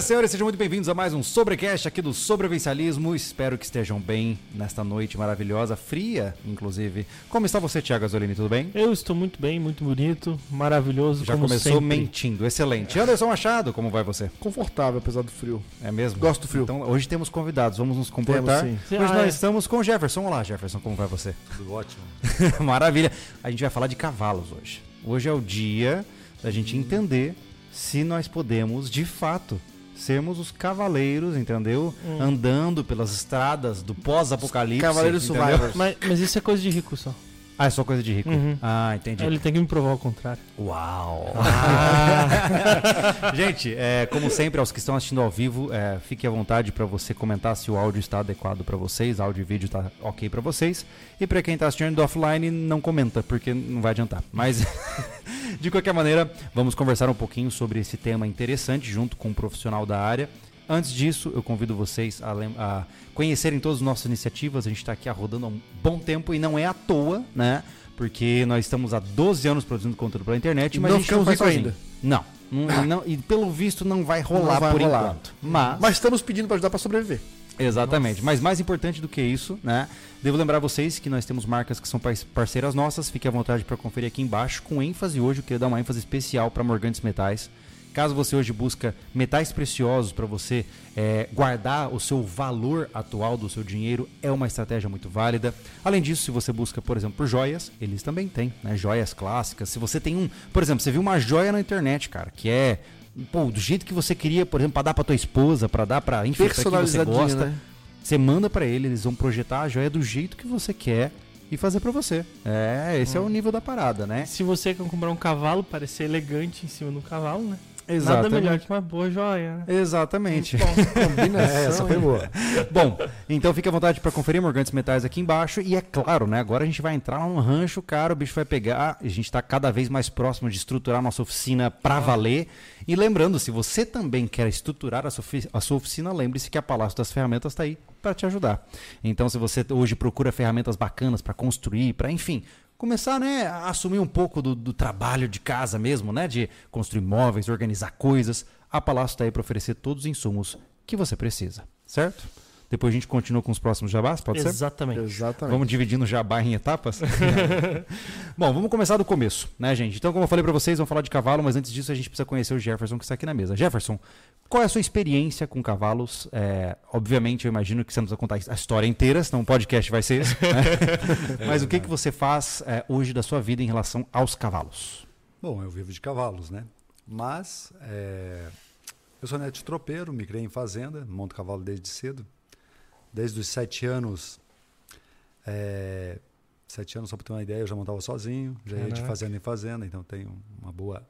Senhoras e senhores, sejam muito bem-vindos a mais um Sobrecast aqui do Sobrevivencialismo. Espero que estejam bem nesta noite maravilhosa, fria, inclusive. Como está você, Tiago Azolini? Tudo bem? Eu estou muito bem, muito bonito, maravilhoso. Já começou sempre. mentindo, excelente. Anderson Machado, como vai você? Confortável, apesar do frio. É mesmo? Gosto do frio. Então, hoje temos convidados, vamos nos comportar. Temos, sim. Hoje ah, nós é. estamos com o Jefferson. Olá, Jefferson, como vai você? Tudo ótimo. Maravilha. A gente vai falar de cavalos hoje. Hoje é o dia da gente entender se nós podemos, de fato, sermos os cavaleiros, entendeu? Hum. Andando pelas estradas do pós-apocalipse. Cavaleiros survivors. Mas, mas, isso é coisa de rico só. Ah, é só coisa de rico. Uhum. Ah, entendi. Ele tem que me provar o contrário. Uau! Ah. Gente, é, como sempre, aos que estão assistindo ao vivo, é, fique à vontade para você comentar se o áudio está adequado para vocês, áudio e vídeo está ok para vocês. E para quem está assistindo offline, não comenta, porque não vai adiantar. Mas, de qualquer maneira, vamos conversar um pouquinho sobre esse tema interessante junto com um profissional da área. Antes disso, eu convido vocês a, a conhecerem todas as nossas iniciativas. A gente está aqui rodando há um bom tempo e não é à toa, né? Porque nós estamos há 12 anos produzindo conteúdo pela internet, e mas não a gente não faz ainda. Não, não, não, e pelo visto não vai rolar não vai por rolar. enquanto. Mas, mas estamos pedindo para ajudar para sobreviver. Exatamente. Nossa. Mas mais importante do que isso, né? Devo lembrar vocês que nós temos marcas que são parceiras nossas. Fique à vontade para conferir aqui embaixo. Com ênfase hoje, eu queria dar uma ênfase especial para Morgantes Metais. Caso você hoje busca metais preciosos para você é, guardar o seu valor atual do seu dinheiro, é uma estratégia muito válida. Além disso, se você busca, por exemplo, por joias, eles também têm, né? Joias clássicas. Se você tem um, por exemplo, você viu uma joia na internet, cara, que é pô, do jeito que você queria, por exemplo, para dar para tua esposa, para dar para enfim, pra que você gosta, né? você manda para ele, eles vão projetar a joia do jeito que você quer e fazer para você. É, esse hum. é o nível da parada, né? Se você quer comprar um cavalo, parecer elegante em cima do cavalo, né? Exatamente. Nada melhor que uma boa joia. Né? Exatamente. Combinação. é, essa foi boa. Bom, então fique à vontade para conferir Morgantes Metais aqui embaixo. E é claro, né? Agora a gente vai entrar num rancho, cara. O bicho vai pegar. A gente está cada vez mais próximo de estruturar nossa oficina para ah. valer. E lembrando, se você também quer estruturar a sua, a sua oficina, lembre-se que a Palácio das Ferramentas está aí para te ajudar. Então, se você hoje procura ferramentas bacanas para construir, para enfim, começar né, a assumir um pouco do, do, trabalho de casa mesmo, né, de construir móveis, organizar coisas, a Palácio está aí para oferecer todos os insumos que você precisa, certo? Depois a gente continua com os próximos jabás, pode Exatamente. ser? Exatamente. Vamos dividindo o jabá em etapas? Bom, vamos começar do começo, né, gente? Então, como eu falei para vocês, vamos falar de cavalo, mas antes disso a gente precisa conhecer o Jefferson que está aqui na mesa. Jefferson, qual é a sua experiência com cavalos? É, obviamente, eu imagino que você não precisa contar a história inteira, senão o podcast vai ser esse. Né? mas o que, que você faz é, hoje da sua vida em relação aos cavalos? Bom, eu vivo de cavalos, né? Mas é, eu sou neto de tropeiro, me criei em fazenda, monto cavalo desde cedo desde os sete anos. É, sete anos, só para ter uma ideia, eu já montava sozinho, já ia de fazenda em fazenda, então tenho uma boa.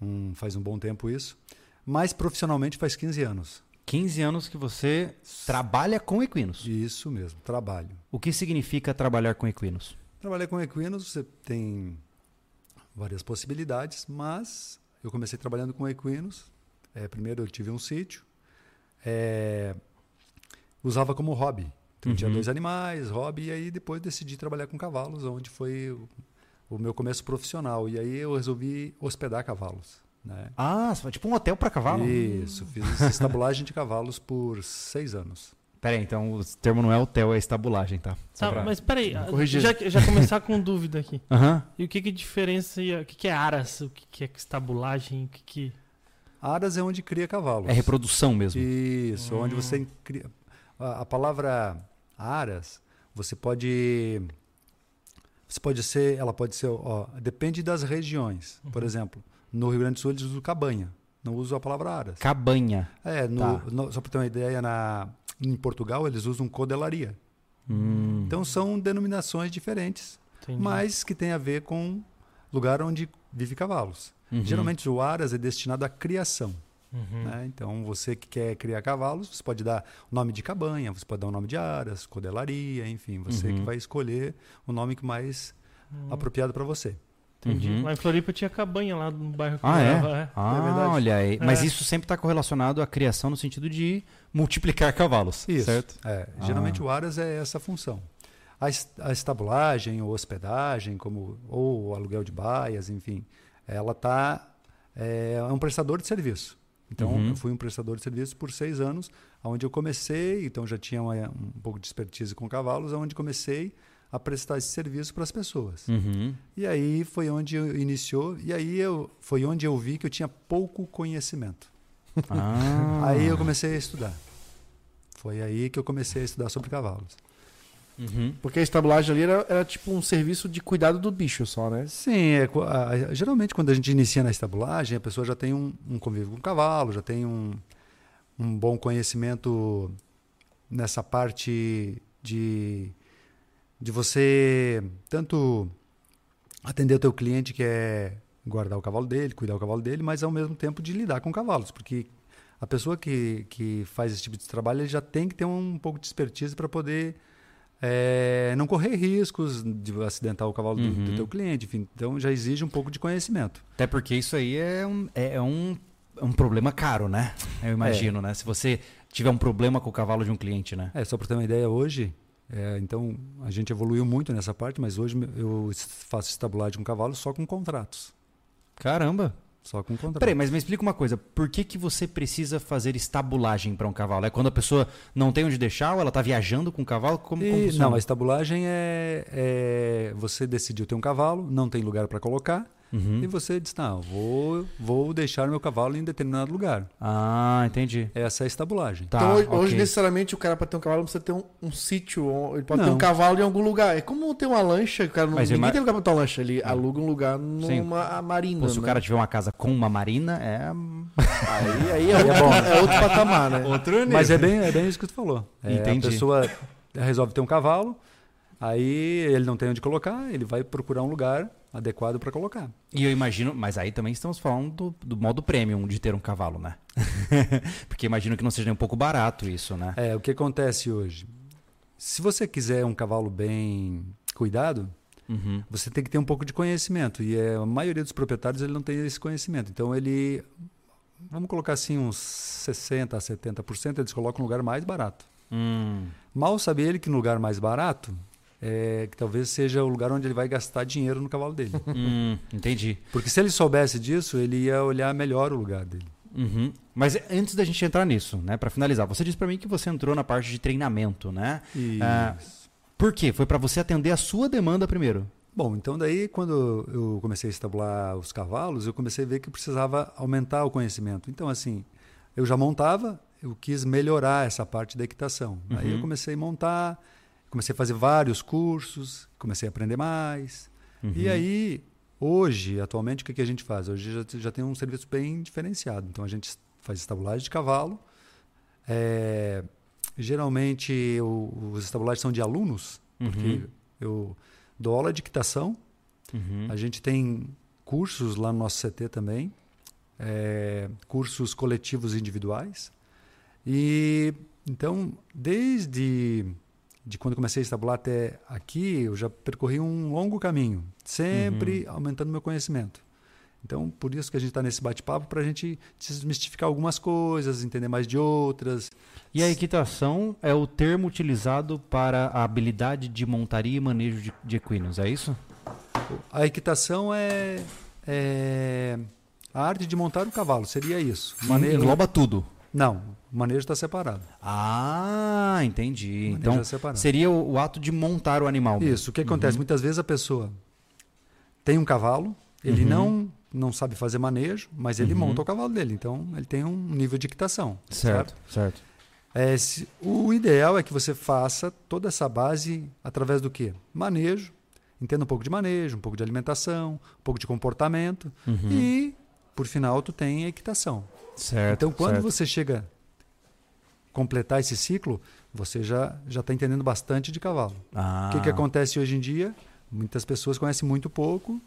Um, faz um bom tempo isso. Mas profissionalmente faz 15 anos. 15 anos que você trabalha com equinos. Isso mesmo, trabalho. O que significa trabalhar com equinos? Trabalhar com equinos, você tem várias possibilidades, mas eu comecei trabalhando com equinos. É, primeiro eu tive um sítio. É, usava como hobby. Então, uhum. Tinha dois animais, hobby, e aí depois decidi trabalhar com cavalos, onde foi o, o meu começo profissional. E aí eu resolvi hospedar cavalos. Né? Ah, tipo um hotel para cavalo? Isso, fiz estabulagem de cavalos por seis anos. Peraí, então o termo não é hotel, é estabulagem, tá? tá pra... Mas peraí, já, já começar com dúvida aqui. Uhum. E o que que diferencia, o que que é aras, o que que é estabulagem, o que que... Aras é onde cria cavalos. É reprodução mesmo. Isso, hum. onde você cria a, a palavra aras, você pode você pode ser, ela pode ser, ó, depende das regiões. Uhum. Por exemplo, no Rio Grande do Sul eles usam cabanha, não usam a palavra aras. Cabanha. É, no, tá. no, só para ter uma ideia, na, em Portugal eles usam codelaria. Hum. Então são denominações diferentes, Entendi. mas que tem a ver com lugar onde vive cavalos. Uhum. Geralmente o aras é destinado à criação. Uhum. Né? Então, você que quer criar cavalos, você pode dar o nome de cabanha, você pode dar o nome de aras, codelaria, enfim, você uhum. que vai escolher o nome que mais uhum. apropriado para você. Entendi. Uhum. Lá em Floripa tinha cabanha lá no bairro que ah, é? é? Ah, é olha aí. É. Mas isso sempre está correlacionado à criação no sentido de multiplicar cavalos, isso. certo? É. Geralmente ah. o aras é essa função. A, a estabulagem ou hospedagem, como, ou aluguel de baias, enfim, ela tá, é, é um prestador de serviço. Então, Uhum. eu fui um prestador de serviços por seis anos, onde eu comecei, então já tinha uma- um pouco de expertise com cavalos, onde comecei a prestar esse serviço para as pessoas. Uhum. E aí foi onde eu iniciou, e aí eu, foi onde eu vi que eu tinha pouco conhecimento. Ah. Aí eu comecei a estudar. Foi aí que eu comecei a estudar sobre cavalos. Uhum. Porque a estabulagem ali era, era tipo um serviço de cuidado do bicho só, né? Sim, é, a- geralmente quando a gente inicia na estabulagem, a pessoa já tem um, um convívio com o cavalo, já tem um, um bom conhecimento nessa parte de, de você tanto atender o teu cliente que é guardar o cavalo dele, cuidar do cavalo dele, mas ao mesmo tempo de lidar com cavalos, porque a pessoa que, que faz esse tipo de trabalho já tem que ter um pouco de expertise para poder é, não correr riscos de acidentar o cavalo do, do Uhum. teu cliente, enfim. Então já exige um pouco de conhecimento. Até porque isso aí é um, é, é um, é um problema caro, né? Eu imagino, né? Se você tiver um problema com o cavalo de um cliente, né? É, só para ter uma ideia, hoje, é, então a gente evoluiu muito nessa parte, mas hoje eu faço estabulagem com cavalo só com contratos. Caramba! Só com contratos. Peraí, mas me explica uma coisa. Por que, que você precisa fazer estabulagem para um cavalo? É quando a pessoa não tem onde deixar ou ela tá viajando com o cavalo? Como, como E- funciona? não, a estabulagem é, é você decidiu ter um cavalo, não tem lugar para colocar, Uhum. e você diz, não, vou, vou deixar meu cavalo em determinado lugar. Ah, entendi. Essa é a estabulagem. Tá, então hoje, ok. hoje, necessariamente, o cara para ter um cavalo não precisa ter um, um sítio, ele pode ter Não. um cavalo em algum lugar. É como ter uma lancha, o cara não, Mas ninguém ima- tem lugar pra ter uma lancha, ele aluga um lugar Sim. numa marina. Pô, se o né? cara tiver uma casa com uma marina, é. Aí, aí é, outro, é outro patamar, né? Outro Mas é bem, é bem isso que tu falou. É, Entendi. A pessoa resolve ter um cavalo, aí ele não tem onde colocar, ele vai procurar um lugar adequado para colocar. E eu imagino, mas aí também estamos falando do, do modo premium de ter um cavalo, né? Porque imagino que não seja nem um pouco barato isso, né? É, o que acontece hoje? Se você quiser um cavalo bem cuidado, Uhum. você tem que ter um pouco de conhecimento. E é, a maioria dos proprietários ele não tem esse conhecimento. Então ele, vamos colocar assim, uns 60% a 70% eles colocam no lugar mais barato. Hum. Mal sabe ele que no lugar mais barato, é, que talvez seja o lugar onde ele vai gastar dinheiro no cavalo dele. Hum, entendi. Porque se ele soubesse disso, ele ia olhar melhor o lugar dele. Uhum. Mas antes da gente entrar nisso, né, para finalizar, você disse para mim que você entrou na parte de treinamento, né? Ah. Por quê? Foi para você atender a sua demanda primeiro. Bom, então daí quando eu comecei a estabular os cavalos, eu comecei a ver que precisava aumentar o conhecimento. Então assim, eu já montava, eu quis melhorar essa parte da equitação. Aí Uhum. eu comecei a montar, comecei a fazer vários cursos, comecei a aprender mais. Uhum. E aí, hoje, atualmente, o que, que a gente faz? Hoje já, já tem um serviço bem diferenciado. Então a gente faz estabulagem de cavalo. É, geralmente o- os estabulagens são de alunos, porque Uhum. eu dou aula de equitação. Uhum. A gente tem cursos lá no nosso CT também, é, cursos coletivos e individuais. E então, desde de quando comecei a estabular até aqui, eu já percorri um longo caminho, sempre aumentando meu conhecimento. Então, por isso que a gente está nesse bate-papo, para a gente desmistificar algumas coisas, entender mais de outras. E a equitação é o termo utilizado para a habilidade de montaria e manejo de, de equinos, é isso? A equitação é, é a arte de montar o cavalo, seria isso. Manejo, Engloba tudo. Não, o manejo está separado. Ah, entendi. Então é seria o, o ato de montar o animal. Isso, o que acontece? Uhum. Muitas vezes a pessoa tem um cavalo, ele Uhum. não, não sabe fazer manejo, mas ele Uhum. monta o cavalo dele. Então, ele tem um nível de equitação. Certo, certo. É, se- o ideal é que você faça toda essa base através do quê? Manejo, entenda um pouco de manejo, um pouco de alimentação, um pouco de comportamento Uhum. e, por final, tu tem a equitação. Certo. Então, quando certo. você chega completar esse ciclo, você já já está entendendo bastante de cavalo. Ah. O que, que acontece hoje em dia? Muitas pessoas conhecem muito pouco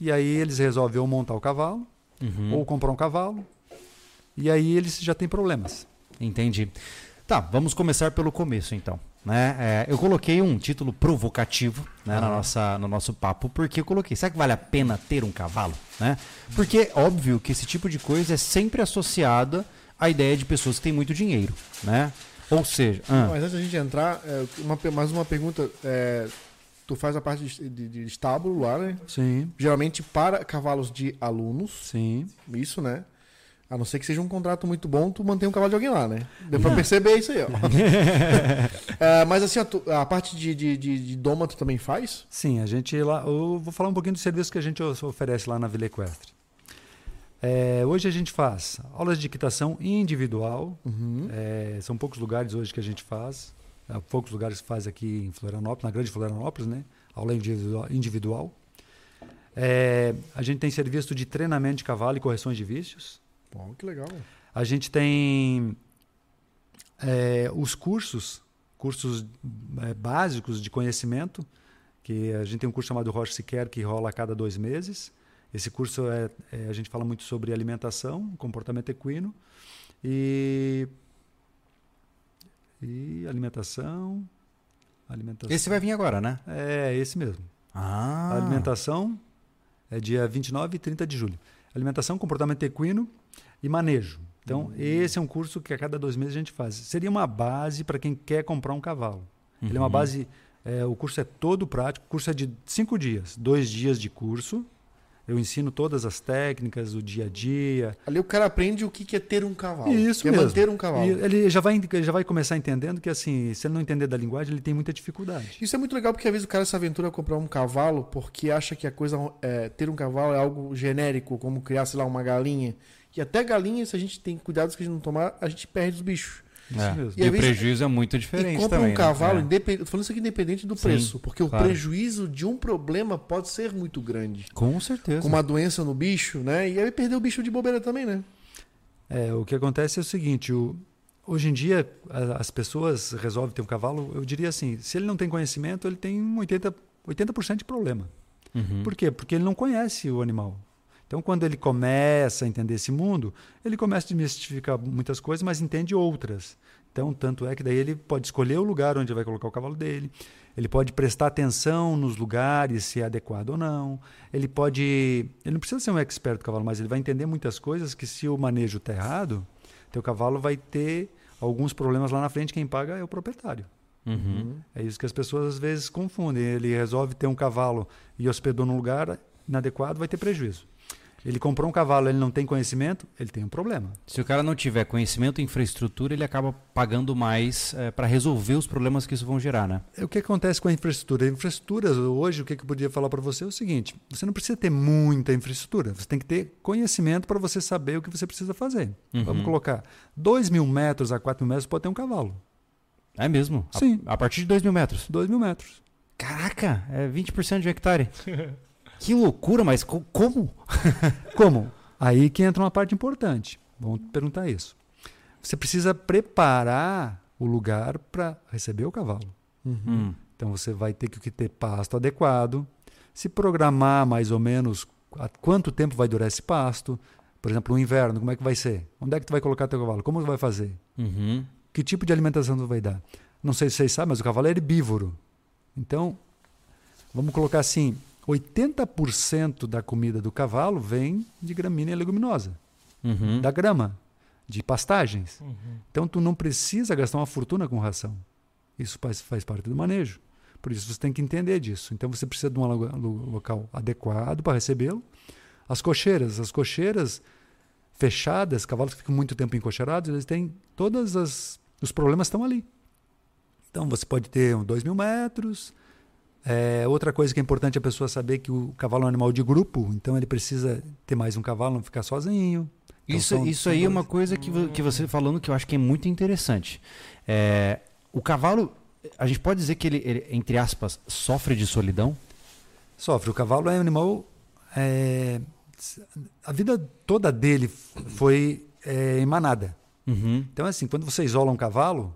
e aí eles resolvem ou montar o cavalo Uhum. ou comprar um cavalo e aí eles já têm problemas. Entendi. Tá, vamos começar pelo começo então. Né? É, eu coloquei um título provocativo né, na Ah. nossa, no nosso papo, porque eu coloquei, será que vale a pena ter um cavalo? Né? Porque é óbvio que esse tipo de coisa é sempre associada à ideia de pessoas que têm muito dinheiro. Né? Ou seja, ah, Mas antes da gente entrar, é, uma, mais uma pergunta. é, tu faz a parte de, de- de estábulo lá, né? Sim, Geralmente para cavalos de alunos, sim. isso, né? A não ser que seja um contrato muito bom, tu mantém um cavalo de alguém lá, né? Deu pra perceber isso aí, ó. É, mas assim, a, a parte de, de, de, de doma tu também faz? Sim, a gente lá. Eu vou falar um pouquinho do serviço que a gente of- oferece lá na Vila Equestre. É, hoje a gente faz aulas de equitação individual. Uhum. É, são poucos lugares hoje que a gente faz. Há poucos lugares que faz aqui em Florianópolis, na grande Florianópolis, né? Aula individual. É, a gente tem serviço de treinamento de cavalo e correções de vícios. Pô, que legal. A gente tem é, os cursos, cursos é, básicos de conhecimento, que a gente tem um curso chamado Rocha Sequer que rola a cada dois meses. Esse curso é, é- a gente fala muito sobre alimentação, comportamento equino e e alimentação, alimentação. Esse vai vir agora, né? É esse mesmo. Ah. A alimentação é dia 29 e 30 de julho. Alimentação, comportamento equino e manejo. Então, esse é um curso que a cada dois meses a gente faz. Seria uma base para quem quer comprar um cavalo. Ele é uma Uhum. base. é, o curso é todo prático. O curso é de cinco dias. Dois dias de curso. Eu ensino todas as técnicas, o dia a dia. Ali o cara aprende o que é ter um cavalo. Isso é mesmo. manter um cavalo. E ele já vai, ele já vai começar entendendo que, assim, se ele não entender da linguagem, ele tem muita dificuldade. Isso é muito legal porque às vezes o cara se aventura a comprar um cavalo porque acha que a coisa é, ter um cavalo é algo genérico, como criar, sei lá, uma galinha. E até galinha, se a gente tem cuidados que a gente não tomar, a gente perde os bichos. É. mesmo. E, E o prejuízo é muito diferente e compra também. um cavalo, né? independente, tô falando isso aqui independente do Sim, preço, porque o claro. prejuízo de um problema pode ser muito grande. Com certeza. Com uma doença no bicho, né? E aí perder o bicho de bobeira também, né? É, o que acontece é o seguinte, o- hoje em dia a- as pessoas resolvem ter um cavalo, eu diria assim, se ele não tem conhecimento, ele tem um 80%, 80 de problema. Uhum. Por quê? Porque ele não conhece o animal. Então, quando ele começa a entender esse mundo, ele começa a desmistificar muitas coisas, mas entende outras. Então, tanto é que daí ele pode escolher o lugar onde vai colocar o cavalo dele, ele pode prestar atenção nos lugares, se é adequado ou não. Ele pode. Ele não precisa ser um expert do cavalo, mas ele vai entender muitas coisas que, se o manejo está errado, teu cavalo vai ter alguns problemas lá na frente. Quem paga é o proprietário. Uhum. É isso que as pessoas às vezes confundem. Ele resolve ter um cavalo e hospedou num lugar inadequado, vai ter prejuízo. Ele comprou um cavalo, ele não tem conhecimento, ele tem um problema. Se o cara não tiver conhecimento e infraestrutura, ele acaba pagando mais para resolver os problemas que isso vão gerar, né? É O que acontece com a infraestrutura? A infraestrutura, hoje, o que eu podia falar para você é o seguinte: você não precisa ter muita infraestrutura, você tem que ter conhecimento para você saber o que você precisa fazer. Uhum. Vamos colocar 2 mil metros a 4 mil metros pode ter um cavalo. É mesmo? A- Sim. A, partir de 2 mil metros. 2 mil metros. Caraca, é 20% de um hectare. que loucura, mas co- como? Como? Aí que entra uma parte importante. Vamos perguntar isso. Você precisa preparar o lugar para receber o cavalo. Hum. Então você vai ter que ter pasto adequado, se programar mais ou menos há quanto tempo vai durar esse pasto. Por exemplo, o inverno, como é que vai ser? Onde é que tu vai colocar teu cavalo? Como tu vai fazer? Uhum. Que tipo de alimentação tu vai dar? Não sei se vocês sabem, mas o cavalo é herbívoro. Então, vamos colocar assim, 80% da comida do cavalo vem de gramínea leguminosa, Uhum. da grama, de pastagens. Uhum. Então tu não precisa gastar uma fortuna com ração. Isso faz, faz parte do manejo. Por isso você tem que entender disso. Então você precisa de um lo- lo- local adequado para recebê-lo. As cocheiras, as cocheiras fechadas, cavalos que ficam muito tempo encocheirados, eles têm todas as os problemas estão ali. Então você pode ter um 2 mil metros. É, outra coisa que é importante a pessoa saber que o cavalo é um animal de grupo, então ele precisa ter mais um cavalo, não ficar sozinho. Então Isso, são- isso são aí é dois. uma coisa que, que você falando que eu acho que é muito interessante. É, o cavalo, a gente pode dizer que ele, ele, entre aspas, sofre de solidão? Sofre. O cavalo é um animal. é, a vida toda dele foi é, em manada. Uhum. Então, assim, quando você isola um cavalo,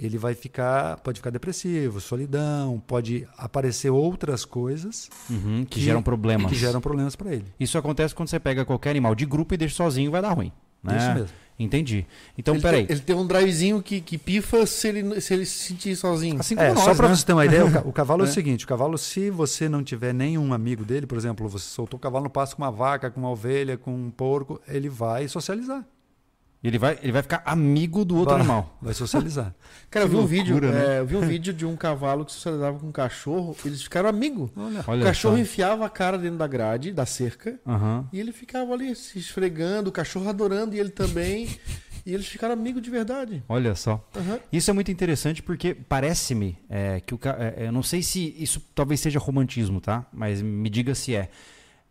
ele vai ficar, pode ficar depressivo, solidão, pode aparecer outras coisas Uhum, que, Que- geram problemas. que geram problemas para ele. Isso acontece quando você pega qualquer animal de grupo e deixa sozinho, vai dar ruim. Né? Isso mesmo. Entendi. Então, ele peraí. Tem, ele tem um drivezinho que, que pifa se ele, se ele se sentir sozinho. Assim como É, nós, só para né? você ter uma ideia, o, ca- o cavalo é. É. o seguinte: o cavalo, se você não tiver nenhum amigo dele, por exemplo, você soltou o cavalo no pasto com uma vaca, com uma ovelha, com um porco, ele vai socializar. Ele vai, ele vai ficar amigo do outro vai, animal. Vai socializar. Cara, eu vi, um vídeo, né? é, eu vi um vídeo de um cavalo que socializava com um cachorro, eles ficaram amigos. Olha, o cachorro só. enfiava a cara dentro da grade, da cerca, uhum. e ele ficava ali se esfregando, o cachorro adorando e ele também. E eles ficaram amigos de verdade. Olha só. Uhum. Isso é muito interessante porque parece-me é, que o é, eu não sei se isso talvez seja romantismo, tá? Mas me diga se é.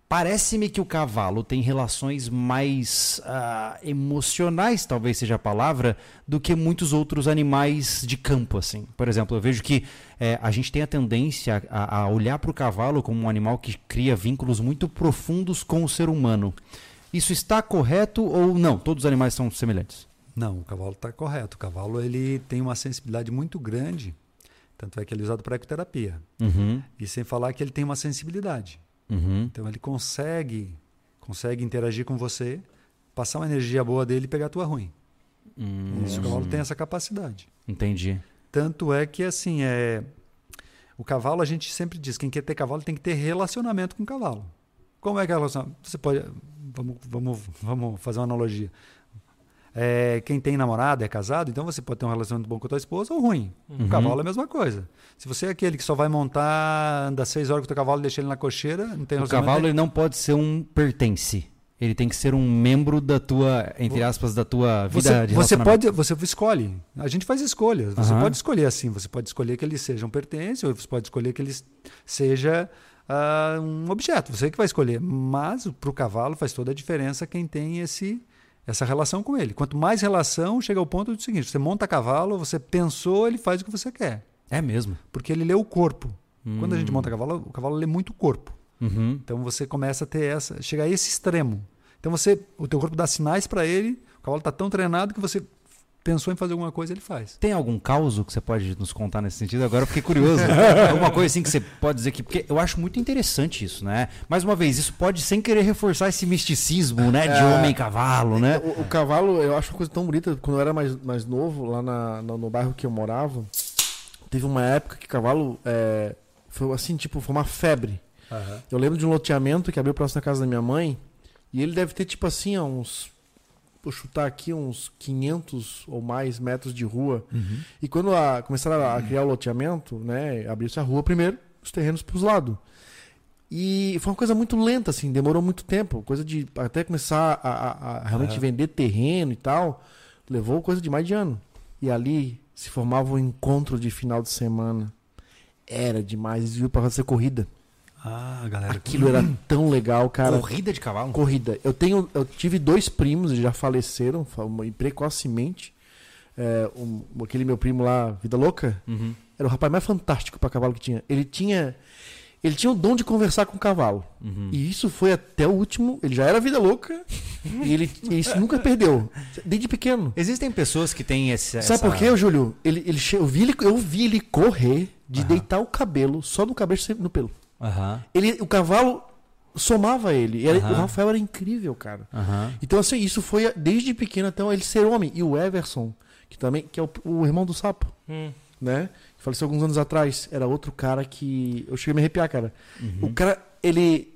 Parece-me que o cavalo tem relações mais uh, emocionais, talvez seja a palavra, do que muitos outros animais de campo, assim. Por exemplo, eu vejo que é, a gente tem a tendência a, a olhar para o cavalo como um animal que cria vínculos muito profundos com o ser humano. Isso está correto ou não? Todos os animais são semelhantes? Não, o cavalo está correto. O cavalo ele tem uma sensibilidade muito grande, tanto é que ele é usado para ecoterapia. Uhum. E sem falar que ele tem uma sensibilidade. Uhum. Então ele consegue, consegue interagir com você, passar uma energia boa dele e pegar a tua ruim. Hum. Isso, o cavalo tem essa capacidade. Entendi. Tanto é que assim é o cavalo a gente sempre diz quem quer ter cavalo tem que ter relacionamento com o cavalo. Como é que é relacionamento? Você pode vamos, vamos, vamos fazer uma analogia. É, quem tem namorado é casado, então você pode ter um relacionamento bom com a tua esposa ou ruim. Uhum. O cavalo é a mesma coisa. Se você é aquele que só vai montar, anda seis horas com o teu cavalo e deixa ele na cocheira, não tem O cavalo ele não pode ser um pertence. Ele tem que ser um membro da tua, entre aspas, da tua vida você, de Você pode, você escolhe. A gente faz escolhas. Você uhum. pode escolher assim. Você pode escolher que ele seja um pertence, ou você pode escolher que ele seja uh, um objeto. Você que vai escolher. Mas para o cavalo faz toda a diferença quem tem esse essa relação com ele. Quanto mais relação, chega ao ponto do seguinte: você monta cavalo, você pensou, ele faz o que você quer. É mesmo? Porque ele lê o corpo. Hum. Quando a gente monta cavalo, o cavalo lê muito o corpo. Uhum. Então você começa a ter essa, chega a esse extremo. Então você, o teu corpo dá sinais para ele. O cavalo está tão treinado que você pensou em fazer alguma coisa, ele faz. Tem algum caso que você pode nos contar nesse sentido? Agora eu fiquei curioso. alguma coisa assim que você pode dizer que. Porque eu acho muito interessante isso, né? Mais uma vez, isso pode sem querer reforçar esse misticismo, né? De é, homem e cavalo, né? O, o, cavalo, eu acho uma coisa tão bonita. Quando eu era mais, mais novo, lá na, no, no bairro que eu morava, teve uma época que cavalo é, foi assim, tipo, foi uma febre. Uhum. Eu lembro de um loteamento que abriu próximo da casa da minha mãe. E ele deve ter, tipo assim, uns vou chutar aqui uns 500 ou mais metros de rua. Uhum. E quando a, começaram a criar o loteamento, né, abriu-se a rua primeiro, os terrenos para os lados. E foi uma coisa muito lenta, assim, demorou muito tempo. Coisa de até começar a, a, a realmente vender terreno e tal, levou coisa de mais de ano. E ali se formava um encontro de final de semana. Era demais, viu, para fazer corrida. Ah, galera. Aquilo era tão legal, cara. Corrida de cavalo? Corrida. Eu tenho, eu tive dois primos, eles já faleceram precocemente. É, um, aquele meu primo lá, Vida Louca, uhum. era o rapaz mais fantástico para cavalo que tinha. Ele tinha ele tinha o dom de conversar com o cavalo. Uhum. E isso foi até o último. Ele já era vida louca e ele isso nunca perdeu. Desde pequeno. Existem pessoas que têm esse. Sabe essa... por quê, Júlio? Ele, ele, eu, vi ele, eu vi ele correr de uhum. deitar o cabelo só no cabelo no pelo. Uhum. Ele, o cavalo somava ele. Era, uhum. O Rafael era incrível, cara. Uhum. Então, assim, isso foi desde pequeno até ele ser homem. E o Everson, que também que é o, o irmão do sapo, hum. né? Faleceu alguns anos atrás. Era outro cara que. Eu cheguei a me arrepiar, cara. Uhum. O cara, ele.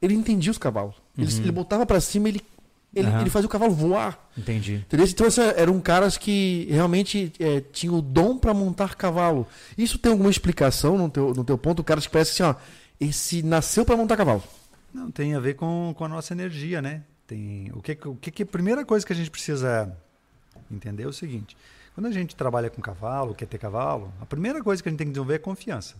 Ele entendia os cavalos. Ele, Uhum. ele botava para cima, ele. Ele, Uhum. ele fazia o cavalo voar. Entendi. Entendeu? Então, assim, eram caras que realmente é, tinham o dom para montar cavalo. Isso tem alguma explicação no teu, no teu ponto? O cara que parece assim, ó. Esse nasceu para montar cavalo. Não, tem a ver com, com a nossa energia, né? Tem, o que, o que, que a primeira coisa que a gente precisa entender é o seguinte: quando a gente trabalha com cavalo, quer ter cavalo, a primeira coisa que a gente tem que desenvolver é confiança.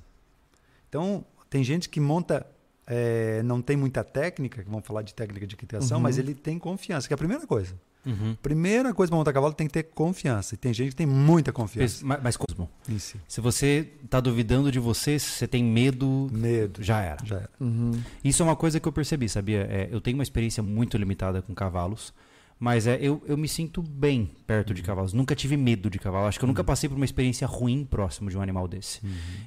Então, tem gente que monta, é, não tem muita técnica, que vamos falar de técnica de equitação, Uhum. mas ele tem confiança, que é a primeira coisa. Uhum. Primeira coisa para montar cavalo tem que ter confiança. E tem gente que tem muita confiança Mas, mas Cosmo, si. se você tá duvidando de você, se você tem medo, Medo. já era. Já era. Isso é uma coisa que eu percebi, sabia? É, eu tenho uma experiência muito limitada com cavalos, mas é, eu, eu me sinto bem perto de cavalos. Nunca tive medo de cavalo. Acho que eu nunca passei por uma experiência ruim próximo de um animal desse.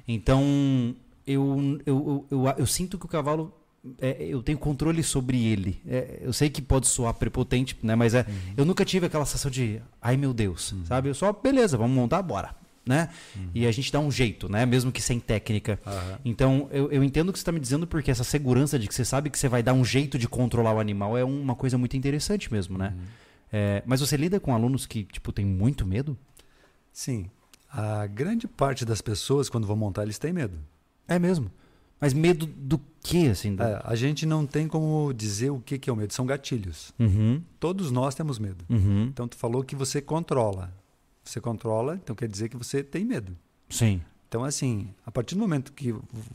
Então, eu, eu, eu, eu, sinto que o cavalo. é, eu tenho controle sobre ele. É, eu sei que pode soar prepotente, né? Mas é, eu nunca tive aquela sensação de, ai meu Deus, sabe? Eu só, beleza, vamos montar, bora. Né? E a gente dá um jeito, né? Mesmo que sem técnica. Aham. Então, eu, eu entendo o que você está me dizendo, porque essa segurança de que você sabe que você vai dar um jeito de controlar o animal é uma coisa muito interessante mesmo, né? É, mas você lida com alunos que, tipo, tem muito medo? Sim. A grande parte das pessoas, quando vão montar, eles têm medo. É mesmo. Mas medo do que, assim? Do... É, a gente não tem como dizer o que, que é o medo. São gatilhos. Uhum. Todos nós temos medo. Uhum. Então, tu falou que você controla. Você controla, então quer dizer que você tem medo. Sim. Então, assim, a partir do momento que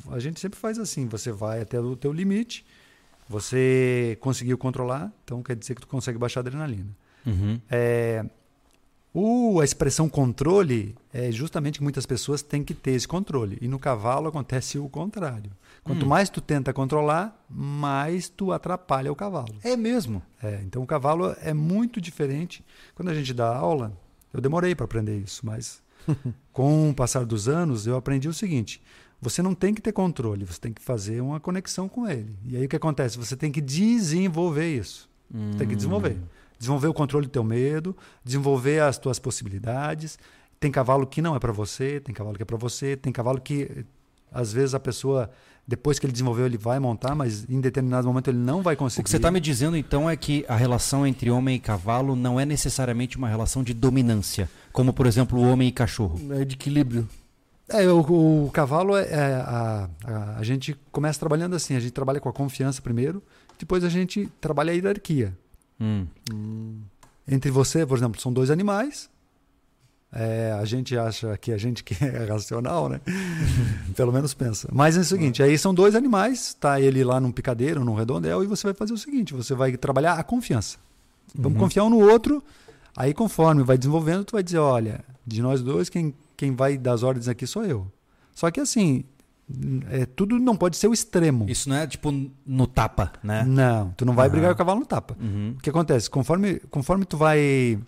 a gente sempre faz assim, você vai até o teu limite, você conseguiu controlar, então quer dizer que tu consegue baixar a adrenalina. Uhum. É, o, a expressão controle é justamente que muitas pessoas têm que ter esse controle. E no cavalo acontece o contrário. Quanto Hum. mais tu tenta controlar, mais tu atrapalha o cavalo. É mesmo. É, então o cavalo é muito diferente. Quando a gente dá aula, eu demorei para aprender isso, mas com o passar dos anos eu aprendi o seguinte: você não tem que ter controle, você tem que fazer uma conexão com ele. E aí o que acontece? Você tem que desenvolver isso. Você tem que desenvolver. Desenvolver o controle do teu medo, desenvolver as tuas possibilidades. Tem cavalo que não é para você, tem cavalo que é para você, tem cavalo que às vezes a pessoa depois que ele desenvolveu ele vai montar, mas em determinado momento ele não vai conseguir. O que você está me dizendo então é que a relação entre homem e cavalo não é necessariamente uma relação de dominância, como por exemplo o homem e cachorro. É de equilíbrio. É, o, o cavalo é, é a, a, a gente começa trabalhando assim, a gente trabalha com a confiança primeiro, depois a gente trabalha a hierarquia. Hum. Entre você, por exemplo, são dois animais. É, a gente acha que a gente que é racional, né? Pelo menos pensa. Mas é o seguinte, aí são dois animais, tá ele lá num picadeiro, num redondel, e você vai fazer o seguinte, você vai trabalhar a confiança. Vamos Uhum. confiar um no outro, aí conforme vai desenvolvendo, tu vai dizer, olha, de nós dois, quem, quem vai dar as ordens aqui sou eu. Só que assim, é, tudo não pode ser o extremo. Isso não é tipo no tapa, né? Não, tu não vai Aham. brigar com o cavalo no tapa. Uhum. O que acontece? Conforme, conforme tu vai.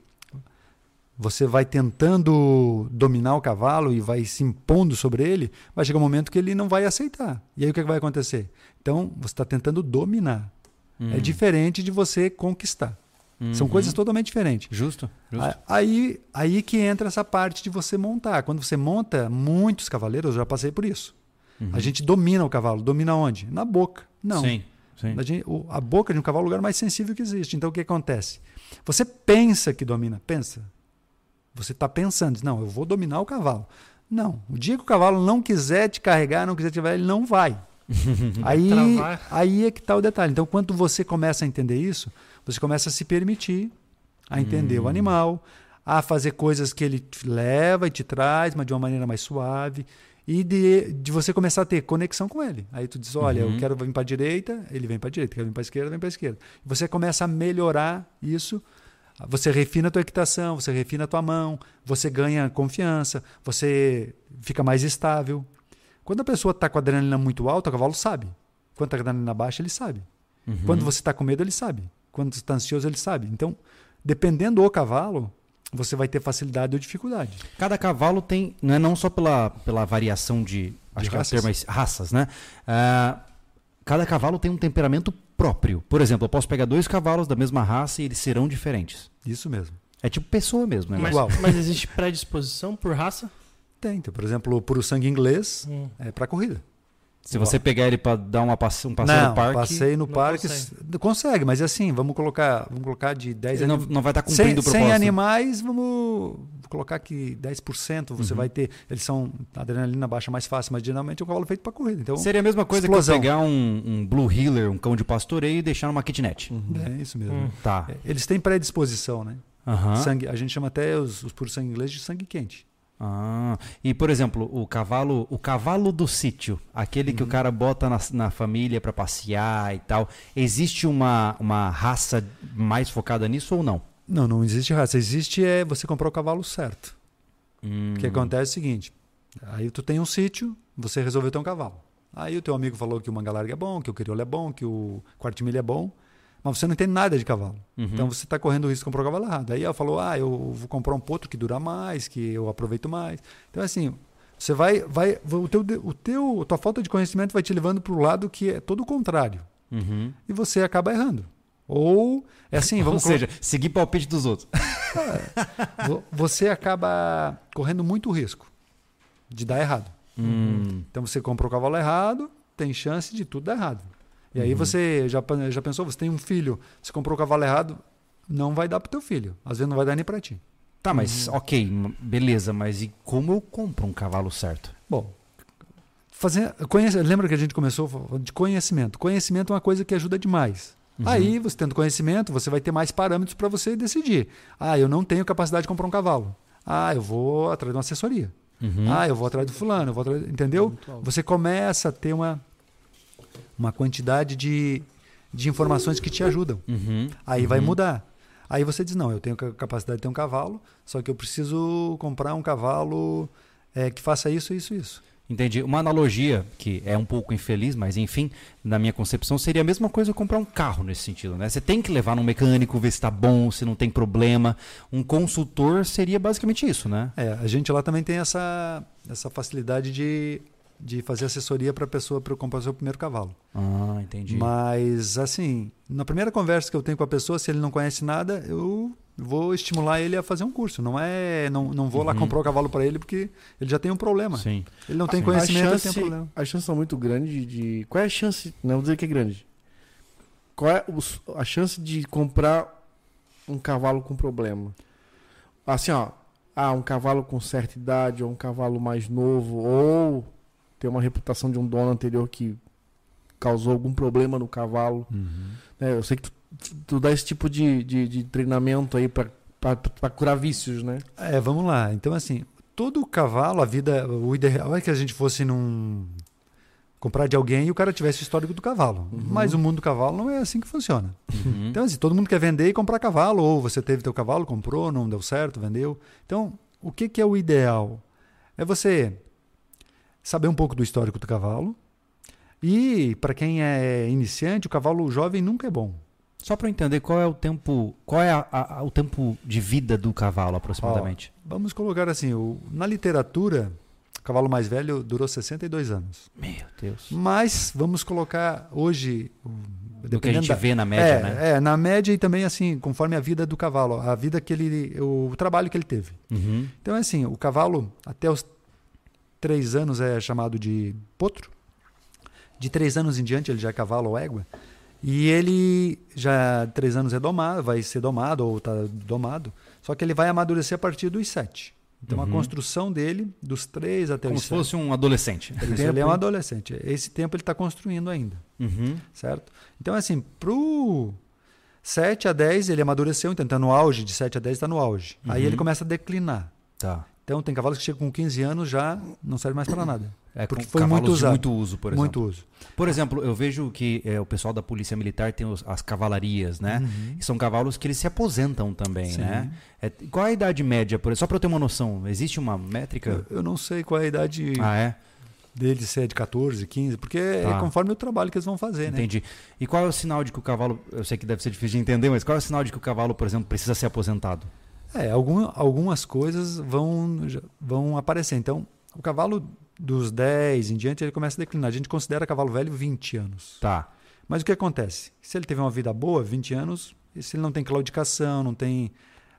Você vai tentando dominar o cavalo e vai se impondo sobre ele, vai chegar um momento que ele não vai aceitar. E aí o que, que vai acontecer? Então, você está tentando dominar. Hum. É diferente de você conquistar. São Uhum. coisas totalmente diferentes. Justo, justo. Aí, aí que entra essa parte de você montar. Quando você monta, muitos cavaleiros, eu já passei por isso. Uhum. A gente domina o cavalo. Domina onde? Na boca. Não. Sim, sim. A, gente- o- a boca de um cavalo é o lugar mais sensível que existe. Então o que acontece? Você pensa que domina, pensa. Você está pensando, não, eu vou dominar o cavalo. Não. O dia que o cavalo não quiser te carregar, não quiser te levar, ele não vai. aí, travar. aí é que está o detalhe. Então, quando você começa a entender isso, você começa a se permitir a entender o animal, a fazer coisas que ele te leva e te traz, mas de uma maneira mais suave. E de, de você começar a ter conexão com ele. Aí tu diz, olha, Uhum. eu quero vir para a direita, ele vem para a direita, quero vir para a esquerda, vem para a esquerda. Você começa a melhorar isso. Você refina a tua equitação, você refina a tua mão, você ganha confiança, você fica mais estável. Quando a pessoa está com a adrenalina muito alta, o cavalo sabe. Quando está com a adrenalina baixa, ele sabe. Uhum. Quando você está com medo, ele sabe. Quando está ansioso, ele sabe. Então, dependendo do cavalo, você vai ter facilidade ou dificuldade. Cada cavalo tem, não é não só pela, pela variação de, acho que é o raças. termo é raças, né? Ah, cada cavalo tem um temperamento próprio. Por exemplo, eu posso pegar dois cavalos da mesma raça e eles serão diferentes. Isso mesmo. É tipo pessoa mesmo, né? Mas, Igual. mas existe predisposição por raça? Tem. Então, por exemplo, o puro sangue inglês Hum. é para corrida. Se você pegar ele pra dar uma passe, um passeio não, no parque, passeio no não parque consegue. consegue. mas é assim, vamos colocar, vamos colocar de 10 ele não, anim- não vai estar 100, cumprindo o 100 propósito. animais, vamos colocar que 10% você Uhum. vai ter. Eles são a adrenalina baixa mais fácil, mas geralmente é um cavalo feito para corrida. Então, Seria a mesma coisa Explosão. que eu pegar um, um Blue Healer, um cão de pastoreio e deixar numa kitnet. é isso mesmo. Hum. Tá. É, Eles têm predisposição, né? Sangue, a gente chama até os, os puros sangue inglês de sangue quente. Ah, e por exemplo, o cavalo, o cavalo do sítio, aquele que o cara bota na, na família pra passear e tal, existe uma, uma raça mais focada nisso ou não? Não, não existe raça. Existe é você comprar o cavalo certo. Hum. O que acontece é o seguinte: aí tu tem um sítio, você resolveu ter um cavalo. Aí o teu amigo falou que o manga larga é bom, que o crioulo é bom, que o quartimilha é bom, mas você não entende nada de cavalo. Uhum. Então você está correndo o risco de comprar o cavalo errado. Aí ela falou: ah, eu vou comprar um potro que dura mais, que eu aproveito mais. Então assim, você vai, vai, o teu, o teu, a tua falta de conhecimento vai te levando para o lado que é todo o contrário Uhum. e você acaba errando. Ou é assim, Ou vamos colo- seja, seguir palpite dos outros. vo- você acaba correndo muito risco de dar errado. Hum. Então você comprou o cavalo errado, tem chance de tudo dar errado. E aí Uhum. você já, já pensou, você tem um filho, você comprou o cavalo errado, não vai dar pro teu filho. Às vezes não vai dar nem para ti. Tá, mas uhum. ok, beleza, mas e como eu compro um cavalo certo? Bom, fazer, conhece, lembra que a gente começou de conhecimento. Conhecimento é uma coisa que ajuda demais. Uhum. Aí, você tendo conhecimento, você vai ter mais parâmetros para você decidir. Ah, eu não tenho capacidade de comprar um cavalo. Ah, eu vou atrás de uma assessoria. Uhum. Ah, eu vou atrás do fulano, eu vou atrás, entendeu? Você começa a ter uma, uma quantidade de, de informações que te ajudam. Uhum. Aí vai uhum. mudar. Aí você diz, não, eu tenho capacidade de ter um cavalo, só que eu preciso comprar um cavalo é, que faça isso, isso, isso. Entendi. Uma analogia que é um pouco infeliz, mas enfim, na minha concepção, seria a mesma coisa comprar um carro nesse sentido, né? Você tem que levar num mecânico, ver se está bom, se não tem problema. Um consultor seria basicamente isso, né? É, a gente lá também tem essa, essa facilidade de, de fazer assessoria para a pessoa para comprar o seu primeiro cavalo. Ah, entendi. Mas, assim, na primeira conversa que eu tenho com a pessoa, se ele não conhece nada, eu vou estimular ele a fazer um curso. Não é, não, não vou uhum. lá comprar o cavalo para ele porque ele já tem um problema. Sim. Ele não tem Sim. conhecimento, chance, ele tem um problema. As chances são muito grandes de, qual é a chance, não vou dizer que é grande. Qual é a chance de comprar um cavalo com problema? Assim, ó, ah, um cavalo com certa idade ou um cavalo mais novo ou ter uma reputação de um dono anterior que causou algum problema no cavalo. Uhum. É, eu sei que tu tu dá esse tipo de, de, de treinamento aí para curar vícios, né? É, vamos lá. Então, assim, todo cavalo, a vida, o ideal é que a gente fosse num. comprar de alguém e o cara tivesse o histórico do cavalo. Uhum. Mas o mundo do cavalo não é assim que funciona. Uhum. Então, assim, todo mundo quer vender e comprar cavalo, ou você teve teu cavalo, comprou, não deu certo, vendeu. Então, o que, que é o ideal? É você saber um pouco do histórico do cavalo. E, para quem é iniciante, o cavalo jovem nunca é bom. Só para entender qual é o tempo, qual é a, a, o tempo de vida do cavalo aproximadamente. Ó, vamos colocar assim, o, na literatura, o cavalo mais velho durou 62 anos. Meu Deus. Mas vamos colocar hoje do que a gente da, vê na média, é, né? É, na média e também assim, conforme a vida do cavalo, a vida que ele, o, o trabalho que ele teve. Uhum. Então é assim, o cavalo até os três anos é chamado de potro. De três anos em diante ele já é cavalo ou égua. E ele já três anos é domado, vai ser domado ou está domado, só que ele vai amadurecer a partir dos sete. Então uhum. a construção dele, dos três até Como os se fosse um adolescente. Isso, ele é um adolescente. Esse tempo ele está construindo ainda. Uhum. Certo? Então, assim, pro 7 a 10 ele amadureceu, então está no auge, de 7 a 10 está no auge. Uhum. Aí ele começa a declinar. Tá. Então tem cavalos que chegam com 15 anos já não serve mais para nada. É, porque foi muito usado. muito uso, por exemplo. Muito uso. Por exemplo, eu vejo que é, o pessoal da Polícia Militar tem os, as cavalarias, né? Uhum. E são cavalos que eles se aposentam também, Sim. né? É, qual é a idade média, por só para eu ter uma noção? Existe uma métrica? Eu, eu, não sei qual é a idade ah, é? deles, se é de 14, 15, porque é tá. é conforme o trabalho que eles vão fazer, Entendi. né? Entendi. E qual é o sinal de que o cavalo, eu sei que deve ser difícil de entender, mas qual é o sinal de que o cavalo, por exemplo, precisa ser aposentado? É, algum, algumas coisas vão, vão aparecer. Então, o cavalo dos 10 em diante, ele começa a declinar. A gente considera cavalo velho 20 anos. Tá. Mas o que acontece? Se ele teve uma vida boa, 20 anos, e se ele não tem claudicação, não tem.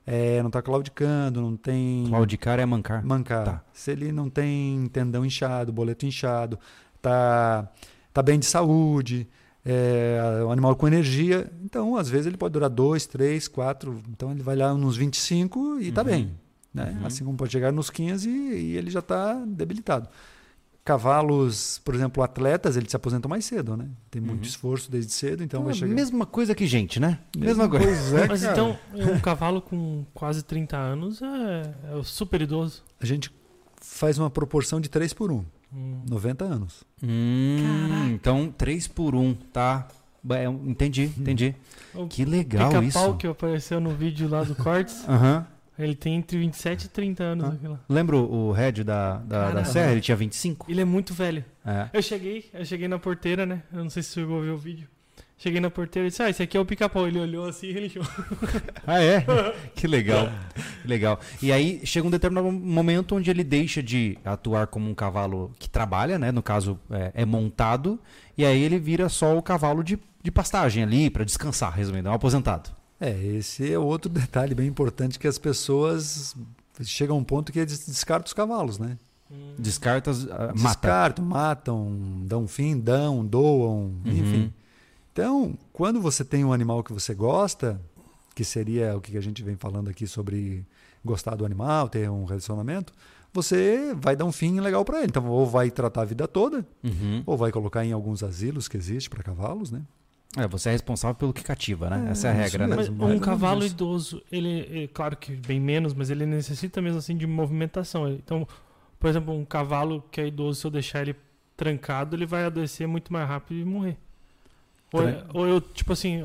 É, não está claudicando, não tem. Claudicar é mancar. Mancar. Tá. Se ele não tem tendão inchado, boleto inchado, tá, tá bem de saúde, é um animal com energia. Então, às vezes, ele pode durar dois, três, quatro. Então, ele vai lá nos 25 e está uhum. bem. Né? Uhum. Assim como pode chegar nos 15 e ele já está debilitado. Cavalos, por exemplo, atletas, eles se aposentam mais cedo, né? Tem muito uhum. esforço desde cedo, então, então vai é chegar. Mesma coisa que gente, né? Mesma, mesma coisa. É, Mas então, um cavalo com quase 30 anos é, é super idoso. A gente faz uma proporção de 3 por 1. Hum. 90 anos. Hum, então, 3 por 1, tá? É, entendi, entendi. O que legal isso. O pau que apareceu no vídeo lá do Cortes. Aham. Ele tem entre 27 e 30 anos. Ah. Lembra o Red da, da, da Serra? Ele tinha 25? Ele é muito velho. É. Eu cheguei, eu cheguei na porteira, né? Eu não sei se você ver o vídeo. Cheguei na porteira e disse, ah, esse aqui é o pica-pau. Ele olhou assim e ele Ah, é? que legal. Que legal. E aí chega um determinado momento onde ele deixa de atuar como um cavalo que trabalha, né? No caso, é, é montado. E aí ele vira só o cavalo de, de pastagem ali para descansar, resumindo. É um aposentado. É, esse é outro detalhe bem importante que as pessoas chegam a um ponto que eles descartam os cavalos, né? Descartas, uh, Descartam, matam, dão fim, dão, doam, uhum. enfim. Então, quando você tem um animal que você gosta, que seria o que a gente vem falando aqui sobre gostar do animal, ter um relacionamento, você vai dar um fim legal para ele. Então, ou vai tratar a vida toda, Uhum. ou vai colocar em alguns asilos que existe para cavalos, né? É, você é responsável pelo que cativa, né? É, Essa é a isso regra, né? Mas um cavalo idoso, ele, é, claro que bem menos, mas ele necessita mesmo assim de movimentação. Então, por exemplo, um cavalo que é idoso, se eu deixar ele trancado, ele vai adoecer muito mais rápido e morrer. Ou, Tran- ou eu, tipo assim,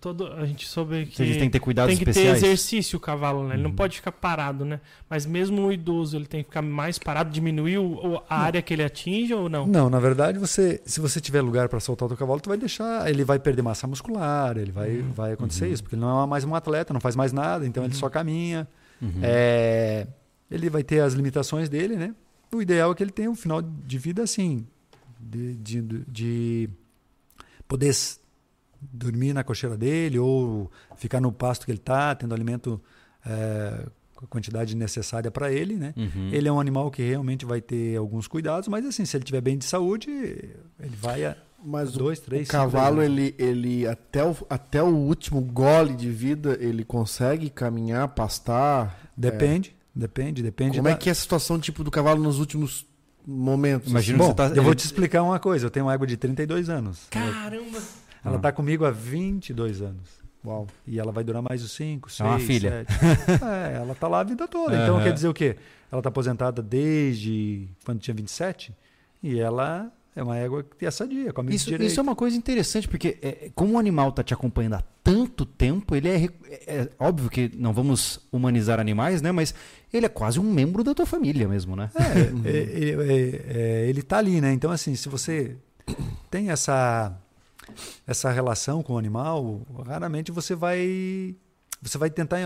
todo, a gente soube que Vocês têm que ter cuidados tem que ter especiais. exercício o cavalo, né? Ele não Uhum. pode ficar parado, né? Mas mesmo o idoso, ele tem que ficar mais parado, diminuir o- a área que ele atinge ou não? Não, na verdade, você, se você tiver lugar para soltar o teu cavalo, tu vai deixar, ele vai perder massa muscular, ele vai, Uhum. vai acontecer Uhum. isso, porque ele não é mais um atleta, não faz mais nada, então ele Uhum. só caminha. Uhum. É, ele vai ter as limitações dele, né? O ideal é que ele tenha um final de vida assim, de, de, de poder dormir na cocheira dele ou ficar no pasto que ele está, tendo alimento é, com a quantidade necessária para ele, né? Uhum. Ele é um animal que realmente vai ter alguns cuidados, mas assim, se ele tiver bem de saúde, ele vai a Mas o, dois, o três, cinco cavalo, anos. ele, ele até, o, até o último gole de vida, ele consegue caminhar, pastar. Depende, depende, depende. Como é da- que é a situação tipo do cavalo nos últimos momentos? Imagina Bom, você tá- eu vou te explicar uma coisa. Eu tenho uma égua de 32 anos. Caramba! Ela está comigo há 22 anos. Uau. E ela vai durar mais uns 5, 6, É uma filha. É, ela tá lá a vida toda. Então Aham. quer dizer o quê? Ela tá aposentada desde quando tinha 27 e ela é uma égua que é sadia, come Isso, direito. isso é uma coisa interessante, porque é, como o animal tá te acompanhando há tanto tempo, ele é, é- é óbvio que não vamos humanizar animais, né? Mas ele é quase um membro da tua família mesmo, né? É, é, é, é, é, ele tá ali, né? Então, assim, se você tem essa, essa relação com o animal, raramente você vai. Você vai tentar,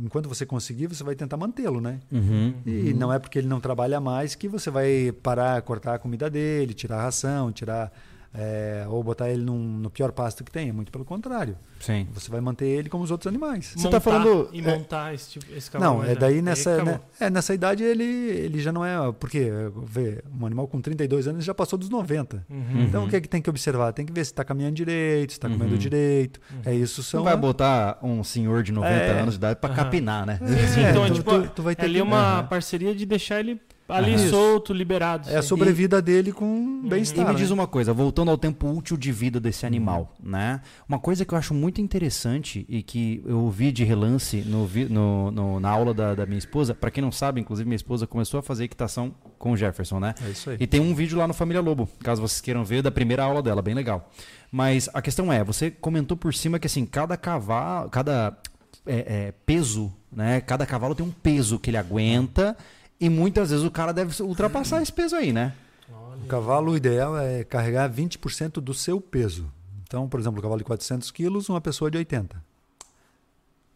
enquanto você conseguir, você vai tentar mantê-lo, né? Uhum. E não é porque ele não trabalha mais que você vai parar, cortar a comida dele, tirar a ração, tirar. É, ou botar ele num- no pior pasto que tem. É muito pelo contrário. Sim. Você vai manter ele como os outros animais. Você tá falando- E é- montar esse, tipo, esse cavalo. Não, é daí aí nessa, né, é, nessa idade ele, ele já não é. Porque, vê, um animal com 32 anos já passou dos 90. Uhum. Então Uhum. o que, é que tem que observar? Tem que ver se está caminhando direito, se está comendo Uhum. direito. Uhum. É isso são. Não vai botar um senhor de 90 É. anos de idade pra Aham. capinar, né? É, então é tu- tipo, tu- tu vai ter ali que- é uma parceria de deixar ele ali Aham. solto, liberado. É a sobrevida dele com Uhum. E bem-estar. me diz né? uma coisa, voltando ao tempo útil de vida desse animal, né? Uma coisa que eu acho muito interessante e que eu ouvi de relance no, vi- no- no- na aula da, da minha esposa, pra quem não sabe, inclusive minha esposa começou a fazer equitação com o Jefferson, né? É isso aí. E tem um vídeo lá no Família Lobo, caso vocês queiram ver, da primeira aula dela, bem legal. Mas a questão é, você comentou por cima que assim, cada cavalo, cada é, é, peso, né? Cada cavalo tem um peso que ele aguenta e muitas vezes o cara deve ultrapassar esse peso aí, né? O cavalo o ideal é carregar 20% do seu peso. Então, por exemplo, o cavalo de 400 quilos, uma pessoa de 80.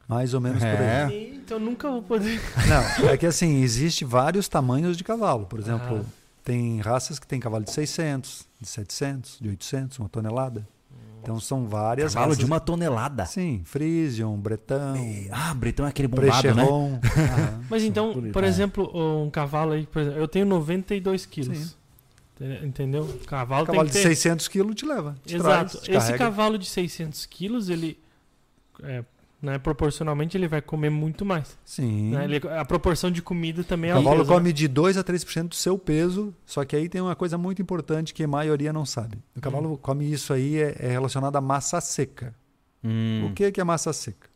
Mais ou menos por É. aí. Então eu nunca vou poder. Não, é que assim, existe vários tamanhos de cavalo. Por exemplo, Ah. tem raças que tem cavalo de 600, de 700, de 800, uma tonelada. Então são várias Cavalo raças. de uma tonelada. Sim, Frisian, Bretão, Ah, Bretão é aquele bombado, né? Precheron. Aham. Mas então, bonito. por É. exemplo, um cavalo aí, por exemplo, eu tenho 92 quilos. Ente- Entendeu? O cavalo, cavalo tem de ter... 600 quilos te leva. Te Exato. traz, te Esse carrega. cavalo de 600 quilos, ele, é, né, proporcionalmente, ele vai comer muito mais. Sim. né? Ele- a proporção de comida também O é cavalo peso, né? come de 2 a 3% do seu peso, só que aí tem uma coisa muito importante que a maioria não sabe. O cavalo come isso aí é, é relacionado à massa seca. Hum. O que, que é massa seca?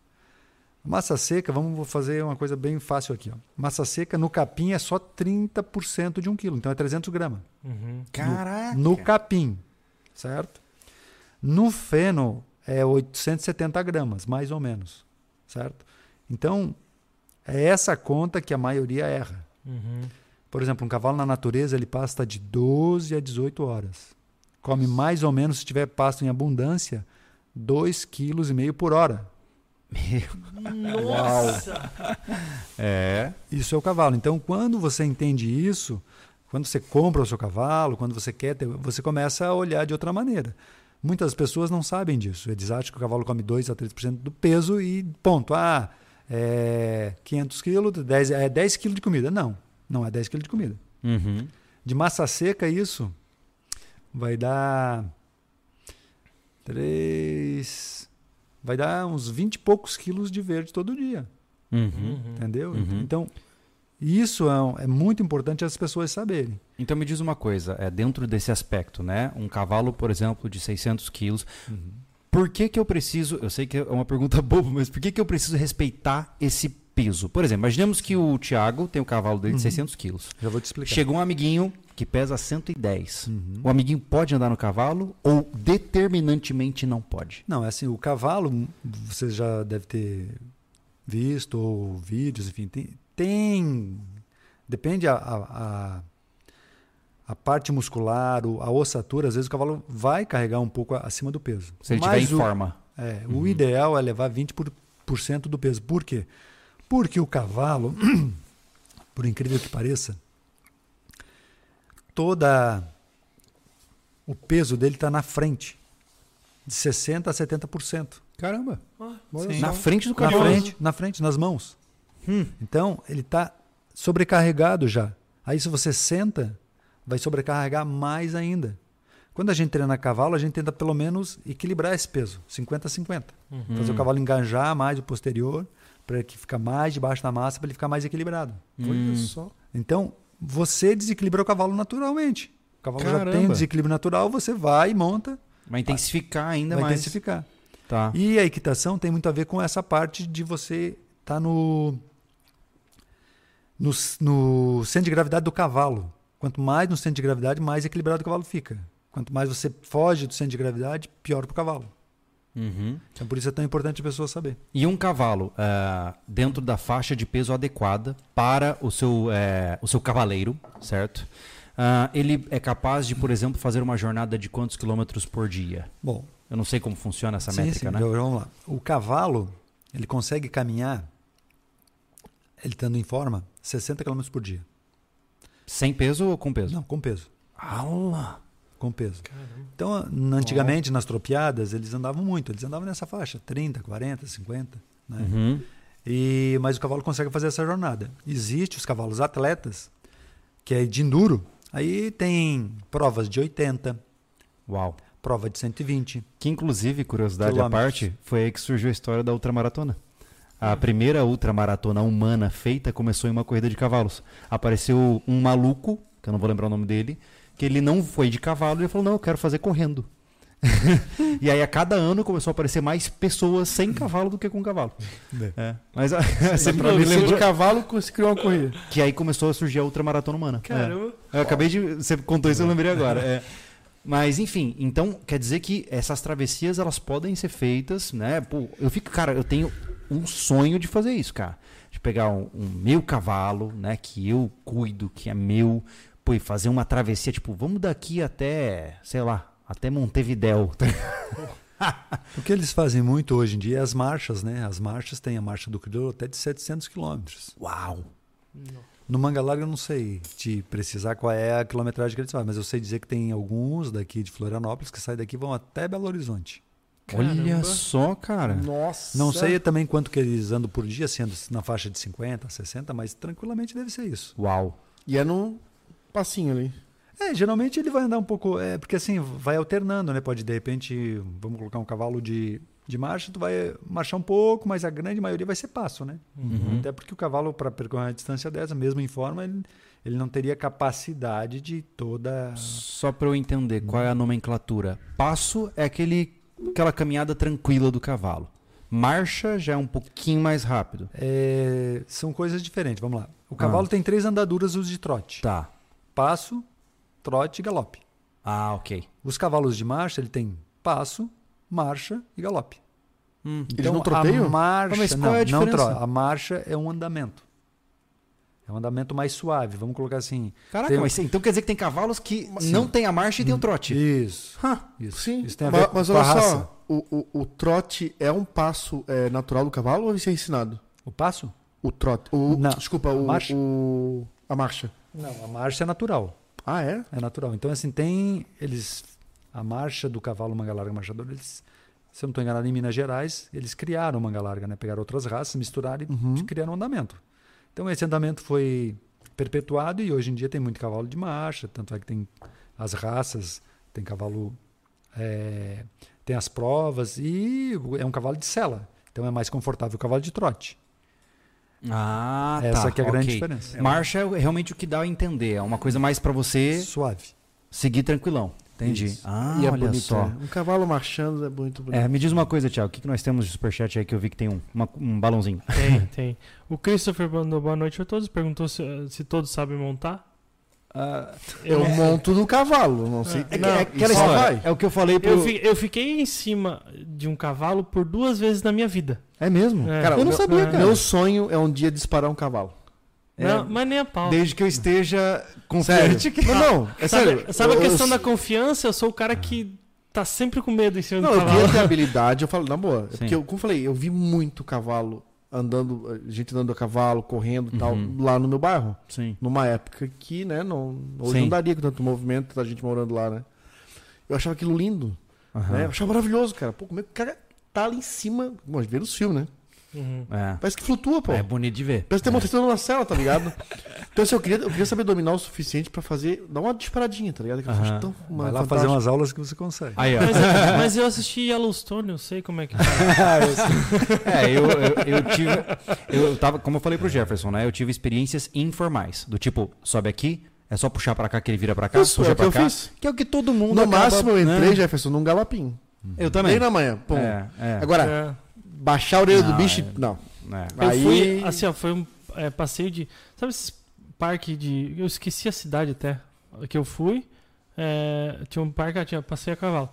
Massa seca, vamos fazer uma coisa bem fácil aqui. Ó. Massa seca no capim é só 30% de um quilo, então é 300 gramas. Uhum. Caraca. No capim, certo? No feno é 870 gramas, mais ou menos, certo? Então, é essa conta que a maioria erra. Uhum. Por exemplo, um cavalo na natureza ele pasta de 12 a 18 horas. Come mais ou menos, se tiver pasto em abundância, 2,5 kg por hora. Nossa! É. Isso é o cavalo. Então, quando você entende isso, quando você compra o seu cavalo, quando você quer ter, você começa a olhar de outra maneira. Muitas pessoas não sabem disso. Eles acham que o cavalo come 2 a 3% do peso e ponto. Ah, é 500 quilos, 10, é 10 quilos de comida. Não, não é 10 quilos de comida. Uhum. De massa seca, isso vai dar 3, vai dar uns 20 e poucos quilos de verde todo dia. Uhum. Entendeu? Uhum. Então, isso é, um- é muito importante as pessoas saberem. Então me diz uma coisa, é dentro desse aspecto, né? Um cavalo, por exemplo, de 600 quilos, por que que eu preciso, eu sei que é uma pergunta boba, mas por que que eu preciso respeitar esse peso? Por exemplo, imaginemos que o Thiago tem o cavalo dele de 600 quilos. Já vou te explicar. Chegou um amiguinho que pesa 110. Uhum. O amiguinho pode andar no cavalo ou determinantemente não pode? Não, é assim, o cavalo, você já deve ter visto, ou vídeos, enfim, tem. Tem- depende a, a, a, parte muscular, o- a ossatura, às vezes o cavalo vai carregar um pouco acima do peso. Se ele Mas estiver em o- forma. É, o ideal é levar 20% por, por cento do peso. Por quê? Porque o cavalo, por incrível que pareça, toda o peso dele está na frente, de 60 a 70%. Caramba. Sim. Na frente do Na cavalo. frente, na frente, nas mãos. Hum. Então, ele está sobrecarregado já. Aí, se você senta, vai sobrecarregar mais ainda. Quando a gente treina cavalo, a gente tenta pelo menos equilibrar esse peso, 50 a 50. Fazer o cavalo enganjar mais o posterior, para que fica mais debaixo da massa, para ele ficar mais equilibrado. Olha Hum. só. Então, você desequilibra o cavalo naturalmente. O cavalo já tem Caramba. um desequilíbrio natural, você vai e monta, Vai intensificar ainda vai mais. intensificar. Tá. E a equitação tem muito a ver com essa parte de você estar no, no no centro de gravidade do cavalo. Quanto mais no centro de gravidade, mais equilibrado o cavalo fica. Quanto mais você foge do centro de gravidade, pior para o cavalo. Uhum. Então, por isso é tão importante a pessoa saber. E um cavalo ah, dentro da faixa de peso adequada para o seu, eh, o seu cavaleiro, certo? Ah, ele é capaz de, por exemplo, fazer uma jornada de quantos quilômetros por dia? Bom, Eu não sei como funciona essa sim, métrica, sim, né? então, vamos lá. O cavalo, ele consegue caminhar, ele estando em forma, 60 km por dia. Sem peso ou com peso? Não, com peso. Aula! Com peso. Então, antigamente, nas tropiadas, eles andavam muito. Eles andavam nessa faixa, 30, 40, 50. Né? Uhum. E, mas o cavalo consegue fazer essa jornada. Existe os cavalos atletas, que é de enduro. Aí tem provas de 80, Uau. prova de 120. Que inclusive, curiosidade à parte, foi aí que surgiu a história da ultramaratona. A primeira ultramaratona humana feita começou em uma corrida de cavalos. Apareceu um maluco, que eu não vou lembrar o nome dele, que ele não foi de cavalo, ele falou: "Não, eu quero fazer correndo". e aí a cada ano começou a aparecer mais pessoas sem cavalo do que com cavalo. É. Mas a- você Pra vencer de lembrou cavalo, se criou uma corrida. que aí começou a surgir a ultramaratona humana. Caramba. É. Eu acabei de. Você contou isso, eu lembrei agora. É. Mas, enfim, então quer dizer que essas travessias elas podem ser feitas, né? Pô, eu fico, cara, eu tenho um sonho de fazer isso, cara. De pegar um, um meu cavalo, né? Que eu cuido, que é meu, pô, e fazer uma travessia, tipo, vamos daqui até, sei lá, até Montevidéu. O que eles fazem muito hoje em dia é as marchas, né? As marchas têm a marcha do crioulo até de 700 quilômetros. Uau! No Manga Larga eu não sei te precisar qual é a quilometragem que eles fazem, mas eu sei dizer que tem alguns daqui de Florianópolis que saem daqui e vão até Belo Horizonte. Olha Caramba. só, cara. Nossa. Não sei também quanto que eles andam por dia, sendo na faixa de 50, 60, mas tranquilamente deve ser isso. Uau! E é num passinho ali. É, geralmente ele vai andar um pouco, é, porque assim, vai alternando, né? Pode de repente, vamos colocar um cavalo de, de marcha, tu vai marchar um pouco, mas a grande maioria vai ser passo, né? Uhum. Até porque o cavalo, para percorrer uma distância dessa, mesmo em forma, ele, ele não teria capacidade de toda. Só para eu entender qual é a nomenclatura. Passo é aquele, aquela caminhada tranquila do cavalo. Marcha já é um pouquinho mais rápido. É, são coisas diferentes, vamos lá. O cavalo Ah. tem três andaduras os de trote: Tá. passo, trote e galope. Ah, ok. Os cavalos de marcha, ele tem passo, marcha e galope. Hum. Eles não troteiam? A marcha, Ah, mas qual não, é a não diferença? A marcha é um andamento. É um andamento mais suave, vamos colocar assim. Caraca, Tem- mas então quer dizer que tem cavalos que Sim. não tem a marcha e tem o trote. Isso. Hã. Isso, Sim, isso tem a ver mas, com a olha raça. só, o, o, o trote é um passo é, natural do cavalo ou isso é ensinado? O passo? O trote. O, Não. Desculpa, o, Marcha? o- a marcha. Não, a marcha é natural. Ah, é? É natural. Então, assim, tem. Eles. A marcha do cavalo manga larga marchador, eles. Se eu não estou enganado, em Minas Gerais, eles criaram manga larga, né? Pegaram outras raças, misturaram e Uhum. criaram um andamento. Então, esse andamento foi perpetuado e hoje em dia tem muito cavalo de marcha, tanto é que tem as raças, tem cavalo. é, tem as provas e é um cavalo de sela. Então é mais confortável o cavalo de trote. Ah, tá. Essa que é a grande ok. diferença. Marcha é realmente o que dá a entender. É uma coisa mais pra você Suave. seguir tranquilão. Entendi. Isso. Ah, e é olha bonito, só. né? Um cavalo marchando é muito bonito. É, me diz uma coisa, Thiago. O que, que nós temos de superchat aí que eu vi que tem um, uma- um balãozinho? Tem, tem. O Christopher mandou boa noite a todos. Perguntou se, se todos sabem montar. Eu monto no cavalo, não sei. É, É, não, é aquela história. É o que eu falei pro... Eu, fi- eu fiquei em cima de um cavalo por duas vezes na minha vida. É mesmo? É. Cara, eu não meu- sabia, é. cara. Meu sonho é um dia disparar um cavalo. É, Não, mas nem a pau. Desde que eu esteja confiante que... Não, não, é sabe sério. sabe Eu- a eu- questão da confiança? Eu sou o cara que tá sempre com medo em cima Não, do eu cavalo. queria ter habilidade, eu falo, na boa. É Sim. porque, eu, como eu falei, eu vi muito cavalo andando, gente andando a cavalo, correndo e tal, Uhum. lá no meu bairro. Sim. Numa época que, né, não, hoje Sim. não daria com tanto movimento, tanta gente morando lá, né? Eu achava aquilo lindo, Aham. né? Eu achava maravilhoso, cara. Pô, como é que o cara tá ali em cima? Bom, a gente vê nos filmes, né? Uhum. É. Parece que flutua, pô. É bonito de ver. Parece que tem uma testando na cela, tá ligado? então, assim, eu queria, eu queria saber dominar o suficiente pra fazer, dar uma disparadinha, tá ligado? Que eu acho tão uma, Vai lá fantástico. fazer umas aulas que você consegue. Aí, ó. Mas, mas eu assisti Yellowstone, eu sei como é que É, eu, eu, eu tive. Eu tava, como eu falei pro Jefferson, né? Eu tive experiências informais. Do tipo, sobe aqui, é só puxar pra cá que ele vira pra cá, Isso, puxa é o que pra eu cá. fiz. Que é o que todo mundo No acaba, máximo, eu né? entrei, Jefferson, num galapim. Eu também. Bem na manhã, pum. É, é, Agora, É. baixar a orelha do Não, bicho, é- não. é. Eu Aí- fui, assim, ó, foi um é, passeio de. Sabe esses parques de. Eu esqueci a cidade até. Que eu fui. é, tinha um parque, ah, tinha passeio a cavalo.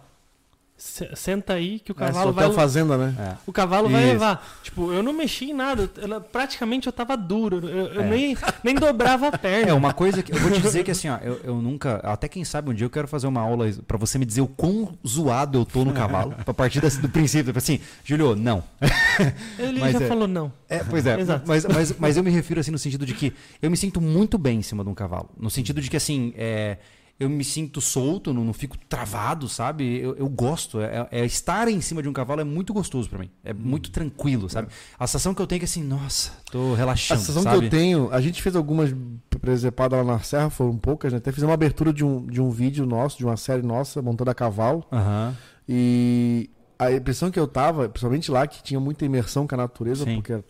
Se- Senta aí que o É, cavalo só vai. hotel fazenda, né? É. O cavalo vai Isso. levar. Tipo, eu não mexi em nada. Ela- praticamente eu tava duro. Eu, eu É. nem, nem dobrava a perna. É, uma coisa que eu vou te dizer que assim, ó, eu, eu nunca, até quem sabe um dia eu quero fazer uma aula pra você me dizer o quão zoado eu tô no cavalo, pra partir desse- do princípio, assim, Julio, não. Ele Mas já é- falou não. É, pois é, Exato. mas, mas, mas eu me refiro assim no sentido de que eu me sinto muito bem em cima de um cavalo, no sentido de que assim, é, eu me sinto solto, não, não fico travado, sabe? Eu, eu gosto, é, é- estar em cima de um cavalo é muito gostoso pra mim, é muito tranquilo, sabe? A sensação que eu tenho é que assim, nossa, tô A relaxando, sensação sabe? que eu tenho, a gente fez algumas presepadas lá na Serra, foram poucas, né? Até fizemos uma abertura de um, de um vídeo nosso, de uma série nossa, montando a cavalo. Aham. E a impressão que eu tava, principalmente lá, que tinha muita imersão com a natureza, Sim. porque era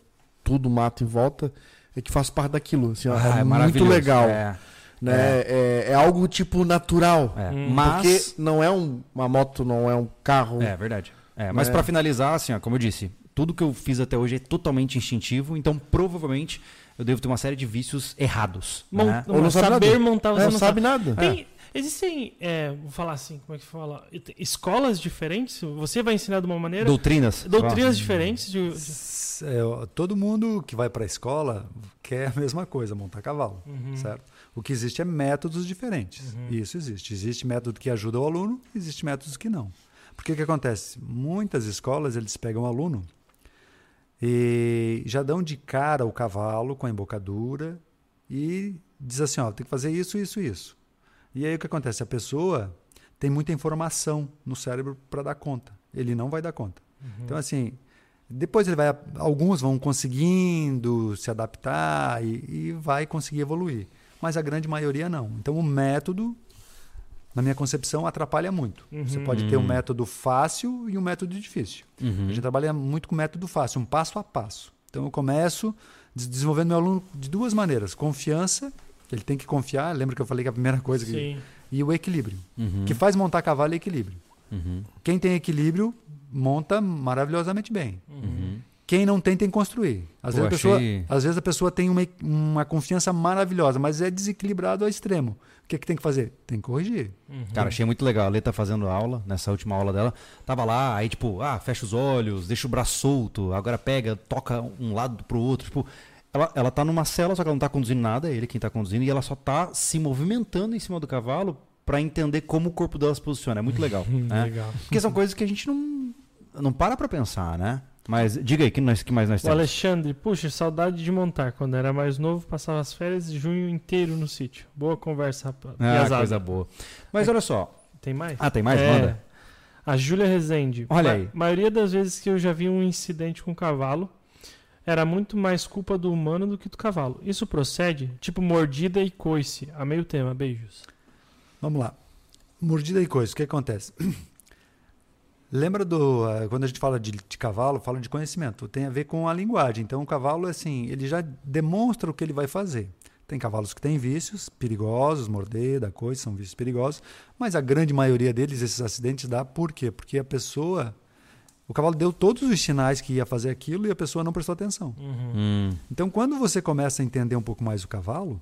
tudo mato em volta, é que faz parte daquilo. Assim, Ah, é, muito maravilhoso. legal. É, né? É. é algo tipo natural. é. Hum. Mas Porque não é um- uma moto, não é um carro. É verdade. É, mas Né? pra finalizar, assim, ó, como eu disse, tudo que eu fiz até hoje é totalmente instintivo, então provavelmente eu devo ter uma série de vícios errados. Mon- né? Ou não mas sabe saber nada. montar você É, não não sabe nada. Tem- existem, é, vou falar assim, como é que fala? Escolas diferentes? Você vai ensinar de uma maneira? Doutrinas. Doutrinas diferentes? De, de- é, todo mundo que vai para a escola quer a mesma coisa, montar cavalo, Uhum. certo? O que existe é métodos diferentes. Isso existe. Existe método que ajuda o aluno, existe métodos que não. Porque o que acontece? Muitas escolas eles pegam o aluno e já dão de cara o cavalo com a embocadura e diz assim, ó, tem que fazer isso, isso, isso. E aí o que acontece? A pessoa tem muita informação no cérebro para dar conta. Ele não vai dar conta. Então assim, depois ele vai, alguns vão conseguindo se adaptar e, e vai conseguir evoluir, mas a grande maioria não. Então o método, na minha concepção, atrapalha muito. Você Uhum. pode ter um Uhum. método fácil e um método difícil. Uhum. A gente trabalha muito com método fácil, um passo a passo. Então eu começo des- desenvolvendo meu aluno de duas maneiras: confiança, ele tem que confiar. Lembra que eu falei que a primeira coisa que, Sim. e o equilíbrio. Uhum. O que faz montar cavalo é equilíbrio. Uhum. Quem tem equilíbrio monta maravilhosamente bem. Uhum. Quem não tem, tem que construir. Às, Pô, vezes, a pessoa, achei- às vezes a pessoa tem uma, uma confiança maravilhosa, mas é desequilibrado ao extremo. O que, que tem que fazer? Tem que corrigir. Uhum. Cara, achei muito legal. A Lê tá fazendo aula, nessa última aula dela. Tava lá, aí tipo, ah, fecha os olhos, deixa o braço solto, agora pega, toca um lado pro outro. Tipo, ela, ela tá numa cela, só que ela não tá conduzindo nada, é ele quem tá conduzindo, e ela só tá se movimentando em cima do cavalo pra entender como o corpo dela se posiciona. É muito legal. né? Legal. Porque são coisas que a gente não, não para pra pensar, né? Mas diga aí, que, nós, que mais nós O temos? Alexandre, puxa, saudade de montar. Quando era mais novo, passava as férias de junho inteiro no sítio. Boa conversa, rapaz. Ah, coisa boa. Mas olha só. Tem mais? Ah, tem mais? É. Manda. A Júlia Rezende. Olha aí. maioria das vezes que eu já vi um incidente com o cavalo, era muito mais culpa do humano do que do cavalo. Isso procede? Tipo mordida e coice. A meio tema. Beijos. Vamos lá. Mordida e coisa. O que acontece? Lembra do. eh, Quando a gente fala de, de cavalo, fala de conhecimento. Tem a ver com a linguagem. Então, o cavalo, assim, ele já demonstra o que ele vai fazer. Tem cavalos que têm vícios perigosos, morder, dar coisa, são vícios perigosos. Mas a grande maioria deles, esses acidentes, dá por quê? Porque a pessoa. O cavalo deu todos os sinais que ia fazer aquilo e a pessoa não prestou atenção. Uhum. Hum. Então, quando você começa a entender um pouco mais o cavalo,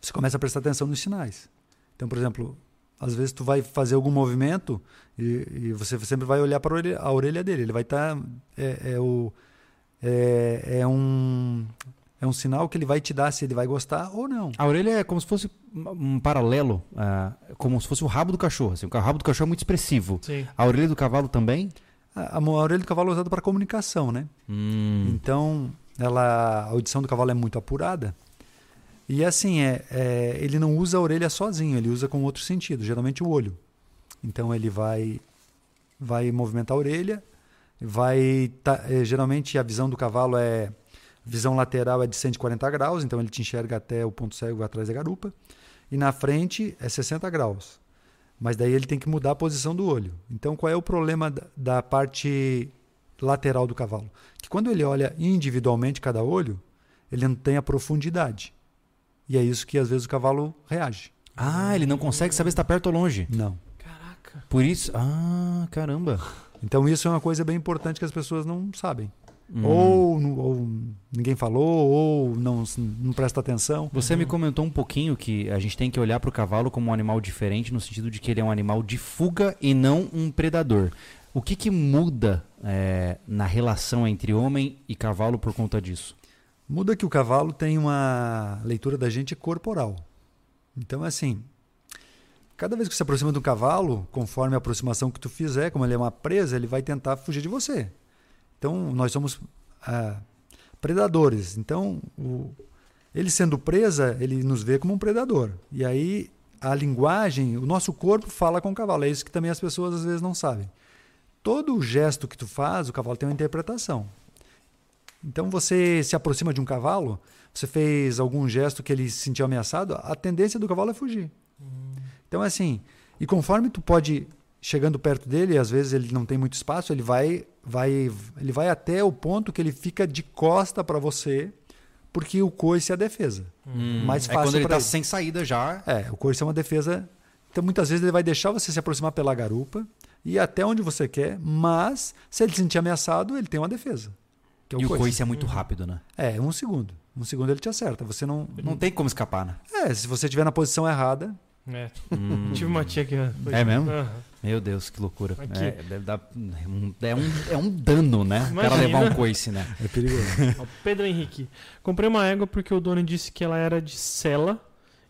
você começa a prestar atenção nos sinais. Então, por exemplo, às vezes tu vai fazer algum movimento e, e você sempre vai olhar para a orelha, dele. Ele vai estar é, é o é, é um é um sinal que ele vai te dar se ele vai gostar ou não. A orelha é como se fosse um paralelo, ah, como se fosse o rabo do cachorro. Assim. O rabo do cachorro é muito expressivo. Sim. A orelha do cavalo também? A, a orelha do cavalo é usada para comunicação, né? Hum. Então, ela, a audição do cavalo é muito apurada. E assim, é, é, ele não usa a orelha sozinho, ele usa com outro sentido, geralmente o olho. Então ele vai, vai movimentar a orelha, vai. tá- é, geralmente a visão do cavalo é. Visão lateral é de 140 graus, então ele te enxerga até o ponto cego atrás da garupa. E na frente é 60 graus. Mas daí ele tem que mudar a posição do olho. Então qual é o problema da, parte lateral do cavalo? Que quando ele olha individualmente cada olho, ele não tem a profundidade. E é isso que às vezes o cavalo reage. Ah, ele não consegue saber se está perto ou longe. Não. Caraca. Por isso. Ah, caramba. Então isso é uma coisa bem importante que as pessoas não sabem. Hum. Ou, ou ninguém falou, ou não, não presta atenção. Você me comentou um pouquinho que a gente tem que olhar para o cavalo como um animal diferente, no sentido de que ele é um animal de fuga e não um predador. O que, que muda é, na relação entre homem e cavalo por conta disso? Muda que o cavalo tem uma leitura da gente corporal. Então, assim, cada vez que você se aproxima do cavalo, conforme a aproximação que tu fizer, como ele é uma presa, ele vai tentar fugir de você. Então, nós somos ah, predadores. Então, o- ele sendo presa, ele nos vê como um predador. E aí, a linguagem, o nosso corpo fala com o cavalo. É isso que também as pessoas às vezes não sabem. Todo gesto que tu faz, o cavalo tem uma interpretação. Então você se aproxima de um cavalo, você fez algum gesto que ele se sentiu ameaçado, a tendência do cavalo é fugir. Então é assim, e conforme tu pode chegando perto dele, às vezes ele não tem muito espaço, ele vai vai ele vai até o ponto que ele fica de costa para você, porque o coice é a defesa. Mais é fácil quando ele está sem saída já. É, o coice é uma defesa. Então muitas vezes ele vai deixar você se aproximar pela garupa e ir até onde você quer, mas se ele se sentir ameaçado, ele tem uma defesa. Que é E o coice. coice é muito rápido, né? É, um segundo. Um segundo ele te acerta. Você não. Não tem como escapar, né? É, se você estiver na posição errada, É. Hum. Tive uma tia que. foi- É mesmo? Aham. Meu Deus, que loucura. Aqui. É, deve dar um, é, um, é um dano, né? O cara levar um coice, né? é perigoso. Ó, Pedro Henrique. Comprei uma égua porque o dono disse que ela era de sela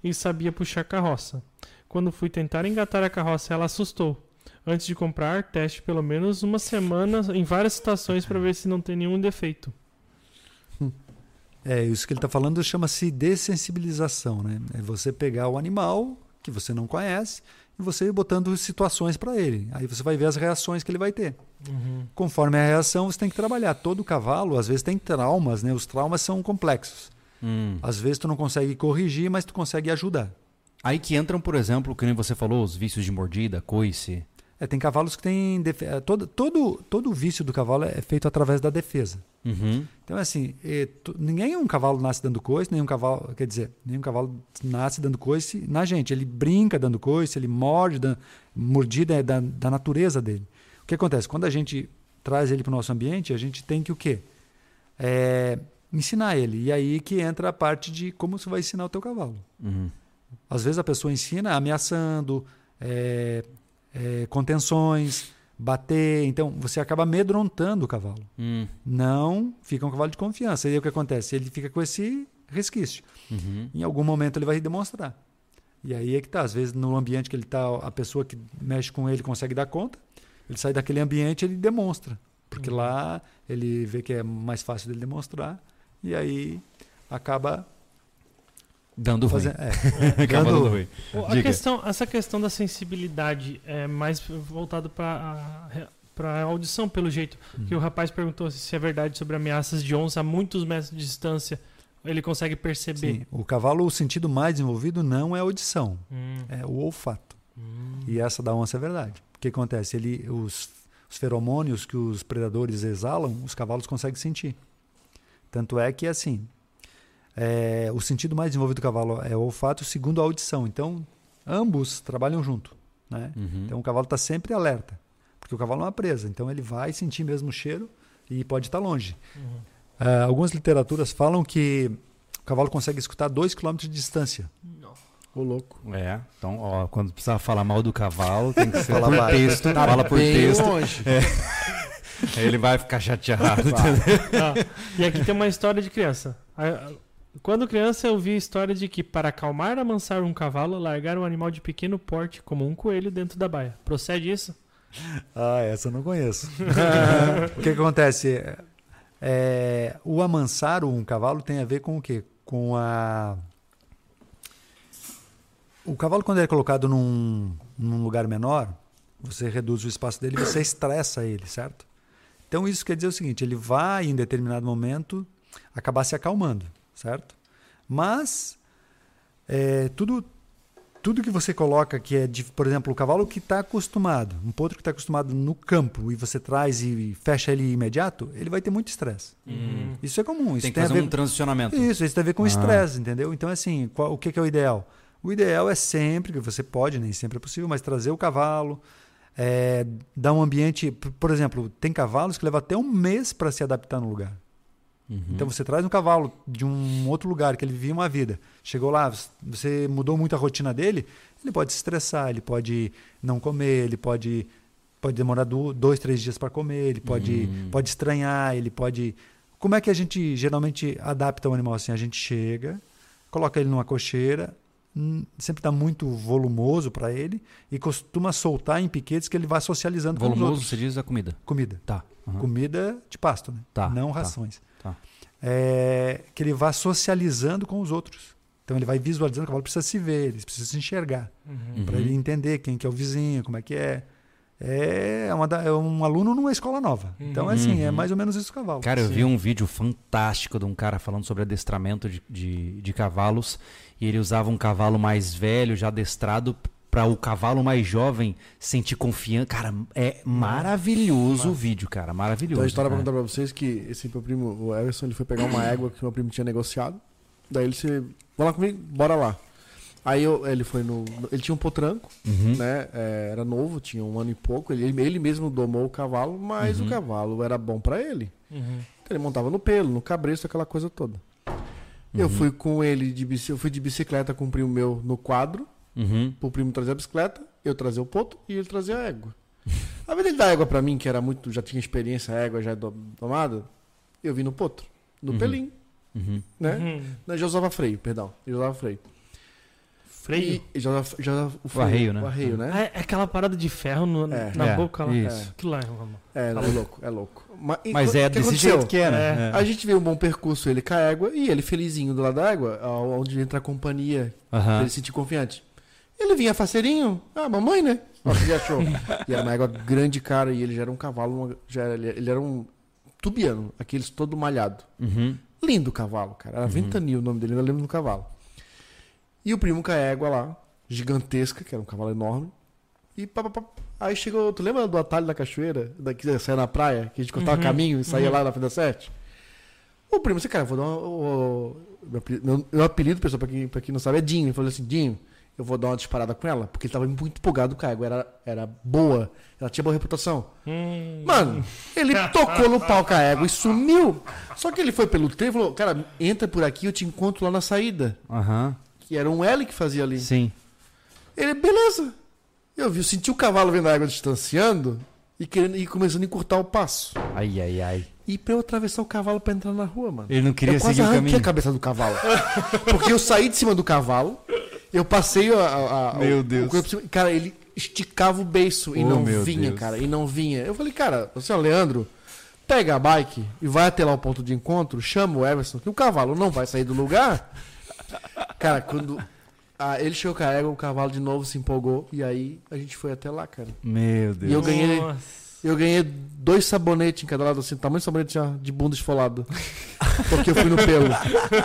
e sabia puxar carroça. Quando fui tentar engatar a carroça, ela assustou. Antes de comprar, teste pelo menos uma semana em várias estações para ver se não tem nenhum defeito. É, isso que ele está falando chama-se dessensibilização, né? É você pegar o animal que você não conhece e você botando situações para ele. Aí você vai ver as reações que ele vai ter. Uhum. Conforme a reação, você tem que trabalhar. Todo cavalo, às vezes, tem traumas, né? Os traumas são complexos. Hum. Às vezes tu não consegue corrigir, mas tu consegue ajudar. Aí que entram, por exemplo, que nem você falou, os vícios de mordida, coice. É, tem cavalos que têm. defe- é, Todo, todo, todo o vício do cavalo é feito através da defesa. Uhum. Então, assim, eh, tu- ninguém um cavalo nasce dando coice, nenhum cavalo, quer dizer, nenhum cavalo nasce dando coice na gente. Ele brinca dando coice, ele morde, mordida é da, da natureza dele. O que acontece? Quando a gente traz ele para o nosso ambiente, a gente tem que o quê? É, ensinar ele. E aí que entra a parte de como você vai ensinar o teu cavalo. Uhum. Às vezes a pessoa ensina ameaçando, é, é, contenções, bater. Então, você acaba amedrontando o cavalo Hum. não fica um cavalo de confiança. E aí o que acontece? Ele fica com esse resquício. Uhum. Em algum momento ele vai demonstrar. E aí é que tá. Às vezes no ambiente que ele tá, a pessoa que mexe com ele consegue dar conta. Ele sai daquele ambiente ele demonstra. Porque lá ele vê que é mais fácil dele demonstrar. E aí acaba Dando ruim. fazendo. É, dando- ruim. A Diga. questão, essa questão da sensibilidade é mais voltado para para audição, pelo jeito. Hum. Que o rapaz perguntou se é verdade sobre ameaças de onça a muitos metros de distância. Ele consegue perceber. Sim, o cavalo, o sentido mais desenvolvido não é a audição, Hum, é o olfato. hum. E essa da onça é verdade. que acontece? Ele, os, os feromônios que os predadores exalam, os cavalos conseguem sentir. Tanto é que, assim, é, o sentido mais desenvolvido do cavalo é o olfato, o segundo a audição. Então, ambos trabalham junto. Né? Uhum. Então, o cavalo está sempre alerta, porque o cavalo é uma presa. Então, ele vai sentir mesmo o cheiro e pode estar longe. Ah, algumas literaturas falam que o cavalo consegue escutar 2 km de distância. Ô, louco. É, então, ó, quando precisar falar mal do cavalo, tem que ser Fala por texto, fala por Bem texto. longe. Aí ele vai ficar chateado. Ah, e aqui tem uma história de criança. Quando criança, eu vi a história de que, para acalmar e amansar um cavalo, largar um animal de pequeno porte, como um coelho, dentro da baia. Procede isso? Ah, essa eu não conheço. o que, acontece? É, o amansar um cavalo tem a ver com o quê? Com a. O cavalo, quando ele é colocado num, num lugar menor, você reduz o espaço dele e você estressa ele, certo? Então isso quer dizer o seguinte: ele vai, em determinado momento, acabar se acalmando, certo? Mas é, tudo, tudo que você coloca que é, de, por exemplo, o cavalo que está acostumado, um potro que está acostumado no campo e você traz e fecha ele imediato, ele vai ter muito estresse. Uhum. Isso é comum. Isso Tem que tem, a fazer ver um transicionamento. isso, isso tem a ver com Ah. estresse, entendeu? Então, assim, qual- o que, que é o ideal? O ideal é sempre, que você pode, nem sempre é possível, mas trazer o cavalo, é, dar um ambiente. Por por exemplo, tem cavalos que levam até um mês para se adaptar no lugar. Uhum. Então você traz um cavalo de um outro lugar que ele vivia uma vida, chegou lá, você mudou muito a rotina dele, ele pode se estressar, ele pode não comer, ele pode pode demorar do- dois, três dias para comer, ele pode Hum. pode estranhar, ele pode. Como é que a gente geralmente adapta o animal assim? A gente chega, coloca ele numa cocheira, hum, sempre está muito volumoso para ele e costuma soltar em piquetes que ele vai socializando com os Volumoso, outros. você diz a comida. Comida. Tá. Uhum. Comida de pasto, né? Tá, Não tá, rações. tá. É, que ele vá socializando com os outros. Então ele vai visualizando, o cavalo precisa se ver, ele precisa se enxergar, Uhum. para ele entender quem que é o vizinho, como é que é. É, uma é um aluno numa escola nova. Então, é assim, é Uhum. mais ou menos isso o cavalo. Cara, eu Sim. vi um vídeo fantástico de um cara falando sobre adestramento de, de, de cavalos. E ele usava um cavalo mais velho, já adestrado, para o cavalo mais jovem sentir confiança. Cara, é maravilhoso o vídeo, cara. Maravilhoso. Então a história pra cara. contar pra vocês que esse meu primo, o Everson, ele foi pegar uma égua que meu primo tinha negociado. Daí ele se. Vamos lá comigo? Bora lá. Aí eu- ele foi no. Ele tinha um potranco, Uhum. né? é, era novo, tinha um ano e pouco. Ele, ele mesmo domou o cavalo, mas Uhum. o cavalo era bom pra ele. Uhum. Então ele montava no pelo, no cabresto, aquela coisa toda. Eu Uhum. fui com ele de eu fui de bicicleta com o primo meu no quadro, Uhum. pro primo trazer a bicicleta, eu trazer o poto e ele trazer a égua. A vez dele dar égua pra mim, que era muito, já tinha experiência, a égua já é do- domada, eu vim no potro, no Uhum. pelinho, Uhum. né? Uhum. Não, já usava freio, perdão. Eu usava freio. Freio? E já, usava- já usava o freio, arreio, né? O arreio, Ah, né? é aquela parada de ferro no- É. na É, boca lá. isso. Aquilo lá, Ramon. É, é louco, é louco. Mas, Mas é o desse aconteceu? jeito que é, né? A gente vê um bom percurso, ele com a égua, e ele felizinho do lado da égua, ao- onde entra a companhia, ele se sentir confiante. Ele vinha faceirinho, ah, mamãe, né? Ó, o que ele achou? e era uma égua grande, cara, e ele já era um cavalo, uma- já era- ele, era um tubiano, aqueles todo malhado. Uhum. Lindo cavalo, cara. Era Ventania o nome dele, eu lembro do cavalo. E o primo com a égua lá, gigantesca, que era um cavalo enorme. E pá, pá, pá. Aí chegou, tu lembra do atalho da cachoeira? Daqui saia na praia, que a gente cortava Uhum, caminho e saía uhum. lá na Fenda 7? O primo, você, cara, eu vou dar uma. o- o- meu, apelido- meu, meu apelido, pessoal, pra quem, pra quem não sabe, é Dinho. Ele falou assim: Dinho, eu vou dar uma disparada com ela, porque ele tava muito empolgado com a égua, era, era boa, ela tinha boa reputação. Hum. Mano, ele tocou no pau com a égua e sumiu. Só que ele foi pelo trem e falou: Cara, entra por aqui, eu te encontro lá na saída. Aham. Que era um L que fazia ali. Sim. Ele, beleza. Eu vi, eu senti o cavalo vendo a água distanciando e, querendo, e começando a encurtar o passo. Ai, ai, ai. E pra eu atravessar o cavalo pra entrar na rua, mano. Ele não queria eu quase seguir o caminho. a cabeça do cavalo. Porque eu saí de cima do cavalo, eu passei a. a- a- Meu o- Deus. o corpo por cima, cara, ele esticava o beiço e Oh, não meu vinha, Deus. cara. E não vinha. Eu falei, cara, você é o Leandro, pega a bike e vai até lá o ponto de encontro, chama o Everson, que o cavalo não vai sair do lugar. Cara, quando. ah, ele chegou com a égua, o cavalo de novo se empolgou e aí a gente foi até lá, cara. Meu Deus. E eu ganhei- Nossa. Eu ganhei dois sabonetes em cada lado, assim, tamanho de sabonete já de bunda esfolado. porque eu fui no pelo.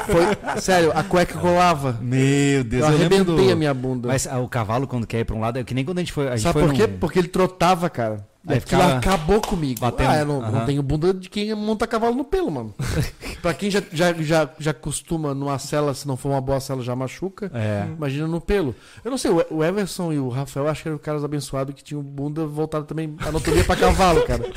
Foi, sério, a cueca colava. Meu Deus, Eu eu arrebentei do... a minha bunda. Mas ah, o cavalo, quando quer ir pra um lado, é que nem quando a gente foi. A gente Sabe foi por quê? num- Porque ele trotava, cara. Aí ficava acabou comigo. batendo. Ah, eu não, não Aham. tenho bunda de quem monta cavalo no pelo, mano. pra quem já, já, já, já costuma numa cela, se não for uma boa cela, já machuca. É. Imagina no pelo. Eu não sei, o o Everson e o Rafael acho que eram caras abençoados que tinham bunda voltada também anatomia pra cavalo, cara.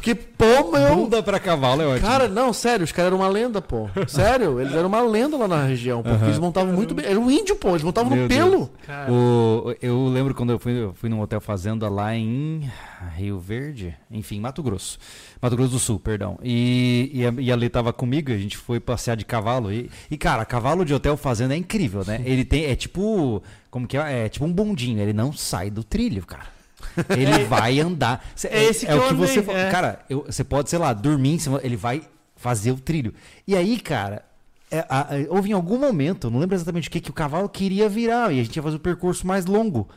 Porque, pô, meu. Bunda pra cavalo é ótimo. Cara, não, sério, os caras eram uma lenda, pô. Sério, eles eram uma lenda lá na região, porque Aham. eles montavam muito bem. Era um índio, pô, eles montavam Meu no pelo. Cara, O- eu lembro quando eu fui, eu fui num hotel fazenda lá em Rio Verde, enfim, Mato Grosso. Mato Grosso do Sul, perdão. E, e, a, e a Lê tava comigo, a gente foi passear de cavalo. E, e, cara, cavalo de hotel fazenda é incrível, né? Ele tem, é tipo, como que é? É tipo um bondinho, ele não sai do trilho, cara. Ele vai andar. Cê- É esse que o eu que você andei, fa- é. Cara, eu- você pode, sei lá, dormir em cima, ele vai fazer o trilho. E aí, cara, é, a- a- houve em algum momento, não lembro exatamente o que, que o cavalo queria virar, e a gente ia fazer o percurso mais longo.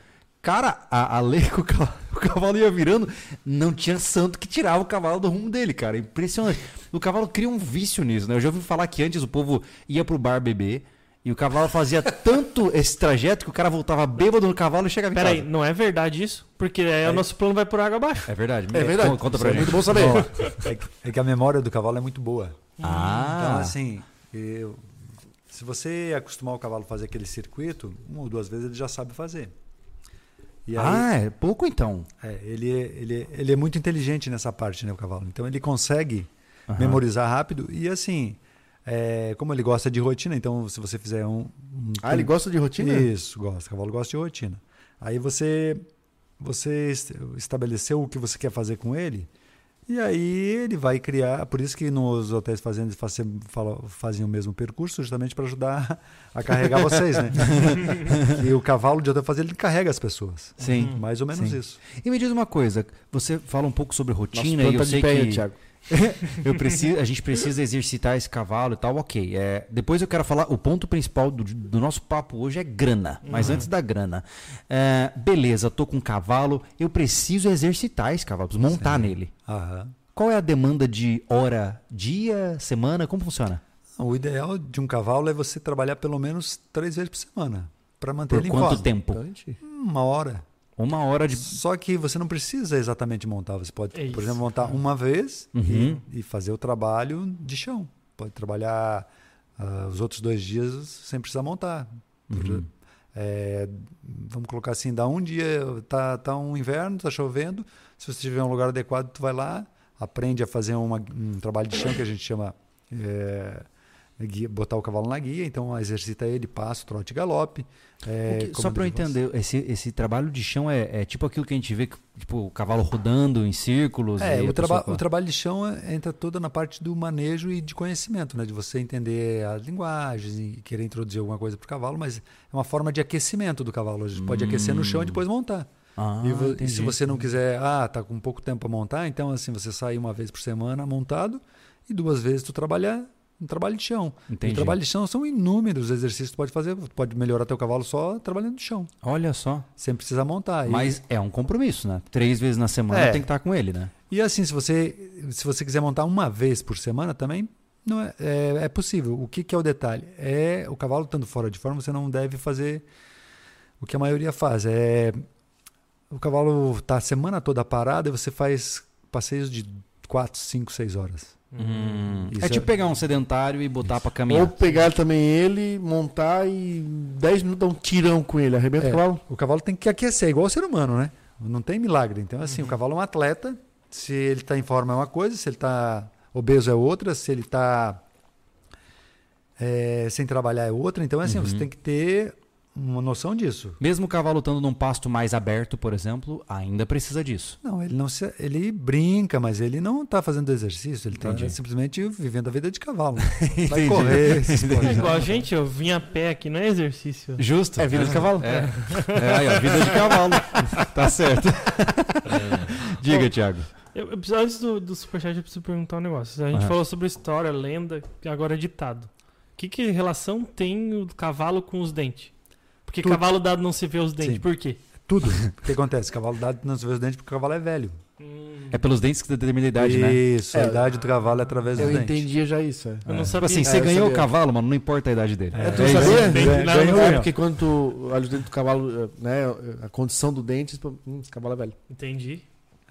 Cara, a, a lei que o cavalo, o cavalo ia virando, não tinha santo que tirava o cavalo do rumo dele, cara. Impressionante. O cavalo cria um vício nisso, né? Eu já ouvi falar que antes o povo ia pro bar beber, e o cavalo fazia tanto esse trajeto que o cara voltava bêbado no cavalo e chegava em peraí, casa. não é verdade isso? Porque aí o nosso plano vai por água abaixo. É verdade. É verdade. Conta, conta pra é muito bom saber. É, que- é que a memória do cavalo é muito boa. Ah, Então, assim, eu- se você acostumar o cavalo a fazer aquele circuito, uma ou duas vezes ele já sabe fazer. E aí, ah, é pouco então. é, ele, é- ele, é- ele é muito inteligente nessa parte, né, o cavalo. Então ele consegue Aham. memorizar rápido e assim, é, como ele gosta de rotina, então se você fizer um... um Ah, ele gosta de rotina? Isso, gosta. O cavalo gosta de rotina. Aí você você est- estabeleceu o que você quer fazer com ele, e aí ele vai criar. Por isso que nos hotéis fazendas fazem, fazem o mesmo percurso, justamente para ajudar a carregar vocês, né? e o cavalo de hotel fazendas ele carrega as pessoas. Sim. Mais ou menos Sim. isso. E me diz uma coisa, você fala um pouco sobre rotina plano e eu sei de pé, que hein, Thiago. eu preciso, a gente precisa exercitar esse cavalo e tal, ok. É, depois eu quero falar, o ponto principal do, do nosso papo hoje é grana. Mas antes da grana, é, beleza, tô com um cavalo, eu preciso exercitar esse cavalo, preciso montar nele. Aham. Qual é a demanda de hora, dia, semana? Como funciona? O ideal de um cavalo é você trabalhar pelo menos três vezes por semana para manter Por ele em quanto forma. tempo? Uma hora. Uma hora de. Só que você não precisa exatamente montar. Você pode, É por exemplo, montar uma vez Uhum. e, e fazer o trabalho de chão. Pode trabalhar ah, os outros dois dias sem precisar montar. Por- Uhum. é, vamos colocar assim, dá um dia, tá, tá um inverno, tá chovendo. Se você tiver um lugar adequado, tu vai lá, aprende a fazer uma- um trabalho de chão que a gente chama é, guia- botar o cavalo na guia. Então exercita ele, passo, trote e galope. é, que- só para eu entender, esse, esse trabalho de chão é, é tipo aquilo que a gente vê, tipo, o cavalo rodando em círculos. É, o, traba pessoa- o trabalho de chão é- entra toda na parte do manejo e de conhecimento, né? De você entender as linguagens e querer introduzir alguma coisa para o cavalo, mas é uma forma de aquecimento do cavalo. A gente pode aquecer no chão e depois montar. Ah, e, e se você não quiser, ah, tá com pouco tempo para montar, então assim, você sai uma vez por semana montado e duas vezes tu trabalhar um trabalho de chão. Entendi. O trabalho de chão são inúmeros exercícios que tu pode fazer. Tu pode melhorar teu cavalo só trabalhando no chão, Olha só. sem precisar montar. E- Mas é um compromisso, né? Três vezes na semana É. tem que estar com ele, né? E assim, se você, se você quiser montar uma vez por semana também, não é, é, é possível. O que, que é o detalhe? É o cavalo estando fora de forma, você não deve fazer o que a maioria faz. É o cavalo está a semana toda parado e você faz passeios de 4, 5, 6 horas. Isso é tipo pegar um sedentário e botar pra Ou caminhar. pegar também ele, montar e 10 minutos dar um tirão com ele. Arrebenta É. o cavalo. O cavalo tem que aquecer, igual o ser humano, né? Não tem milagre. Então, assim, o cavalo é um atleta. Se ele está em forma é uma coisa, se ele está obeso é outra, se ele está sem trabalhar é outra. Então, assim, você tem que ter uma noção disso. Mesmo o cavalo estando num pasto mais aberto, por exemplo, ainda precisa disso. Não, ele não se, ele brinca, mas ele não está fazendo exercício. Ele está simplesmente vivendo a vida de cavalo. Vai correr, esses É igual a gente, eu vim a pé aqui, não é exercício. Justo. É vida de cavalo. É. É, aí, ó, vida de cavalo. tá certo. Diga, Thiago. Eu, eu antes do, do Superchat, eu preciso perguntar um negócio. A gente falou sobre história, lenda, agora é ditado. Que, que relação tem o cavalo com os dentes? Porque Tudo. cavalo dado não se vê os dentes. Sim. Por quê? Tudo. O que acontece? Cavalo dado não se vê os dentes porque o cavalo é velho. Hum, É pelos dentes que determina a idade, né? Isso, a É, idade do cavalo é através Eu dos dentes. entendia já isso. É. Eu É. não Tipo sabia. assim, É, você eu ganhou o cavalo, mano, não importa a idade dele. É, tu É isso. sabia? Ganhou, É, porque quando tu olha o dentro do cavalo, né, a condição do dente, pô, hum, esse cavalo é velho. Entendi.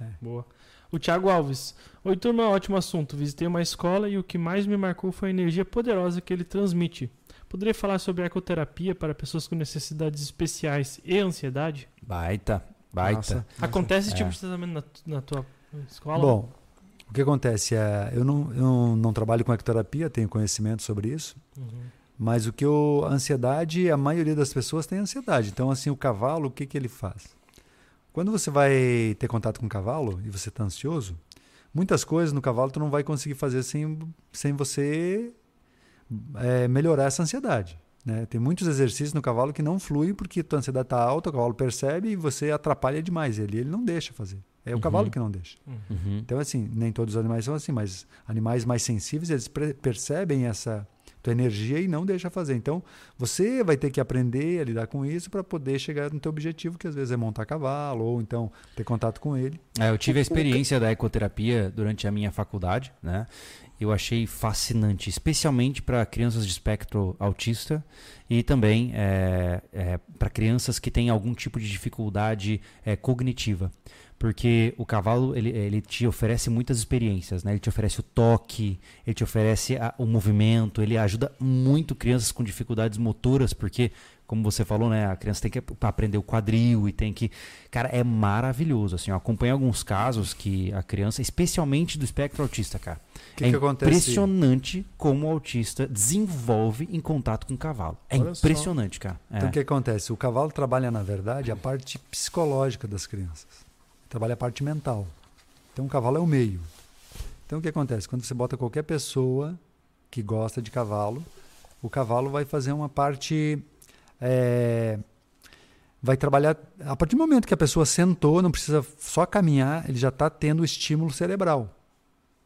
É. Boa. O Thiago Alves. Oi, turma, ótimo assunto. Visitei uma escola e o que mais me marcou foi a energia poderosa que ele transmite. Poderia falar sobre ecoterapia para pessoas com necessidades especiais e ansiedade? Baita, baita. Nossa. Acontece esse É. tipo de tratamento na, na tua escola? Bom, o que acontece é, eu não, eu não, trabalho com ectoterapia, tenho conhecimento sobre isso, Uhum. mas o que eu, a ansiedade, a maioria das pessoas tem ansiedade. Então, assim, o cavalo, o que, que ele faz? Quando você vai ter contato com o cavalo e você está ansioso, muitas coisas no cavalo tu não vai conseguir fazer sem, sem você é, melhorar essa ansiedade. Né? Tem muitos exercícios no cavalo que não fluem porque tua ansiedade está alta, o cavalo percebe e você atrapalha demais ele. Ele não deixa fazer. É o Uhum. cavalo que não deixa. Uhum. Então, assim, nem todos os animais são assim, mas animais mais sensíveis, eles percebem essa tua energia e não deixa fazer. Então, você vai ter que aprender a lidar com isso para poder chegar no teu objetivo, que às vezes é montar cavalo ou então ter contato com ele. É, eu tive a experiência da ecoterapia durante a minha faculdade, né? Eu achei fascinante, especialmente para crianças de espectro autista e também para crianças que têm algum tipo de dificuldade é, cognitiva. Porque o cavalo ele, ele te oferece muitas experiências, né? Ele te oferece o toque, ele te oferece a- o movimento, ele ajuda muito crianças com dificuldades motoras, porque, como você falou, né? A criança tem que ap- aprender o quadril e tem que Cara, é maravilhoso. Assim, eu acompanhei alguns casos que a criança, especialmente do espectro autista, cara. Que, é que acontece? impressionante como o autista desenvolve em contato com o cavalo. É Olha só. impressionante, cara. É. Então, o que acontece? O cavalo trabalha, na verdade, a parte psicológica das crianças. Trabalha a parte mental. Então, o cavalo é o meio. Então, o que acontece? Quando você bota qualquer pessoa que gosta de cavalo, o cavalo vai fazer uma parte. É, vai trabalhar. A partir do momento que a pessoa sentou, não precisa só caminhar, ele já está tendo estímulo cerebral.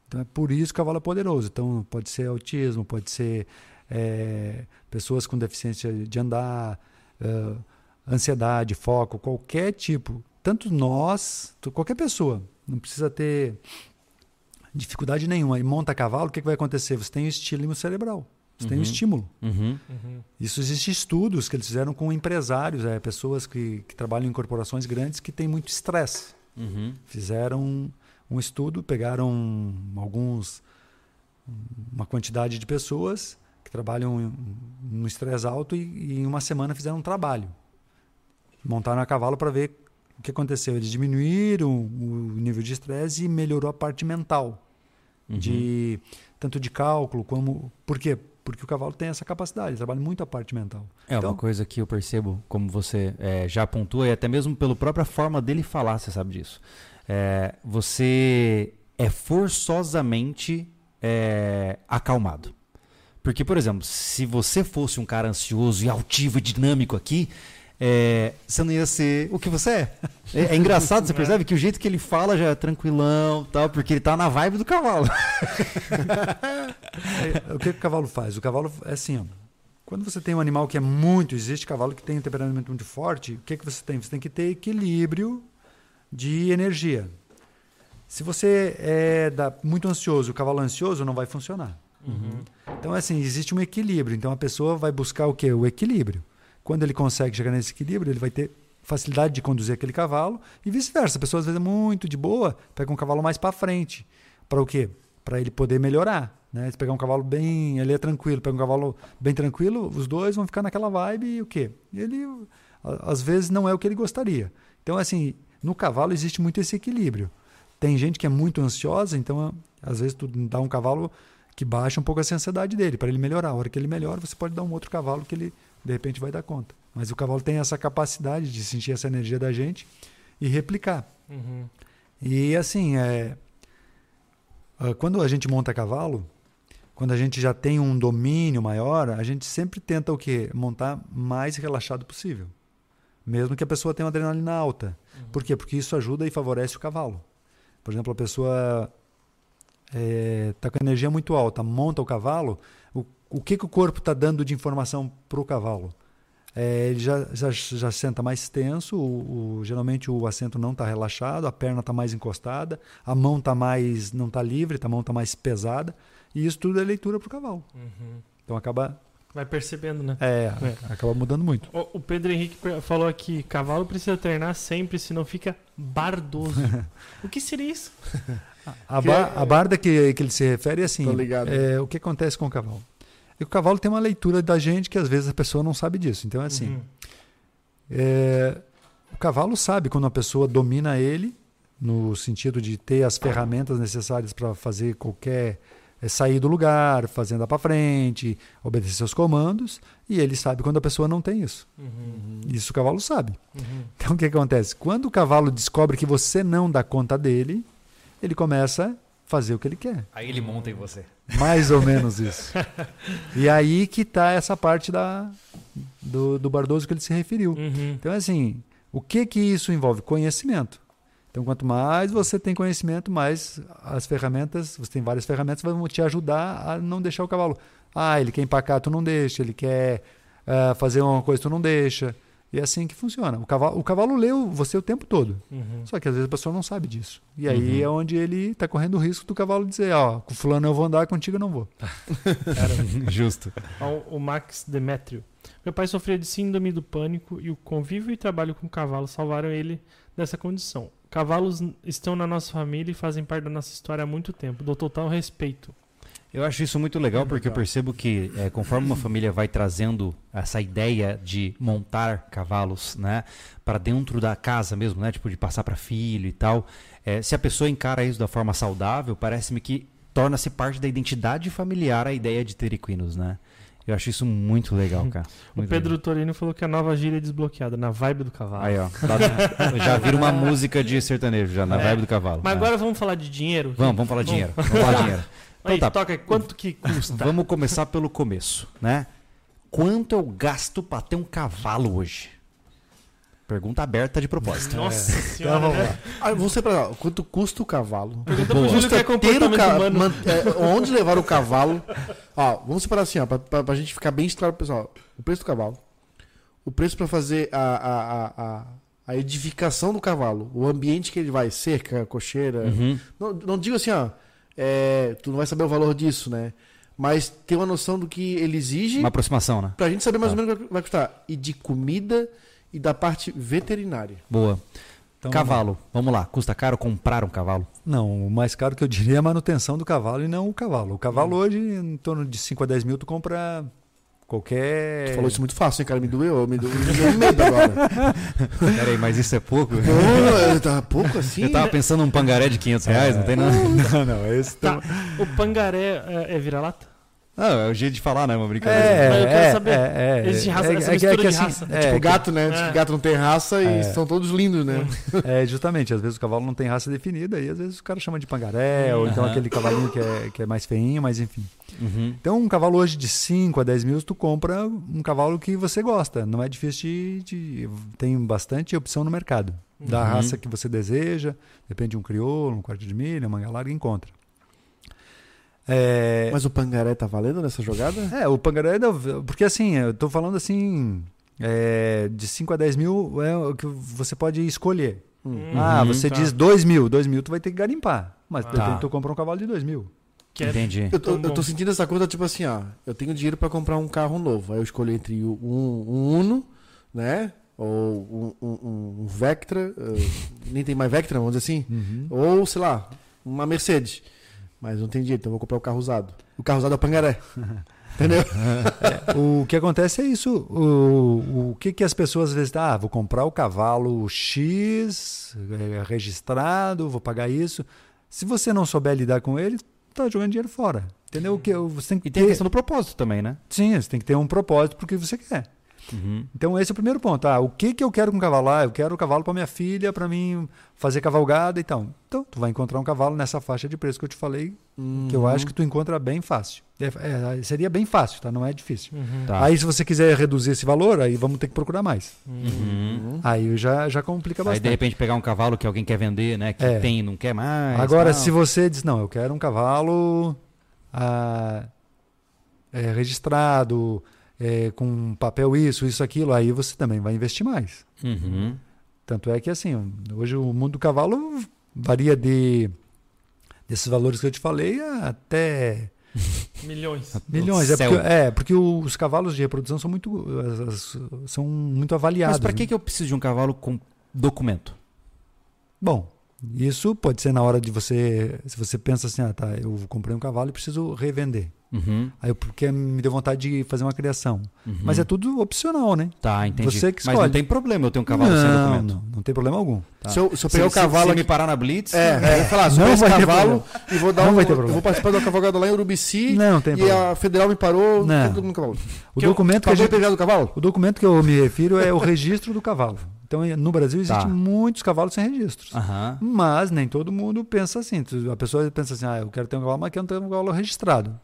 Então, é por isso que o cavalo é poderoso. Então, pode ser autismo, pode ser é, pessoas com deficiência de andar, eh, ansiedade, foco, qualquer tipo. Tanto nós, qualquer pessoa, não precisa ter dificuldade nenhuma. E monta cavalo, o que, que vai acontecer? Você tem estímulo cerebral, você tem um Uhum. estímulo. Uhum. Uhum. Isso existe estudos que eles fizeram com empresários, é, pessoas que, que trabalham em corporações grandes que têm muito estresse. Uhum. Fizeram um, um estudo, pegaram alguns uma quantidade de pessoas que trabalham em- no estresse alto e, e em uma semana fizeram um trabalho. Montaram a cavalo para ver o que aconteceu. Eles diminuíram o nível de estresse e melhorou a parte mental, Uhum. de tanto de cálculo como por quê? Porque o cavalo tem essa capacidade, ele trabalha muito a parte mental. É Então- uma coisa que eu percebo, como você é, já pontua, e até mesmo pela própria forma dele falar, você sabe disso. É, você é forçosamente é, acalmado. Porque, por exemplo, se você fosse um cara ansioso e altivo e dinâmico aqui, é, você não ia ser o que você é. É, é engraçado, você percebe que o jeito que ele fala já é tranquilão, tal, porque ele tá na vibe do cavalo. É, o que, que o cavalo faz? O cavalo é assim, ó. Quando você tem um animal que é muito, existe cavalo que tem um temperamento muito forte, o que, que você tem? Você tem que ter equilíbrio de energia. Se você é da- muito ansioso, o cavalo ansioso não vai funcionar. Uhum. Então, assim, existe um equilíbrio. Então, a pessoa vai buscar o quê? O equilíbrio. Quando ele consegue chegar nesse equilíbrio, ele vai ter facilidade de conduzir aquele cavalo e vice-versa. A pessoa, às vezes, é muito de boa, pega um cavalo mais para frente. Para o quê? Para ele poder melhorar. Né? Se pegar um cavalo bem... Ele é tranquilo. Pega um cavalo bem tranquilo, os dois vão ficar naquela vibe e o quê? Ele, às vezes, não é o que ele gostaria. Então, assim, no cavalo existe muito esse equilíbrio. Tem gente que é muito ansiosa, então, às vezes, tu dá um cavalo que baixa um pouco essa ansiedade dele, para ele melhorar. A hora que ele melhora, você pode dar um outro cavalo que ele, de repente, vai dar conta. Mas o cavalo tem essa capacidade de sentir essa energia da gente e replicar. Uhum. E assim, é, ah, quando a gente monta cavalo, quando a gente já tem um domínio maior, a gente sempre tenta o quê? Montar mais relaxado possível. Mesmo que a pessoa tenha uma adrenalina alta. Por quê? Porque isso ajuda e favorece o cavalo. Por exemplo, a pessoa está com energia muito alta, monta o cavalo, o, que, que o corpo está dando de informação para o cavalo? é, ele já, já, já senta mais tenso, o, o- geralmente o assento não está relaxado, a perna está mais encostada, a mão tá mais não está livre, a mão está mais pesada, e isso tudo é leitura para o cavalo. Uhum. Então acaba, Vai percebendo, né? é, É. acaba mudando muito. O, o Pedro Henrique falou aqui: cavalo precisa treinar sempre, senão fica bardoso. o que seria isso? A, ba- é- a barda que, que ele se refere é assim: é, o que acontece com o cavalo? E o cavalo tem uma leitura da gente que às vezes a pessoa não sabe disso. Então é assim: Uhum. é, o cavalo sabe quando a pessoa domina ele, no sentido de ter as ferramentas necessárias para fazer qualquer. é, sair do lugar, fazer andar para frente, obedecer seus comandos, e ele sabe quando a pessoa não tem isso. Uhum. Isso o cavalo sabe. Uhum. Então o que acontece? Quando o cavalo descobre que você não dá conta dele, ele começa fazer o que ele quer. Aí ele monta em você. Mais ou menos isso. E aí que tá essa parte da, do, do Bardoso que ele se referiu. Uhum. Então, assim, o que que isso envolve? Conhecimento. Então, quanto mais você tem conhecimento, mais as ferramentas, você tem várias ferramentas, vão te ajudar a não deixar o cavalo. Ah, ele quer empacar, tu não deixa. Ele quer ah, fazer uma coisa, tu não deixa. E é assim que funciona. O cavalo, o cavalo lê o- você o tempo todo. Uhum. Só que às vezes a pessoa não sabe disso. E aí Uhum. é onde ele está correndo o risco do cavalo dizer, ó, com fulano eu vou andar, contigo eu não vou. Justo. Ao- O Max Demetrio. Meu pai sofria de síndrome do pânico e o convívio e trabalho com cavalos salvaram ele dessa condição. Cavalos estão na nossa família e fazem parte da nossa história há muito tempo. Dou total respeito. Eu acho isso muito legal porque eu percebo que é, conforme uma família vai trazendo essa ideia de montar cavalos, né, para dentro da casa mesmo, né, tipo de passar para filho e tal, é, se a pessoa encara isso da forma saudável, parece-me que torna-se parte da identidade familiar a ideia de ter equinos, né? Eu acho isso muito legal, cara. O Muito Pedro legal. Torino falou que a nova gíria é desbloqueada, na vibe do cavalo. Aí, ó. Tá- já vira uma música de sertanejo, já na É. vibe do cavalo. Mas É. agora vamos falar de dinheiro? Vamos, vamos falar de dinheiro. Vamos falar de dinheiro. Então Aí, tá. toca quanto que custa? Vamos começar pelo começo, né? Quanto eu gasto pra ter um cavalo hoje? Pergunta aberta de propósito. Nossa Então senhora, vamos né? lá. Ah, pra lá. Quanto custa o cavalo? Pergunta Boa. pro Júlio que é ter o comportamento ca... humano. man- é, onde levar o cavalo? Ó, vamos separar assim, ó, pra, pra, pra gente ficar bem claro pro pessoal. O preço do cavalo. O preço pra fazer a, a, a, a, a edificação do cavalo. O ambiente que ele vai, cerca, cocheira. Uhum. Não, não digo assim, ó. É, tu não vai saber o valor disso, né? Mas tem uma noção do que ele exige Uma aproximação, né? pra gente saber mais Tá. ou menos o que vai custar. E de comida e da parte veterinária. Boa. Então, cavalo, vamos lá. Custa caro comprar um cavalo? Não, o mais caro que eu diria é a manutenção do cavalo e não o cavalo. O cavalo hoje, em torno de 5 a 10 mil, tu compra qualquer. Tu falou isso muito fácil, hein, cara? Me doeu, me doeu, me deu medo agora. Peraí, mas isso é pouco? Pô, tá pouco assim? Eu tava pensando num pangaré de 500 reais, não tem nada. Não, não, esse Tá. O pangaré é, é vira-lata? Não, é o jeito de falar, né? Uma brincadeira. É, Mas eu quero é, saber. é, é, Existe raça- é, essa é, mistura é que de assim, raça. é, tipo que- gato, né? É. Diz que gato não tem raça e É. são todos lindos, né? É, justamente, às vezes o cavalo não tem raça definida e às vezes o cara chama de pangaré, ou então aquele cavalinho que é, que é mais feinho, mas enfim. Uhum. Então, um cavalo hoje de 5 a 10 mil, tu compra um cavalo que você gosta. Não é difícil de. de- tem bastante opção no mercado. Da Uhum. raça que você deseja, depende de um crioulo, um quarto de milha, uma larga, encontra. É, Mas o pangaré tá valendo nessa jogada? é, o pangaré, porque assim, eu tô falando assim, é, de 5 a 10 mil é o que você pode escolher. Hum. Ah, Uhum, você tá. diz 2 mil, 2 mil tu vai ter que garimpar. Mas Ah. de repente Tá. tu compra um cavalo de 2 mil. Que é- Entendi. Eu tô, eu tô sentindo essa conta, tipo assim, ó. Eu tenho dinheiro pra comprar um carro novo. Aí eu escolho entre o- um, um Uno, né? Ou um, um- um Vectra. eh, nem tem mais Vectra, vamos dizer assim. Ou, sei lá, uma Mercedes. Mas não tem dinheiro, então eu vou comprar o carro usado. O carro usado é o pangaré. Entendeu? O que acontece é isso. O, o que, que as pessoas às vezes. Ah, vou comprar o cavalo X, é, registrado, vou pagar isso. Se você não souber lidar com ele, tá jogando dinheiro fora. Entendeu? O que você tem que E tem a ter. questão do propósito também, né? Sim, você tem que ter um propósito porque você quer. Uhum. Então esse é o primeiro ponto. Ah, o que, que eu quero com o cavalo? Ah, eu quero o cavalo para minha filha, para mim fazer cavalgada e tal. Então, tu vai encontrar um cavalo nessa faixa de preço que eu te falei, que eu acho que tu encontra bem fácil. É- é, seria bem fácil, tá? Não é difícil. Uhum. Tá. Aí se você quiser reduzir esse valor, aí vamos ter que procurar mais. Uhum. Aí já, já complica Aí de bastante. repente pegar um cavalo que alguém quer vender, né? Que É. tem e não quer mais. Agora, tal. se você diz, não, eu quero um cavalo ah, é, registrado, é, com papel isso, isso, aquilo, aí você também vai investir mais. Uhum. Tanto é que assim, hoje o mundo do cavalo varia de desses valores que eu te falei até Milhões. milhões. É porque, é, porque os cavalos de reprodução são muito, são muito avaliados. Mas pra né? que, que eu preciso de um cavalo com documento? Bom, isso pode ser na hora de você. Se você pensa assim, ah, tá, eu comprei um cavalo e preciso revender. Uhum. Aí eu- porque me deu vontade de fazer uma criação. Uhum. Mas é tudo opcional, né? Tá, entendi. você que Mas não escolhe. tem problema eu ter um cavalo sem não, documento. não, não tem problema algum. Tá. Se eu, se eu Se, pegar o se- cavalo se aqui. me parar na Blitz, É, eu ia falar, eu Não ter cavalo e vou dar Não um. vai ter eu problema. vou participar de uma cavalgada lá em Urubici Não, tem e problema. a federal me parou Não. tudo no cavalo. O Que eu- documento, que a Pagou gente, o do cavalo? o documento que eu me refiro é o registro do cavalo. Então, no Brasil, existem Tá. muitos cavalos sem registros. Aham. Mas nem todo mundo pensa assim. A pessoa pensa assim, ah, eu quero ter um cavalo, mas quero ter um cavalo registrado.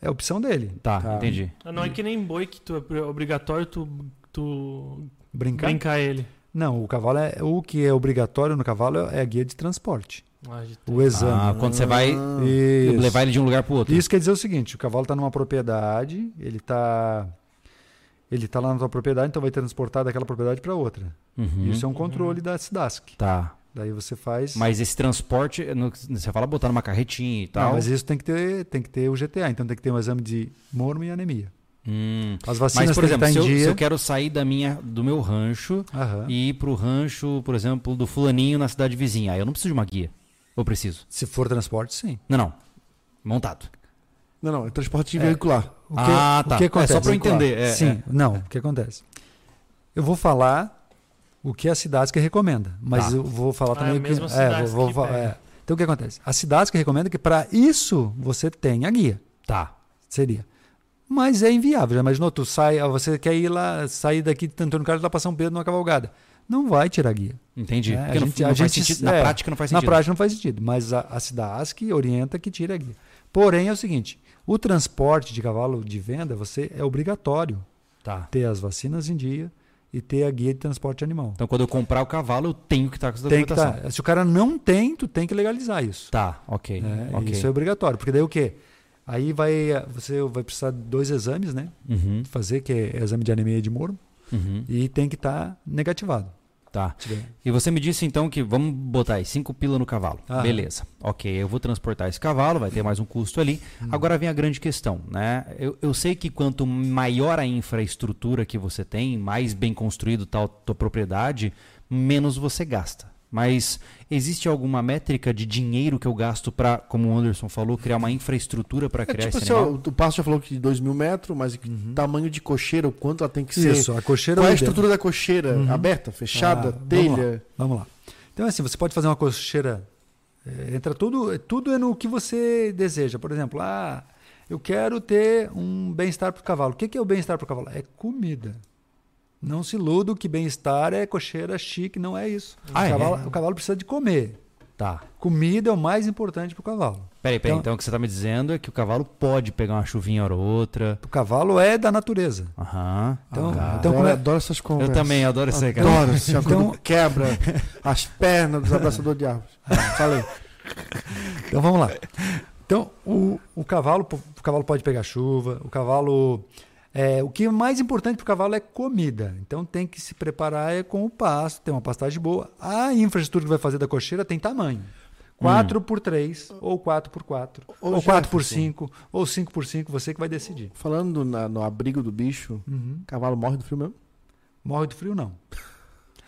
É a opção dele. Tá, Tá. entendi. Ah, Não é que nem boi que tu é obrigatório tu, tu Brincar? brincar ele. Não, o cavalo é o que é obrigatório no cavalo é a guia de transporte. Ah, de- O exame. Ah, quando você vai Isso. levar ele de um lugar pro outro. Isso quer dizer o seguinte: o cavalo está numa propriedade, ele está ele tá lá na tua propriedade, então vai transportar daquela propriedade para outra. Uhum. Isso é um controle da SIDASC. Tá. Daí você faz. Mas esse transporte, você fala botar numa carretinha e Não, tal. mas isso tem que ter tem que ter o GTA, então tem que ter um exame de mormo e anemia. Hum. As vacinas Mas, por exemplo, que se eu, se eu quero sair da minha, do meu rancho Aham. e ir pro rancho, por exemplo, do fulaninho na cidade vizinha, aí eu não preciso de uma guia. Ou preciso? Se for transporte, sim. Não, não. Montado. Não, não, é transporte É. veicular. O que, Ah, o tá. que É acontece? só pra eu entender, é, Sim, é. não. O que acontece? Eu vou falar o que a SIDASC recomenda, mas Tá. eu vou falar Ah, também é a o que. mesma é, vou, que vou, é. Então o que acontece? A SIDASC recomenda que para isso você tenha guia. Tá. Seria. Mas é inviável. Já imaginou? Tu sai, ah, você quer ir lá, sair daqui de Antônio Carlos lá para São Pedro numa cavalgada. Não vai tirar guia. Entendi. É, Porque a não, gente- não a faz gente- sentido. Na é, prática não faz Na sentido. prática não faz sentido, mas a, a SIDASC orienta que tire a guia. Porém, é o seguinte: o transporte de cavalo de venda você é obrigatório Tá. ter as vacinas em dia e ter a guia de transporte animal. Então quando eu comprar o cavalo, eu tenho que estar com essa Tem que documentação. tá, se o cara não tem, tu tem que legalizar isso. Tá, ok. né? ok. Isso é obrigatório, porque daí o quê? Aí vai você vai precisar de dois exames, né? Uhum, Fazer que é exame de anemia e de mormo uhum. e tem que estar negativado. Tá. E você me disse então que vamos botar aí 5 pila no cavalo. Aham. Beleza. Ok, eu vou transportar esse cavalo, vai ter mais um custo ali. Hum. Agora vem a grande questão, né? Eu, eu sei que quanto maior a infraestrutura que você tem, mais bem construído tal tua propriedade, menos você gasta. Mas existe alguma métrica de dinheiro que eu gasto para, como o Anderson falou, criar uma infraestrutura para É criar tipo esse assim, animal? ó, o Passo já falou que de 2 mil metros, mas Uhum. tamanho de cocheira, o quanto ela tem que ser. Isso, a cocheira Qual é a o ideal. estrutura da cocheira? Uhum. Aberta, fechada, Ah, vamos telha? Vamos lá. Então, assim, você pode fazer uma cocheira. é, entra tudo, tudo é no que você deseja. Por exemplo, ah, eu quero ter um bem-estar para o cavalo. O que que é o bem-estar para o cavalo? É comida. Não se iluda que bem-estar é cocheira chique, não é isso. Ah, o, é? cavalo, o cavalo precisa de comer. Tá. Comida é o mais importante para o cavalo. Peraí, peraí. Então- Então, o que você está me dizendo é que o cavalo pode pegar uma chuvinha ou outra. O cavalo é da natureza. Aham. Então- tá. então- adoro, como é- adoro essas conversas. Eu também adoro isso aí, cara. Adoro, assim, Então- quando quebra as pernas dos abraçadores de árvores. Falei. Então vamos lá. Então o, o cavalo o cavalo pode pegar chuva, o cavalo é, o que é mais importante para o cavalo é comida. Então tem que se preparar é com o pasto, ter uma pastagem boa. A infraestrutura que vai fazer da cocheira tem tamanho. 4 por 3 ou 4 por 4 Ô, ou 4 por Jefferson. 5 ou 5 por 5 você que vai decidir. Falando na- no abrigo do bicho, Uhum. cavalo morre do frio mesmo. Morre do frio não.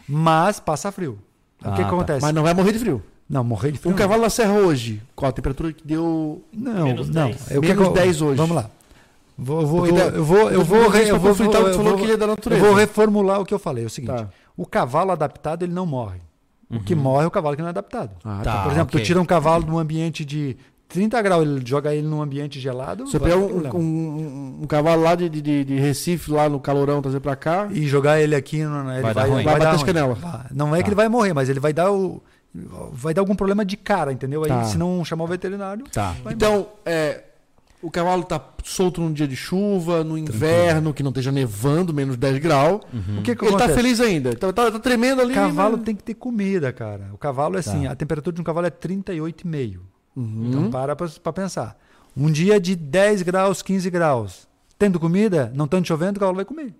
Mas passa frio. o Ah, que, que tá. acontece? Mas não vai morrer de frio. Não, morrer de frio. Um cavalo na serra hoje, qual a temperatura que deu? Não, Menos não. 10. É o que Menos que eu- 10 hoje. Vamos lá. Vou, vou, eu, eu vou, eu vou, Menos 10 re- eu vou, conflitar o que falou que ele é da eu natureza. vou reformular o que eu falei. É o seguinte: Tá. o cavalo adaptado ele não morre. O que Uhum. morre é o cavalo que não é adaptado. Ah, Tá. Por exemplo, ok. tu tira um cavalo de um ambiente de 30 graus, ele joga ele num ambiente gelado. Vai pegar ter um, problema. um- um cavalo lá de, de- de Recife, lá no calorão, trazer pra cá, E jogar ele aqui, no- ele Vai vai, dar ruim. vai bater as canelas. Vai. Não é Tá. que ele vai morrer, mas ele vai dar o. Vai dar algum problema de cara, entendeu? Aí, Tá. se não chamar o veterinário. Tá. vai Então, é, o cavalo tá solto num dia de chuva, no inverno, que não esteja nevando, menos 10 graus. O que, que Ele tá acontece? feliz ainda. Tá, tá- tá tremendo ali. O cavalo né? tem que ter comida, cara. O cavalo é assim, Tá. a temperatura de um cavalo é 38,5. Uhum. Então para pra, pra pensar. Um dia de 10 graus, 15 graus. tendo comida, não estando chovendo, o cavalo vai comer.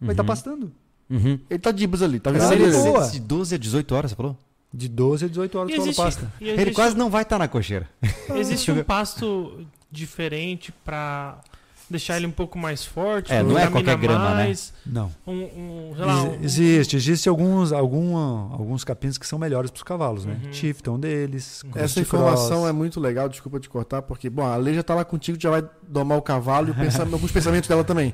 Vai estar Uhum. pastando. Uhum. Ele tá dibas ali, tá Ah, vendo? Seria de Ele- boa. de 12 a 18 horas, você falou? De 12 a 18 horas E o cavalo existe, pasta. e Ele existe- quase não vai estar na cocheira. Existe um pasto diferente pra deixar ele um pouco mais forte? É, não é qualquer grama, né? mais, Não. Um, um, sei lá, um- Ex- Existe, existe alguns, algum, alguns capins que são melhores para os cavalos, né? Uhum. Tifton é um deles. Uhum. Essa informação cross. é muito legal, desculpa te cortar, porque, bom, a lei já tá lá contigo, já vai domar o cavalo e pensamento- alguns pensamentos dela também.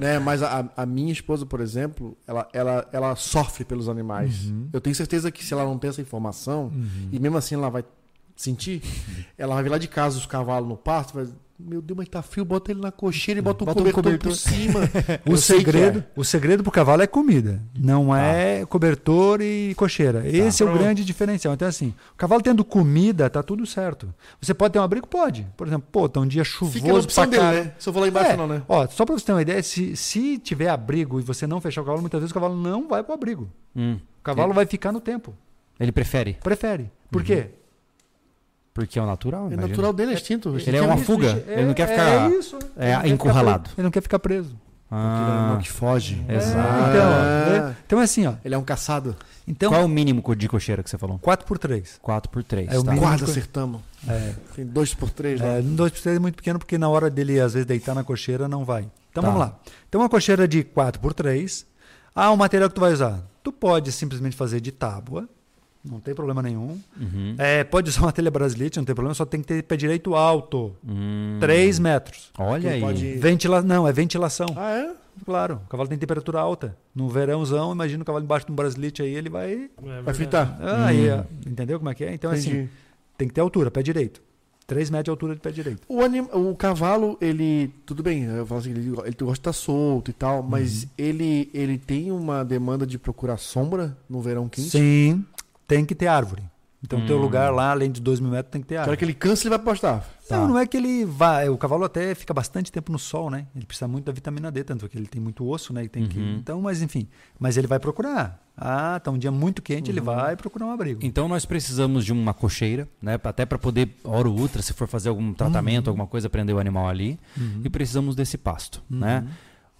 Né? Mas a, a minha esposa, por exemplo, ela, ela, ela sofre pelos animais. Uhum. Eu tenho certeza que se ela não tem essa informação, Uhum. e mesmo assim ela vai sentir, ela vai vir lá de casa os cavalos no pasto, vai meu Deus, mas tá frio, bota ele na cocheira e bota um Bota um cobertor, cobertor. por cima. O segredo, é. o segredo pro cavalo é comida, não Tá. é cobertor e cocheira. Esse é o grande diferencial. Então, assim, o cavalo tendo comida, tá tudo certo. Você pode ter um abrigo? Pode. Por exemplo, pô, tá um dia chuvoso opção pra dele, né? Se eu vou lá embaixo, É. não, né? Ó, só pra você ter uma ideia, se, se tiver abrigo e você não fechar o cavalo, muitas vezes o cavalo não vai pro abrigo. Hum. O cavalo vai ficar no tempo. Ele prefere, Prefere. Por Uhum. quê? Porque é o natural. É imagina. natural dele, é instinto. Ele é uma fuga. isso, Ele não quer é- ficar, é isso. é, Ele não quer ficar encurralado. preso. Ele não quer ficar preso. Ah, que foge. Exato. É, então, ó, então é assim, ó. Ele é um caçado. Então, Qual é o mínimo de cocheira que você falou? 4 por 3 4 por 3. É o tá. Quase acertamos. É, Tem dois por três lá. é, 2 por 3 é muito pequeno porque na hora dele, às vezes, deitar na cocheira, não vai. Então Tá. vamos lá. Então uma cocheira de 4 por 3 Ah, o material que tu vai usar. Tu pode simplesmente fazer de tábua. Não tem problema nenhum. Uhum. É, pode usar uma telha brasilite, não tem problema, só tem que ter pé direito alto. Hum. 3 metros. Olha Tu aí. pode- Ventila... Não, é ventilação. Ah, é? Claro, o cavalo tem temperatura alta. No verãozão, imagina o cavalo embaixo de um brasilite aí, ele vai. É Vai fritar. Ah, aí, Hum. entendeu como é que é? Então, assim, Entendi. tem que ter altura, pé direito. 3 metros de altura de pé direito. O, anim... o cavalo, ele. Tudo bem, eu falo assim, ele, ele gosta de estar solto e tal, Uhum. mas ele, ele tem uma demanda de procurar sombra no verão quente. Sim, tem que ter árvore. Então, o teu Hum. lugar lá, além de 2 mil metros, tem que ter árvore. que ele cansa, ele vai postar. Tá. Não, não é que ele vai. O cavalo até fica bastante tempo no sol, né? Ele precisa muito da vitamina D, tanto que ele tem muito osso, né? E tem que, Uhum. então, mas enfim. Mas ele vai procurar. Ah, tá um dia muito quente, ele Uhum. vai procurar um abrigo. Então nós precisamos de uma cocheira, né? Até para poder, hora ou outra, se for fazer algum tratamento, alguma coisa, prender o animal ali. Uhum. E precisamos desse pasto, Uhum. né?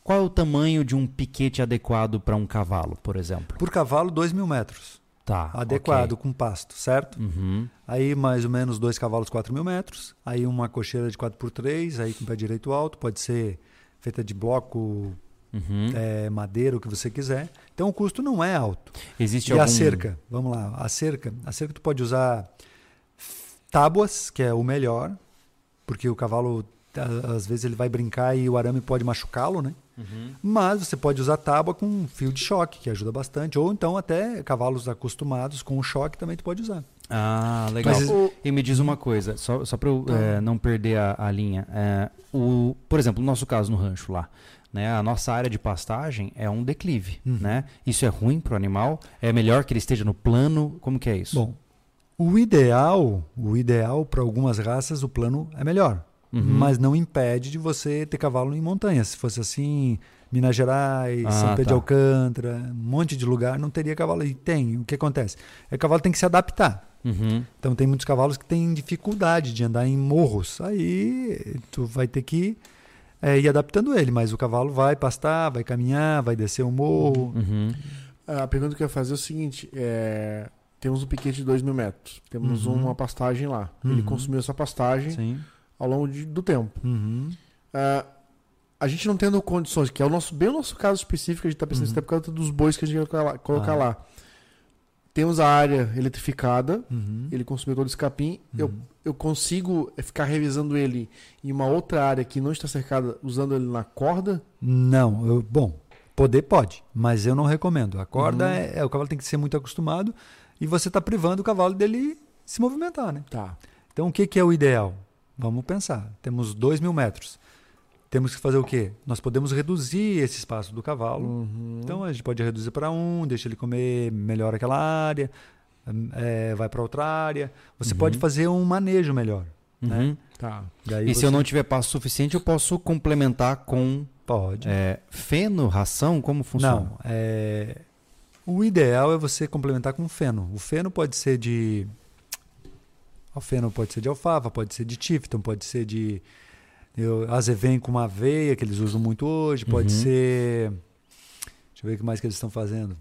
Qual é o tamanho de um piquete adequado para um cavalo, por exemplo? Por cavalo, 2 mil metros. Tá. adequado, ok. com pasto, certo? Uhum. Aí mais ou menos dois cavalos, 4 mil metros. Aí uma cocheira de 4x3, aí com pé direito alto. Pode ser feita de bloco, Uhum. é, madeira, o que você quiser. Então o custo não é alto. Existe e algum... a cerca? Vamos lá. A cerca. A cerca tu pode usar tábuas, que é o melhor. Porque o cavalo, às vezes, ele vai brincar e o arame pode machucá-lo, né? Uhum. Mas você pode usar tábua com fio de choque, que ajuda bastante. Ou então até cavalos acostumados com o choque também tu pode usar. Ah, legal. Mas- O- E me diz uma coisa, só, só para eu Tá. eh, não perder a, a linha. Eh, o, por exemplo, no nosso caso no rancho lá, né, a nossa área de pastagem é um declive. Uhum. Né? Isso é ruim para o animal? É melhor que ele esteja no plano? Como que é isso? Bom, o ideal, o ideal para algumas raças, o plano é melhor. Uhum. Mas não impede de você ter cavalo em montanha. Se fosse assim, Minas Gerais, Ah, São Pedro de tá. Alcântara, um monte de lugar, não teria cavalo. E tem. O que acontece? É que o cavalo tem que se adaptar. Uhum. Então tem muitos cavalos que têm dificuldade de andar em morros. Aí tu vai ter que é, ir adaptando ele, mas o cavalo vai pastar, vai caminhar, vai descer o morro. Uhum. A pergunta que eu ia fazer é o seguinte: é, temos um piquete de 2 mil metros, temos Uhum. uma pastagem lá. Ele Uhum. consumiu essa pastagem Sim. Ao longo de- do tempo. Uhum. Ah, a gente não tendo condições, que é o nosso, bem o nosso caso específico, a gente está pensando Uhum. até por causa dos bois que a gente vai colocar lá. colocar Ah. lá. Temos a área eletrificada, Uhum. ele consumiu todo esse capim. Eu, Uhum. eu consigo ficar revisando ele em uma outra área que não está cercada, usando ele na corda? Não, eu- bom, poder pode, mas eu não recomendo. A corda Uhum. é, é- o cavalo tem que ser muito acostumado e você está privando o cavalo dele se movimentar, né? Tá. Então o que, que é o ideal? Vamos pensar. Temos 2 mil metros. Temos que fazer o quê? Nós podemos reduzir esse espaço do cavalo. Uhum. Então a gente pode reduzir para um, deixa ele comer melhor aquela área, é, vai para outra área. Você Uhum. pode fazer um manejo melhor. Né? Uhum. Tá. Daí E se você eu não tiver passo suficiente, eu posso complementar com pode. é, feno, ração? Como funciona? Não, é... o ideal é você complementar com feno. O feno pode ser de. O feno pode ser de alfafa, pode ser de tifton, pode ser de Eu, às vezes vem com uma aveia, que eles usam muito hoje. Pode Uhum. ser. Deixa eu ver o que mais que eles estão fazendo.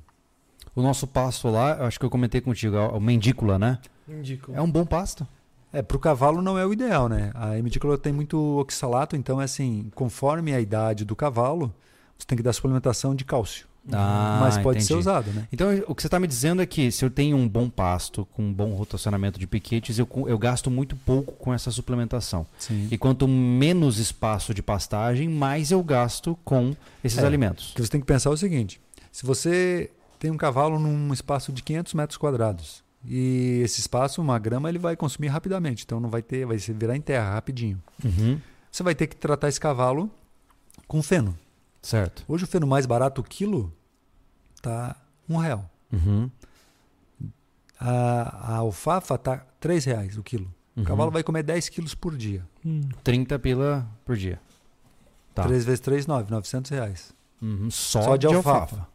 O nosso pasto lá, eu acho que eu comentei contigo, é o mendícula, né? Indico. É um bom pasto. É, pro cavalo não é o ideal, né? A imidícula tem muito oxalato, então é assim, conforme a idade do cavalo, você tem que dar suplementação de cálcio. Ah, mas pode entendi. ser usado, né? Então, o que você está me dizendo é que se eu tenho um bom pasto, com um bom rotacionamento de piquetes, eu, eu gasto muito pouco com essa suplementação. Sim. E quanto menos espaço de pastagem, mais eu gasto com esses É. alimentos. O que você tem que pensar é o seguinte: se você tem um cavalo num espaço de 500 metros quadrados e esse espaço, uma grama, ele vai consumir rapidamente, então não vai ter, vai virar em terra rapidinho. Uhum. Você vai ter que tratar esse cavalo com feno. Certo. Hoje o feno mais barato, o quilo, tá um real. Uhum. A, a alfafa tá três reais o quilo. Uhum. O cavalo vai comer 10 quilos por dia. Hum. 30 pila por dia. Tá. 3 vezes 3, 9, 900 reais. Uhum. Só, Só de, de alfafa. alfafa.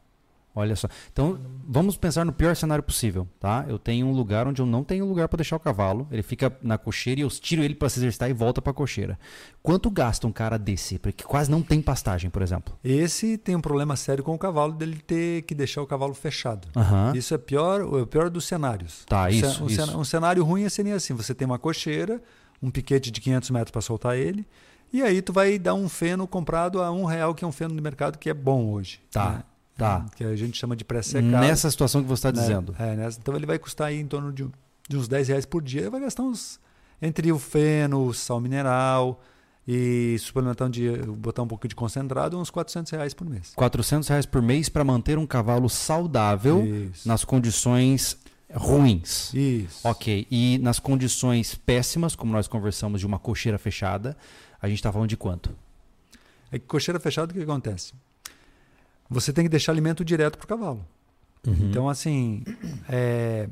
Olha só. Então, vamos pensar no pior cenário possível, tá? Eu tenho um lugar onde eu não tenho lugar para deixar o cavalo. Ele fica na cocheira e eu tiro ele para se exercitar e volta para a cocheira. Quanto gasta um cara desse? Porque quase não tem pastagem, por exemplo. Esse tem um problema sério com o cavalo dele ter que deixar o cavalo fechado. Aham. Isso é pior, o pior dos cenários. Tá, isso, um, isso. um cenário ruim seria assim: você tem uma cocheira, um piquete de 500 metros para soltar ele, e aí tu vai dar um feno comprado a um real, que é um feno do mercado que é bom hoje. Tá, né? Tá. Que a gente chama de pré-secado. Nessa situação que você está né? dizendo. É, nessa- então ele vai custar aí em torno de, de uns 10 reais por dia. Ele vai gastar uns. Entre o feno, o sal mineral e suplementar de botar um pouco de concentrado, uns 400 reais por mês. 400 reais por mês para manter um cavalo saudável Isso. nas condições ruins. Isso. Ok. E nas condições péssimas, como nós conversamos de uma cocheira fechada, a gente está falando de quanto? É que cocheira fechada, o que acontece? Você tem que deixar alimento direto pro cavalo. Uhum. Então, assim. é,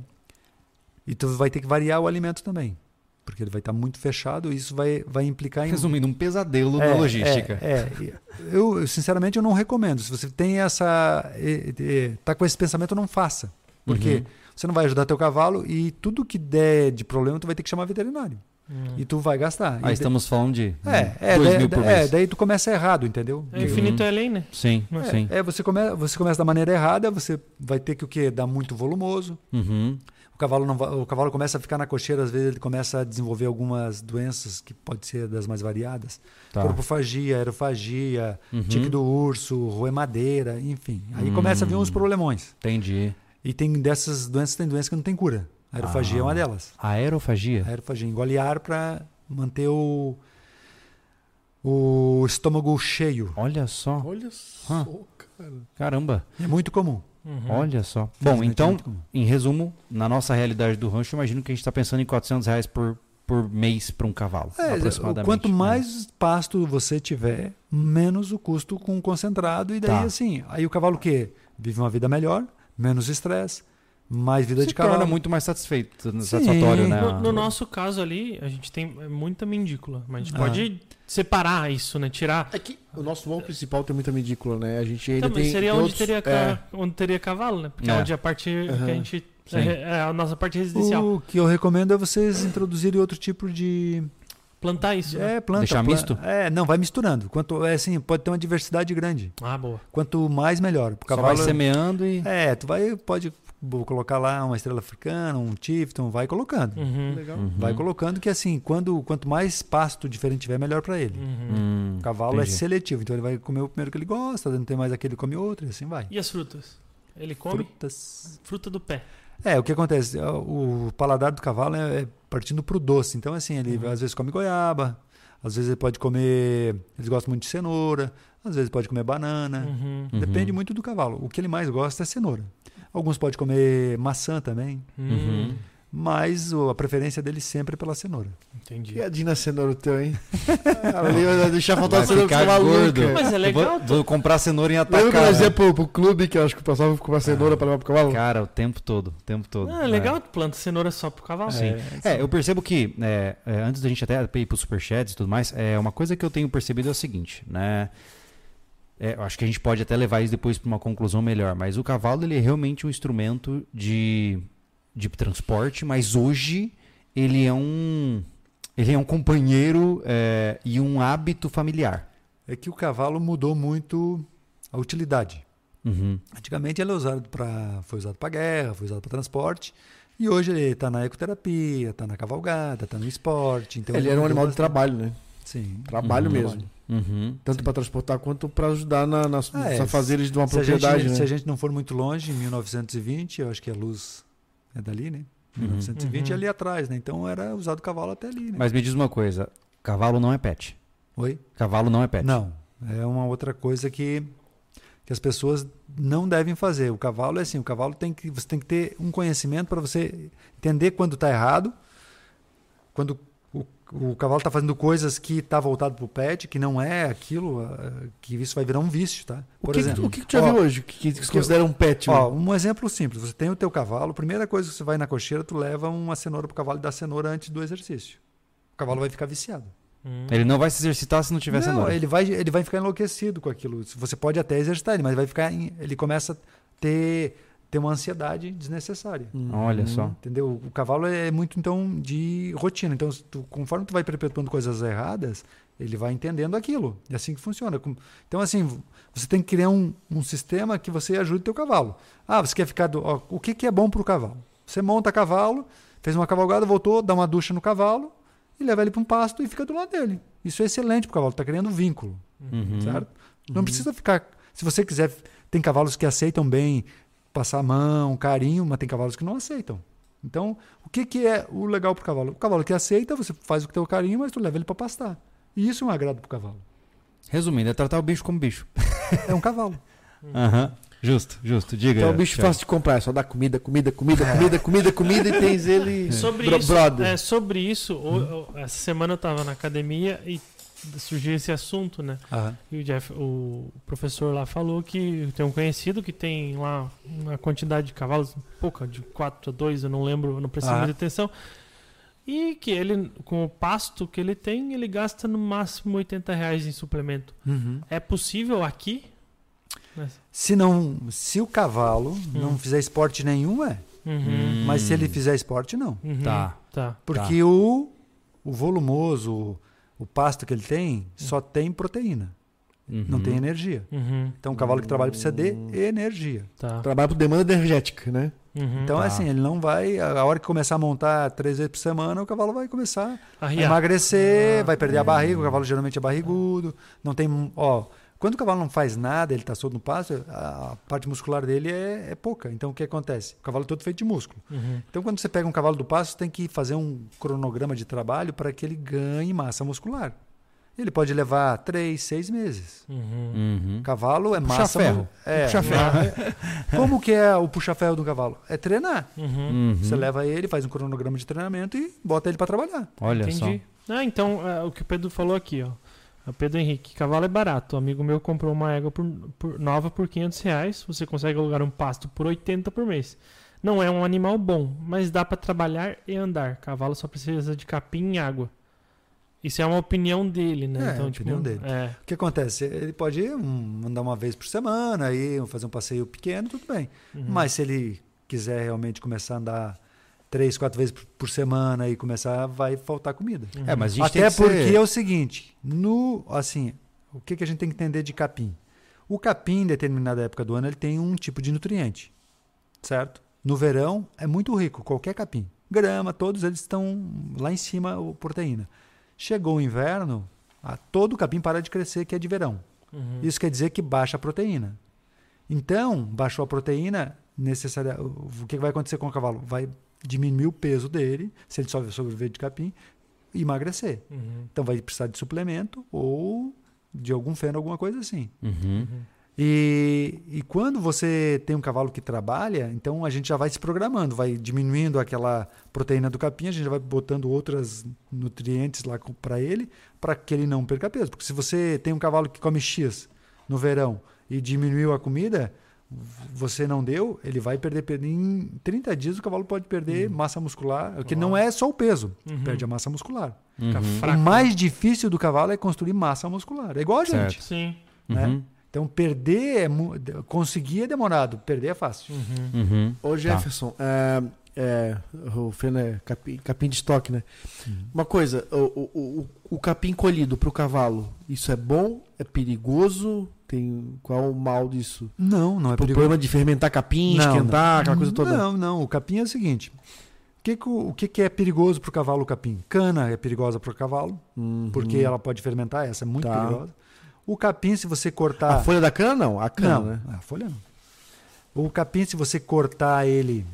E tu vai ter que variar o alimento também. Porque ele vai estar muito fechado e isso vai, vai implicar em. Resumindo, um pesadelo É, na logística. É, é. Eu, sinceramente, eu não recomendo. Se você tem essa. eh, eh, tá com esse pensamento, não faça. Porque Uhum. você não vai ajudar teu cavalo e tudo que der de problema, tu vai ter que chamar veterinário. Hum. E tu vai gastar. Ah, E estamos falando de É, é, 2 daí, mil por é, mês. daí tu começa errado, entendeu? É infinito é lei, né? Sim, É, sim. É, você, come, você começa da maneira errada, você vai ter que o quê? Dar muito volumoso. Uhum. O cavalo, não o cavalo começa a ficar na cocheira, às vezes ele começa a desenvolver algumas doenças que pode ser das mais variadas. Tá. Corpofagia, aerofagia, Uhum. tique do urso, roemadeira, enfim. Aí começa a vir uns Hum. problemões. Entendi. E tem dessas doenças, tem doenças que não tem cura. A aerofagia é Ah. uma delas. Aerofagia? A aerofagia engole ar para manter o, o estômago cheio. Olha só. Olha só, Hã. cara. Caramba. É muito comum. Uhum. Olha só. Bom, é então, em resumo, na nossa realidade do rancho, imagino que a gente está pensando em 400 reais por, por mês para um cavalo. É, aproximadamente. quanto né? mais pasto você tiver, menos o custo com concentrado. E daí, Tá. assim, aí o cavalo o quê? Vive uma vida melhor, menos estresse, mais vida Se de torna cavalo. muito mais satisfeito, satisfatório, né? No, no nosso caso ali, a gente tem muita mandícula, mas a gente Ah. pode separar isso, né? Tirar. É que o nosso voo principal tem muita medícula, né? A gente ainda Também tem. seria tem onde outros- teria, ca- é, onde teria cavalo, né? Porque é, É. onde a parte que Aham. a gente. Sim. É, é a nossa parte residencial. O que eu recomendo é vocês introduzirem outro tipo de Plantar isso. né? é, planta. Deixar pla- misto? É, não, vai misturando. Quanto, é assim, pode ter uma diversidade grande. Ah, boa. Quanto mais, melhor. O Só cavalo, vai semeando e... É, tu vai, pode bo- colocar lá uma estrela africana, um Tifton, vai colocando. Uhum. Legal. Uhum. Vai colocando que assim, quando, quanto mais pasto diferente tiver, melhor para ele. Uhum. Hum, O cavalo entendi. é seletivo, então ele vai comer o primeiro que ele gosta, não tem mais aquele, ele come outro, e assim vai. E as frutas? Ele come Frutas. fruta do pé. É, o que acontece? O paladar do cavalo é é partindo pro doce. Então, assim, ele Uhum. às vezes come goiaba, às vezes ele pode comer. Eles gostam muito de cenoura, às vezes pode comer banana. Uhum. Uhum. Depende muito do cavalo. O que ele mais gosta é cenoura. Alguns podem comer maçã também, Uhum. Hum, mas o- a preferência dele sempre é pela cenoura. Entendi. E a Dina Cenoura teu, hein? Ali vai deixar faltar Vai cenoura pra ficar gordo. Mas é Eu legal. Vou, vou comprar cenoura em Lembra que atacado. ia pro, pro clube que eu acho que o pessoal vai comprar cenoura pra levar pro cavalo? Cara, o tempo todo, o tempo todo. Ah, é legal, tu planta cenoura só pro cavalo. Sim. É, eu percebo que, é, é, antes da gente até ir pro superchats e tudo mais, é, uma coisa que eu tenho percebido é o seguinte, né? É, eu acho que a gente pode até levar isso depois para uma conclusão melhor, mas o cavalo ele é realmente um instrumento de, de transporte, mas hoje ele é um Ele é um companheiro é, e um hábito familiar. É que o cavalo mudou muito a utilidade. Uhum. Antigamente ele é usado para foi usado para guerra, foi usado para transporte. E hoje ele está na ecoterapia, está na cavalgada, está no esporte. Então Ele era um animal de trabalho, né? Sim. Trabalho Uhum. mesmo. Uhum. Tanto para transportar quanto para ajudar na, nas, Ah, é, afazeres de uma Se a, propriedade, gente, né? se a gente não for muito longe, em 1920, eu acho que a luz é dali, né? Uhum. 1920 Uhum. ali atrás, né? Então era usado cavalo até ali, né? Mas me diz uma coisa: cavalo não é pet. Oi? Cavalo não é pet. Não. É uma outra coisa que, que as pessoas não devem fazer. O cavalo é assim, o cavalo tem que você tem que ter um conhecimento para você entender quando está errado, quando o, o cavalo está fazendo coisas que está voltado para o pet, que não é aquilo, ah, que isso vai virar um vício, tá? O Por que, exemplo, o que tu já ó, viu hoje? Que, que se considera um pet? Ó, né? um exemplo simples. Você tem o teu cavalo, a primeira coisa que você vai na cocheira, tu leva uma cenoura pro cavalo e dá cenoura antes do exercício. O cavalo vai ficar viciado. Hum. Ele não vai se exercitar se não tiver não, cenoura. ele vai, ele vai ficar enlouquecido com aquilo. Você pode até exercitar ele, mas vai ficar, em- ele começa a ter, ter uma ansiedade desnecessária. Olha só. Entendeu? O cavalo é muito então de rotina. Então, tu- conforme tu vai perpetuando coisas erradas, ele vai entendendo aquilo. É assim que funciona. Então, assim, você tem que criar um, um sistema que você ajude o teu cavalo. Ah, você quer ficar. Do, ó, o que, que é bom para o cavalo? Você monta cavalo, fez uma cavalgada, voltou, dá uma ducha no cavalo e leva ele para um pasto e fica do lado dele. Isso é excelente para o cavalo. Está criando vínculo. Uhum. Certo? Não precisa ficar. Se você quiser, tem cavalos que aceitam bem passar a mão, carinho, mas tem cavalos que não aceitam. Então, o que, que é o legal pro cavalo? O cavalo que aceita, você faz o teu carinho, mas tu leva ele para pastar. E isso é um agrado pro cavalo. Resumindo, é tratar o bicho como bicho. É um cavalo. Aham. Justo, justo. Diga. Então, o bicho Thiago. fácil de comprar, é só dar comida, comida, comida, comida, comida, comida e tens ele Sobre bro- isso, brother. é, sobre isso, o- o- essa semana eu tava na academia e surgiu esse assunto, né? Aham. E o Jeff, o professor lá falou que tem um conhecido que tem lá uma quantidade de cavalos, pouca, de 4 a 2, eu não lembro, eu não prestei Ah. muita atenção. E que ele, com o pasto que ele tem, ele gasta no máximo 80 reais em suplemento. É possível aqui? Mas- Se não, se o cavalo não fizer esporte nenhum, é. Uhum, Mas se ele fizer esporte, não. uhum, Tá. Tá. Porque o, o volumoso, o, pasto que ele tem, só tem proteína, não Uhum. tem energia. Uhum, Então, o cavalo que trabalha precisa de energia. tá. Trabalha por demanda energética, né? Uhum. Então, Tá. assim, ele não vai. A hora que começar a montar três vezes por semana, o cavalo vai começar a emagrecer, Ah, vai perder a barriga. O cavalo geralmente é barrigudo. Não tem. Ó, quando o cavalo não faz nada, ele está solto no pasto, a parte muscular dele é, é pouca. Então, o que acontece? O cavalo é todo feito de músculo. Uhum. Então, quando você pega um cavalo do pasto, você tem que fazer um cronograma de trabalho para que ele ganhe massa muscular. Ele pode levar três, seis meses. Uhum. Uhum. Cavalo é Puxa massa. ferro. É, Puxa ferro. Como que é o puxa-ferro do cavalo? É treinar. Uhum. Uhum. Você leva ele, faz um cronograma de treinamento e bota ele para trabalhar. Olha Entendi. Ah, então, é, o que o Pedro falou aqui, ó. O Pedro Henrique, cavalo é barato. Um amigo meu comprou uma égua por, por- nova por 500 reais. Você consegue alugar um pasto por 80 por mês. Não é um animal bom, mas dá pra trabalhar e andar. Cavalo só precisa de capim e água. Isso é uma opinião dele, né? É, então, a tipo, opinião dele. É. O que acontece? Ele pode um, andar uma vez por semana, aí fazer um passeio pequeno, tudo bem. Uhum. Mas se ele quiser realmente começar a andar três, quatro vezes por, semana e começar, vai faltar comida. Uhum. É, mas a gente Até tem que porque ser- é o seguinte, no assim, o que, que a gente tem que entender de capim? O capim, em determinada época do ano, ele tem um tipo de nutriente, certo? No verão é muito rico, qualquer capim. Grama, todos eles estão lá em cima, o proteína. Chegou o inverno, a- todo capim para de crescer, que é de verão. Uhum. Isso quer dizer que baixa a proteína. Então, baixou a proteína, necessária, o o que vai acontecer com o cavalo? Vai diminuir o peso dele, se ele só sobreviver de capim, e emagrecer. Uhum. Então vai precisar de suplemento ou de algum feno, alguma coisa assim. Uhum. E, e quando você tem um cavalo que trabalha, então a gente já vai se programando, vai diminuindo aquela proteína do capim, a gente já vai botando outros nutrientes lá para ele, para que ele não perca peso. Porque se você tem um cavalo que come X no verão e diminuiu a comida, você não deu, ele vai perder, em 30 dias o cavalo pode perder massa muscular, que não é só o peso, Uhum. perde a massa muscular. Uhum. fraco. O mais difícil do cavalo é construir massa muscular. É igual a gente. Sim. né? Uhum. Então, perder é conseguir é demorado, perder é fácil. Uhum. Uhum. Ô Jefferson, é, é, o Feno é capim, capim de estoque, né? Uma coisa, o, o, o, o capim colhido pro cavalo, isso é bom? É perigoso? Tem qual o mal disso? Não, não é O perigoso. problema de fermentar capim, Não, esquentar, aquela coisa toda. Não, não. O capim é o seguinte. O que, que, o o que, que é perigoso para o cavalo o capim? Cana é perigosa para o cavalo, Uhum. porque ela pode fermentar, essa é muito Tá. perigosa. O capim, se você cortar. A folha da cana não, a cana, não, né? a folha não. O capim, se você cortar ele,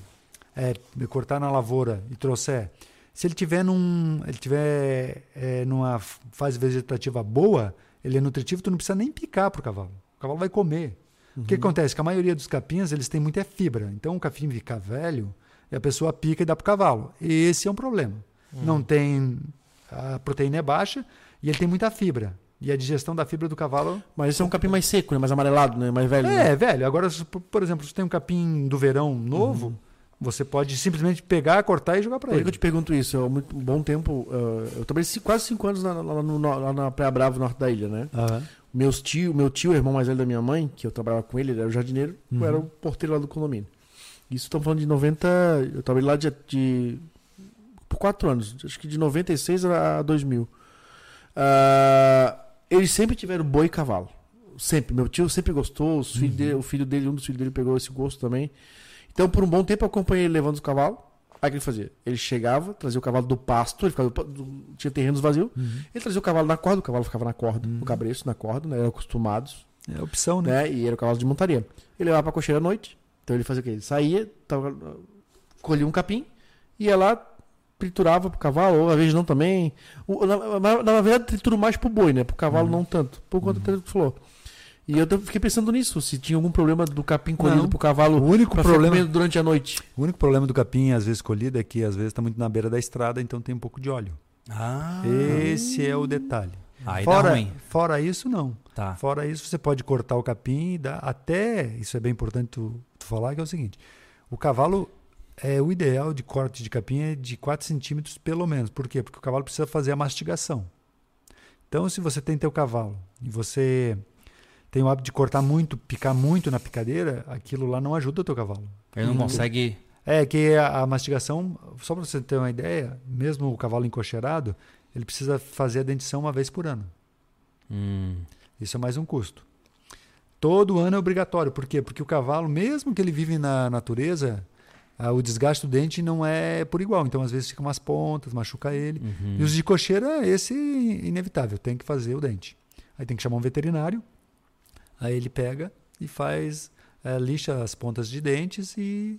é, cortar na lavoura e trouxer, se ele tiver num, ele tiver é, numa fase vegetativa boa, ele é nutritivo, tu não precisa nem picar pro cavalo. O cavalo vai comer. O que acontece? Que a maioria dos capins, eles têm muita fibra. Então, o capim fica velho e a pessoa pica e dá pro cavalo. Esse é um problema. Não tem... A proteína é baixa e ele tem muita fibra. E a digestão da fibra do cavalo Mas esse é um capim mais seco, né? Mais amarelado, né? Mais velho. né? é, velho. Agora, por exemplo, se tem um capim do verão novo, você pode simplesmente pegar, cortar e jogar para Por que ele. eu te pergunto isso? Eu, há muito bom tempo, uh, eu trabalhei quase cinco anos na, lá, no- lá na Praia Brava, norte da ilha, né? Aham. Meus tio, meu tio, o irmão mais velho da minha mãe, que eu trabalhava com ele, ele era o jardineiro, eu Uhum. era o porteiro lá do condomínio. Isso estamos falando de 90. Eu trabalhei lá de, de- por quatro anos, acho que de 96 a 2000. Ah, eles sempre tiveram boi e cavalo. Sempre. Meu tio sempre gostou, os filhos dele, o filho dele, um dos filhos dele pegou esse gosto também. Então, por um bom tempo, eu acompanhei ele levando os cavalos. Aí o que ele fazia? Ele chegava, trazia o cavalo do pasto, ele ficava do- tinha terrenos vazios. Ele trazia o cavalo na corda, o cavalo ficava na corda, no cabreço, na corda, né? Eram acostumados, É opção, né? né? E era o cavalo de montaria. Ele levava pra cocheira à noite. Então ele fazia o quê? Ele saía, tava, colhia um capim, ia lá, triturava pro cavalo, ou às vezes não também. O- na, na- na verdade, trituro mais pro boi, né? Pro cavalo não tanto. Por conta do que tu falou. E eu fiquei pensando nisso, se tinha algum problema do capim colhido Não. pro cavalo O único problema, durante a noite. o único problema do capim, às vezes colhido, é que às vezes está muito na beira da estrada, então tem um pouco de óleo. Ah, Esse é o detalhe. aí dá Fora, ruim. fora isso, não. Tá. Fora isso, você pode cortar o capim e dar até. Isso é bem importante tu, tu falar, que é o seguinte: o cavalo. É, o ideal de corte de capim é de 4 centímetros pelo menos. Por quê? Porque o cavalo precisa fazer a mastigação. Então, se você tem teu cavalo e você tem o hábito de cortar muito, picar muito na picadeira, aquilo lá não ajuda o teu cavalo. Ele não Hum. consegue. É que a, a mastigação, só para você ter uma ideia, mesmo o cavalo encocheirado, ele precisa fazer a dentição uma vez por ano. Hum, Isso é mais um custo. Todo ano é obrigatório. Por quê? Porque o cavalo, mesmo que ele vive na natureza, ah, o desgaste do dente não é por igual. Então, às vezes, fica umas pontas, machuca ele. uhum. E os de cocheira, esse é inevitável, tem que fazer o dente. Aí tem que chamar um veterinário, aí ele pega e faz, eh, lixa as pontas de dentes e,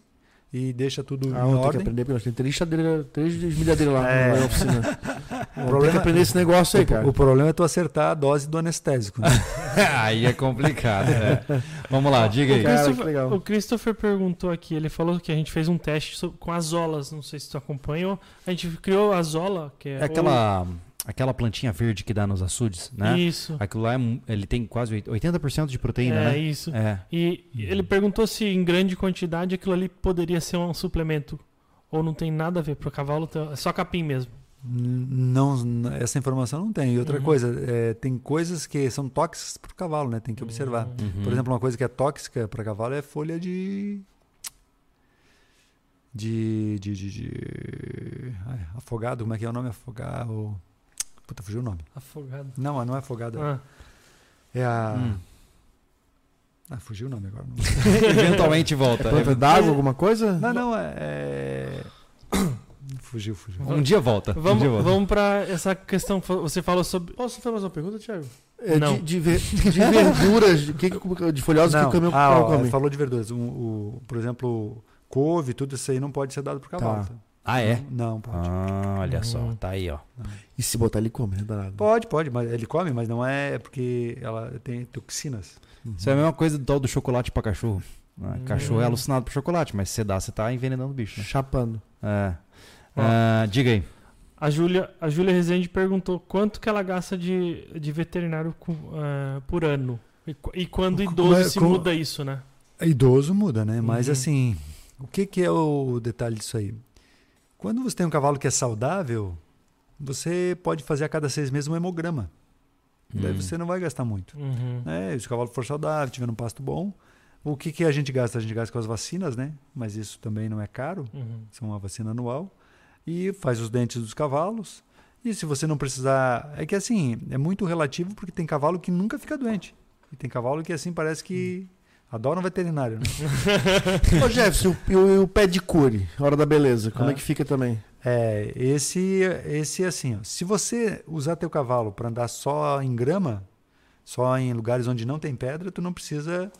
e deixa tudo Ah, em eu tenho que ordem. aprender, porque nós temos três chadeiras, três desmilhadeiras lá É. na oficina. Ter problema- que aprender esse negócio aí, O, cara. o problema é tu acertar a dose do anestésico. né? aí é complicado. é. Vamos lá, diga aí. Cara, que Christopher, legal. o Christopher perguntou aqui, ele falou que a gente fez um teste com azolas, não sei se tu acompanhou. A gente criou a azola, que é, É aquela, aquela plantinha verde que dá nos açudes, né? Isso. Aquilo lá, é ele tem quase oit- 80% de proteína, é né? isso. É. E ele perguntou se em grande quantidade aquilo ali poderia ser um suplemento. Ou não tem nada a ver pro cavalo, ter- é só capim mesmo. Não, essa informação não tem. E outra Uhum. coisa, é, tem coisas que são tóxicas para o cavalo, né? Tem que observar. Uhum. Por exemplo, uma coisa que é tóxica para cavalo é folha de. De. de, de, de- ai, afogado, como é que é o nome? Afogado. Puta, fugiu o nome. Afogado. Não, não é afogado. Ah, É a. Hum. Ah, fugiu o nome agora. Eventualmente volta. Planta d'água, alguma coisa? Não, não, é. é- Fugiu, fugiu. Um dia volta. um vamos, dia volta. vamos pra essa questão. Você falou sobre. Posso fazer mais uma pergunta, Thiago? É, Não. De, de, ver- de verduras, de, que, que- de folhosas que o caminhão ah, ó, come. falou de verduras. O, o- por exemplo, couve, tudo isso aí não pode ser dado pro cavalo. Tá. Ah, é? Não, pode. Ah, olha só. Tá aí, ó. E se botar ele come, né? Danado. Pode, pode, mas ele come, mas não é porque ela tem toxinas. Isso é a mesma coisa do tal do chocolate pra cachorro. né? Hum. Cachorro é alucinado por chocolate, mas se você dá, você tá envenenando o bicho, né? Chapando. É. Ah, diga aí. A Júlia, a Júlia Rezende perguntou quanto que ela gasta de, de veterinário com- ah, por ano. E, e quando idoso é- se como- muda isso, né? Idoso muda, né? Mas Uhum. assim, o que, que é o detalhe disso aí? Quando você tem um cavalo que é saudável, você pode fazer a cada seis meses um hemograma. Daí Hum. você não vai gastar muito. Uhum. Né? Se o cavalo for saudável, tiver um pasto bom. O que, que a gente gasta? A gente gasta com as vacinas, né? Mas isso também não é caro. Uhum. São uma vacina anual. E faz os dentes dos cavalos. E se você não precisar. É que assim, é muito relativo porque tem cavalo que nunca fica doente. E tem cavalo que assim parece que. Adora um veterinário, né? Ô, Jefferson, e o, o pé de cure, hora da beleza, como Ah. é que fica também? É, esse, esse assim, ó, se você usar teu cavalo para andar só em grama, só em lugares onde não tem pedra, tu não precisa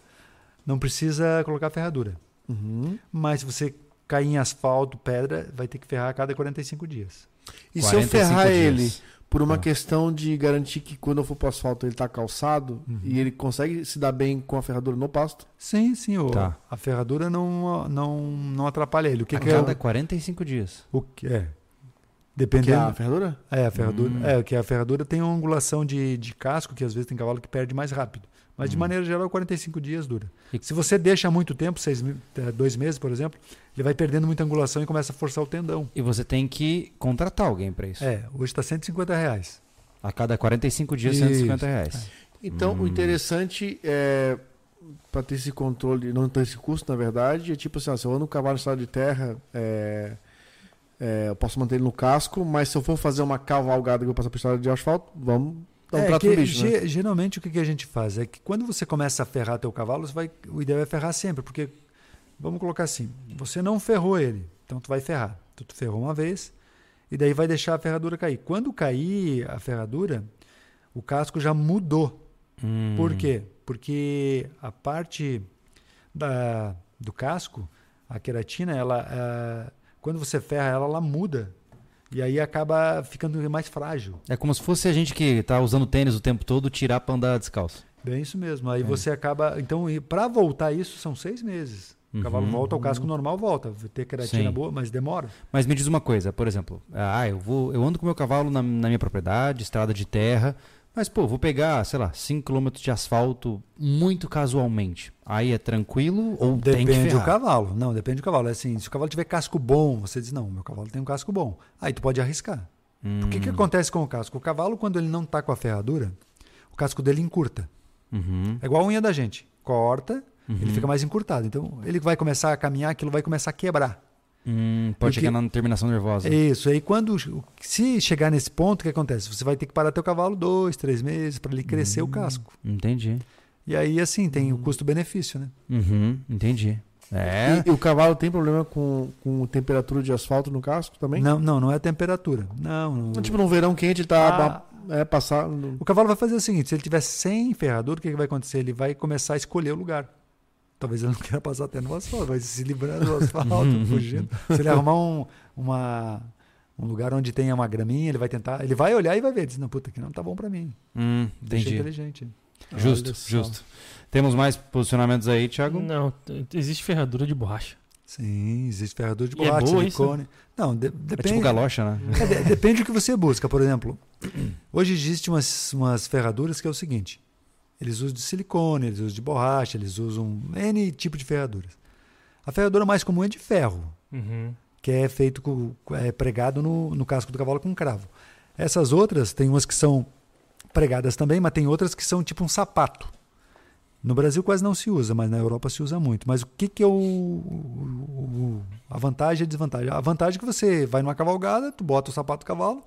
não precisa colocar ferradura. Uhum. Mas se você cair em asfalto, pedra, vai ter que ferrar a cada 45 dias. E se eu 45 ferrar dias. ele por uma Ah. questão de garantir que quando eu for pro asfalto ele tá calçado Uhum. e ele consegue se dar bem com a ferradura no pasto? Sim, sim, o, Tá. a ferradura não, não, não atrapalha ele. O que, A que é? cada 45 dias. O que é? Que é Dependendo. a ferradura? É, a ferradura. Hum. É, que a ferradura tem uma angulação de, de casco, que às vezes tem cavalo que perde mais rápido. Mas de Hum. maneira geral, 45 dias dura. E- Se você deixa muito tempo, seis, eh, dois meses, por exemplo, ele vai perdendo muita angulação e começa a forçar o tendão. E você tem que contratar alguém para isso. É, hoje está 150 reais. A cada 45 dias, Isso. 150 reais. Então, Hum. o interessante é para ter esse controle, não ter esse custo, na verdade, é tipo assim, ó, se eu ando um cavalo em estado de terra, é, é, eu posso manter ele no casco, mas se eu for fazer uma cavalgada que eu passar por estrada de asfalto, vamos um É, trato que bicho, né? ge- Geralmente o que, a gente faz é que quando você começa a ferrar teu cavalo, você vai, o ideal é ferrar sempre, porque vamos colocar assim, você não ferrou ele, então tu vai ferrar. Tu, tu ferrou uma vez e daí vai deixar a ferradura cair. Quando cair a ferradura, o casco já mudou. Hum. Por quê? Porque a parte da, do casco, a queratina, ela, ah, quando você ferra ela, ela muda. E aí acaba ficando mais frágil. É como se fosse a gente que tá usando tênis o tempo todo tirar pra andar descalço. Bem isso mesmo. Aí É. você acaba. Então, para voltar isso, são seis meses. O cavalo Uhum. volta ao casco normal, volta. Ter queratina Sim. boa, mas demora. Mas me diz uma coisa, por exemplo, ah, eu vou, eu ando com meu cavalo na, na minha propriedade, estrada de terra, mas pô, vou pegar, sei lá, 5 km de asfalto muito casualmente. Aí é tranquilo ou tem que Depende do cavalo. Não, depende do cavalo. É assim, se o cavalo tiver casco bom, você diz, não, meu cavalo tem um casco bom. Aí tu pode arriscar. Hum, O que, que acontece com o casco? O cavalo, quando ele não está com a ferradura, o casco dele encurta. Uhum, É igual a unha da gente. Corta, ele uhum. fica mais encurtado. Então, ele vai começar a caminhar, aquilo vai começar a quebrar. Hum, pode Porque- chegar na terminação nervosa. Isso. Aí quando se chegar nesse ponto, o que acontece? Você vai ter que parar teu cavalo dois, três meses para ele crescer o casco. Entendi. E aí assim tem o custo-benefício, né? Uhum, entendi. É. E, e o cavalo tem problema com, com temperatura de asfalto no casco também? Não, não, não é a temperatura. Não, não. Tipo, no verão quente ele tá Ah. é, passar. no- O cavalo vai fazer o seguinte: se ele tiver sem ferradura, o que, que vai acontecer? Ele vai começar a escolher o lugar. Talvez ele não queira passar até no asfalto, vai se livrando do asfalto, fugindo. Se ele arrumar um, uma, um lugar onde tenha uma graminha, ele vai tentar. Ele vai olhar e vai ver. Diz, não, puta, aqui não tá bom pra mim. Hum, Deixa entendi. inteligente. Justo, justo. Temos mais posicionamentos aí, Thiago? Não, existe ferradura de borracha. Sim, existe ferradura de E é borracha, isso? silicone. Não, de- É depende. tipo galocha, né? É, de- depende do que você busca. Por exemplo, hoje existem umas, umas ferraduras que é o seguinte: eles usam de silicone, eles usam de borracha, eles usam N tipo de ferraduras. A ferradura mais comum é de ferro, Uhum. que é feito com, é pregado no, no casco do cavalo com cravo. Essas outras, tem umas que são pregadas também, mas tem outras que são tipo um sapato. No Brasil quase não se usa, mas na Europa se usa muito. Mas o que, que é o, o- o- a vantagem e a desvantagem? A vantagem é que você vai numa cavalgada, tu bota o sapato do cavalo,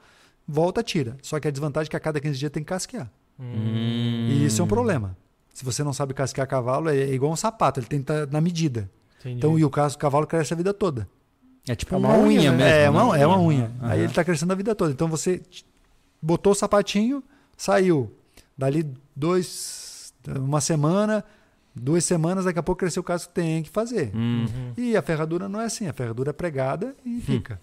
volta, tira. Só que a desvantagem é que a cada 15 dias tem que casquear. Hum. E isso é um problema. Se você não sabe casquear cavalo, é igual um sapato, ele tem que estar na medida. Entendi. Então, e o cavalo cresce a vida toda. É tipo É uma, uma unha, unha, mesmo. É uma, né? é uma unha. Aham. Aí ele está crescendo a vida toda. Então você botou o sapatinho, saiu. Dali dois, uma semana, duas semanas, daqui a pouco cresceu o casco que tem que fazer. Hum. Uhum. E a ferradura não é assim, a ferradura é pregada e fica.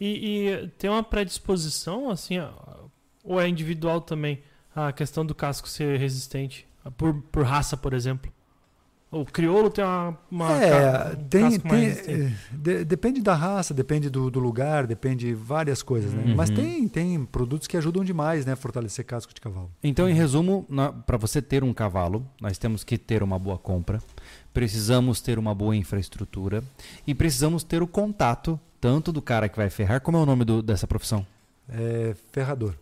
E, e tem uma predisposição, assim, ou é individual também, a questão do casco ser resistente? Por, por raça, por exemplo. O crioulo tem uma, uma é, um tem, tem- eh, de- depende da raça, depende do, do lugar, depende de várias coisas, né? Uhum. Mas tem, tem produtos que ajudam demais, né, a fortalecer casco de cavalo. Então, em resumo, para você ter um cavalo, nós temos que ter uma boa compra, precisamos ter uma boa infraestrutura e precisamos ter o contato tanto do cara que vai ferrar, como é o nome do- dessa profissão? É ferrador.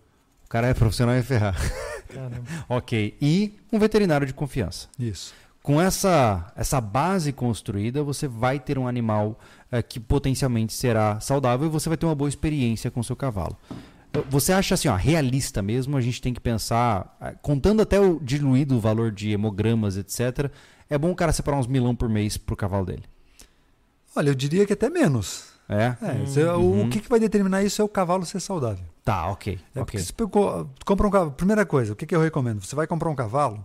O cara é profissional em ferrar. Ok. E um veterinário de confiança. Isso. Com essa, essa base construída, você vai ter um animal eh, que potencialmente será saudável e você vai ter uma boa experiência com o seu cavalo. Você acha assim, ó, realista mesmo? A gente tem que pensar, eh, contando até o diluído valor de hemogramas, etc. É bom o cara separar uns milão por mês pro cavalo dele. Olha, eu diria que até menos. É? É, o- Uhum. O que, que vai determinar isso é o cavalo ser saudável. Tá, ok. É porque ok. se pegou- compra um cavalo. Primeira coisa, o que, que eu recomendo? Você vai comprar um cavalo,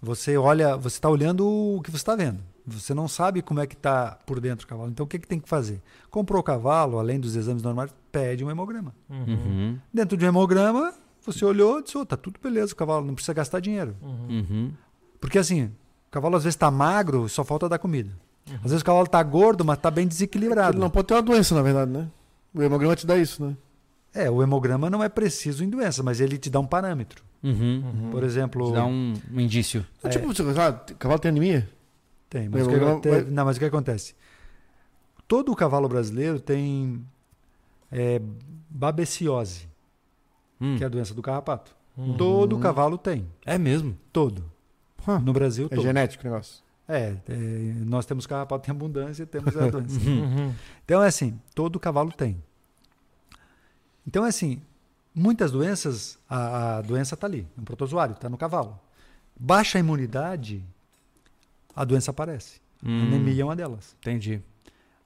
você olha, você está olhando o que você está vendo. Você não sabe como é que está por dentro o cavalo. Então o que, que tem que fazer? Comprou o cavalo, além dos exames normais, pede um hemograma. Uhum. Uhum. Dentro de um hemograma, você olhou e disse, oh, tá tudo beleza o cavalo, não precisa gastar dinheiro. Uhum. Uhum. Porque assim, o cavalo às vezes está magro, só falta dar comida. Às vezes o cavalo está gordo, mas está bem desequilibrado. Ele não pode ter uma doença, na verdade, né? O hemograma te dá isso, né? É, o hemograma não é preciso em doença, mas ele te dá um parâmetro. Uhum. Uhum. Por exemplo, Dá um, um indício. É. É. Tipo, cavalo tem anemia? Tem, mas o, que Hemograma aconte- vai- não, mas o que acontece? Todo o cavalo brasileiro tem é, babeciose, Hum. que é a doença do carrapato. Uhum. Todo cavalo tem, É mesmo. todo. Hã. No Brasil, É todo. genético o negócio. É, é, nós temos carrapato em abundância e temos a doença. Uhum. Então é assim, todo cavalo tem. Então é assim, muitas doenças, a, a doença está ali, um protozoário, está no cavalo. Baixa imunidade, a doença aparece. Hum, Anemia é uma delas. Entendi.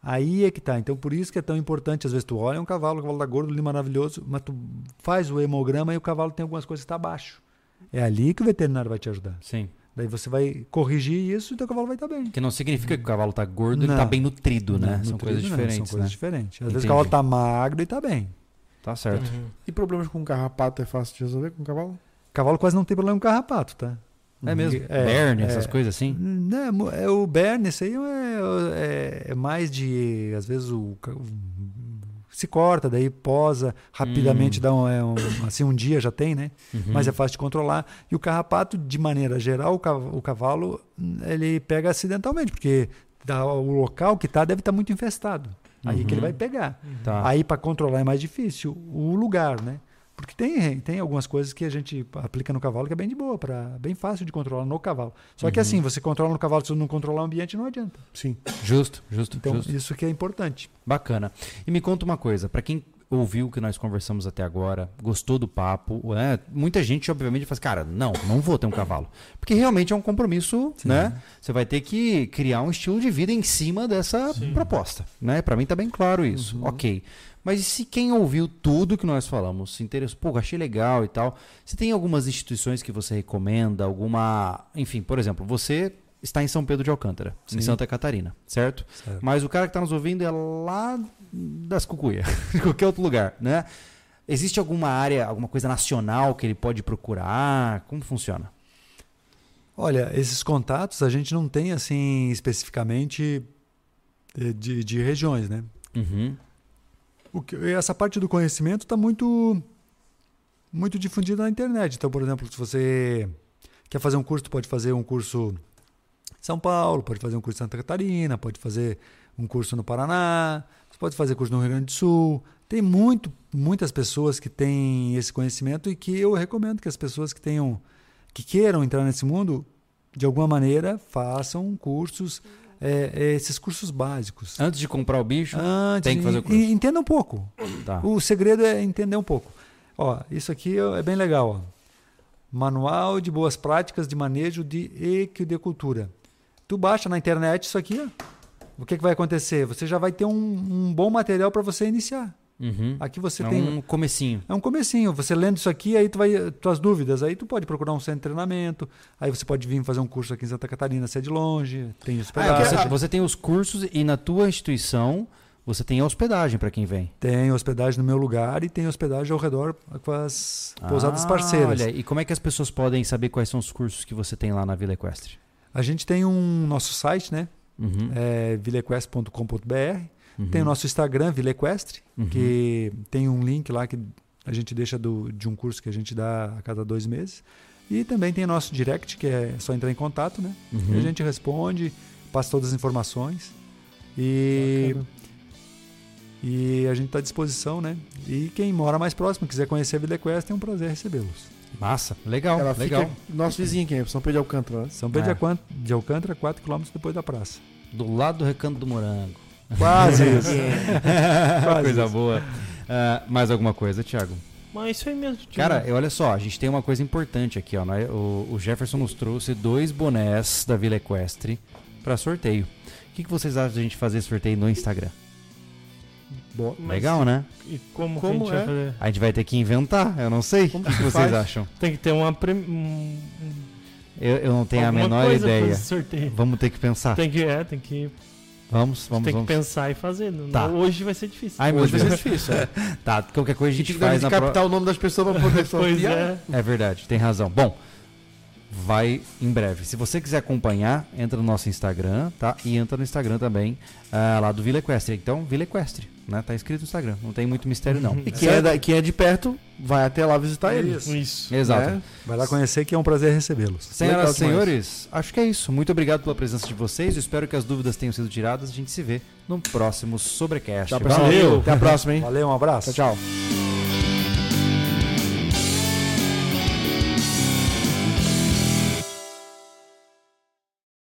Aí é que tá. Então por isso que é tão importante. Às vezes tu olha um cavalo, o cavalo tá gordo, lindo, maravilhoso, mas tu faz o hemograma e o cavalo tem algumas coisas que está abaixo. É ali que o veterinário vai te ajudar. Sim. Daí você vai corrigir isso e teu cavalo vai estar bem. Que não significa que o cavalo tá gordo, ele Não. tá bem nutrido, né? Não, São nutrido coisas não, diferentes, São coisas né? diferentes. Às vezes Entendi. o cavalo tá magro e tá bem. Tá certo. Uhum. E problemas com carrapato é fácil de resolver com o cavalo? Cavalo quase não tem problema com carrapato, tá? É mesmo. É, Berne, é. essas coisas assim. Né, mo- é, o Berne, isso aí é, é- é mais de. Às vezes o. Se corta, daí posa, rapidamente Hum. dá um, é um- Assim, um dia já tem, né? Uhum. Mas é fácil de controlar. E o carrapato, de maneira geral, o cav- o cavalo, ele pega acidentalmente, porque o local que tá deve estar muito infestado. Aí que ele Uhum. vai pegar. Tá. Aí para controlar é mais difícil o lugar, né? Porque tem, tem algumas coisas que a gente aplica no cavalo que é bem de boa, pra, bem fácil de controlar no cavalo. Só que Uhum. assim, você controla no cavalo, se não controlar o ambiente, não adianta. Sim. Justo, justo, Então, justo. isso que é importante. Bacana. E me conta uma coisa, pra quem ouviu o que nós conversamos até agora, gostou do papo, né? muita gente obviamente fala assim, cara, não, não vou ter um cavalo. Porque realmente é um compromisso, né? Você vai ter que criar um estilo de vida em cima dessa Sim. proposta, né? Para mim tá bem claro isso. Uhum. OK. Mas e se quem ouviu tudo que nós falamos, se interessou, pô, achei legal e tal, se tem algumas instituições que você recomenda, alguma, enfim, por exemplo, você está em São Pedro de Alcântara, em Sim. Santa Catarina, certo? Certo. Mas o cara que está nos ouvindo é lá das cucuias, de qualquer outro lugar, né? Existe alguma área, alguma coisa nacional que ele pode procurar? Como funciona? Olha, esses contatos a gente não tem assim especificamente eh, de, de regiões, né? Uhum. O que- essa parte do conhecimento está muito muito difundida na internet. Então, por exemplo, se você quer fazer um curso, pode fazer um curso em São Paulo, pode fazer um curso em Santa Catarina, pode fazer um curso no Paraná, pode fazer curso no Rio Grande do Sul. Tem muito, muitas pessoas que têm esse conhecimento e que eu recomendo que as pessoas que tenham que queiram entrar nesse mundo, de alguma maneira, façam cursos, é, é, esses cursos básicos. Antes de comprar o bicho, Antes, tem que fazer o curso. e entenda um pouco. tá. O segredo é entender um pouco. Ó, isso aqui é bem legal. Ó. Manual de boas práticas de manejo de equidecultura. Tu baixa na internet isso aqui, ó. o que, que vai acontecer? Você já vai ter um, um bom material para você iniciar. Uhum. Aqui você é tem um comecinho. é um comecinho. Você lendo isso aqui, aí tu vai tuas dúvidas, aí tu pode procurar um centro de treinamento. Aí você pode vir fazer um curso aqui em Santa Catarina, se é de longe, tem Ah, hospedagem. você, você tem os cursos e na tua instituição você tem hospedagem para quem vem. Tem hospedagem no meu lugar e tem hospedagem ao redor com as pousadas parceiras. Ah, Olha, e como é que as pessoas podem saber quais são os cursos que você tem lá na Vila Equestre? A gente tem um nosso site, né? Uhum. É vilequestre.com.br. Uhum. Tem o nosso Instagram, Vilequestre, Uhum. que tem um link lá que a gente deixa do, de um curso que a gente dá a cada dois meses. E também tem o nosso direct, que é só entrar em contato, né? Uhum. E a gente responde, passa todas as informações. E, Bacana. e a gente está à disposição, né? E quem mora mais próximo, quiser conhecer a Vilequestre, é um prazer recebê-los. Massa, legal, Ela legal. fica nosso vizinho aqui, São Pedro de Alcântara. né? São Pedro É. de Alcân- de Alcântara, 4 km depois da praça. Do lado do Recanto do Morango. Quase isso. Quase coisa isso. boa. Ah, mais alguma coisa, Thiago? Mas isso aí mesmo. tipo, Cara, eu- olha só, a gente tem uma coisa importante aqui, ó. né? O, o Jefferson nos trouxe dois bonés da Vila Equestre para sorteio. O que, que vocês acham de a gente fazer sorteio no Instagram? Bom, mas- Legal, né? E como, Como que a gente é? vai fazer? A gente vai ter que inventar, eu não sei. Como o que, que que vocês faz? acham? Tem que ter uma. Pre... um- Eu, eu não tenho a alguma menor coisa pra ideia. Vamos ter que pensar. Tem que, é, tem que, Vamos, vamos, tem que vamos. pensar e fazer. Tá. Hoje vai ser difícil. Ai, Hoje vai Deus. ser difícil, é. Tá, qualquer coisa a A gente gente faz deve na pro... captar o nome das pessoas pra poder Pois sortear. é. É verdade, tem razão. Bom, vai em breve. Se você quiser acompanhar, entra no nosso Instagram, tá? E entra no Instagram também, ah, lá do Vila Equestre. Então, Vila Equestre, né? Tá escrito no Instagram. Não tem muito mistério, não. E quem é, da- quem é de perto, vai até lá visitar ele. Isso. Isso. Exato. Né? Vai lá conhecer que é um prazer recebê-los. Senhoras e senhores, acho que é isso. Muito obrigado pela presença de vocês. Eu espero que as dúvidas tenham sido tiradas. A gente se vê no próximo Sobrecast. Valeu! Até a próxima, hein? Valeu, um abraço. Tchau, tchau.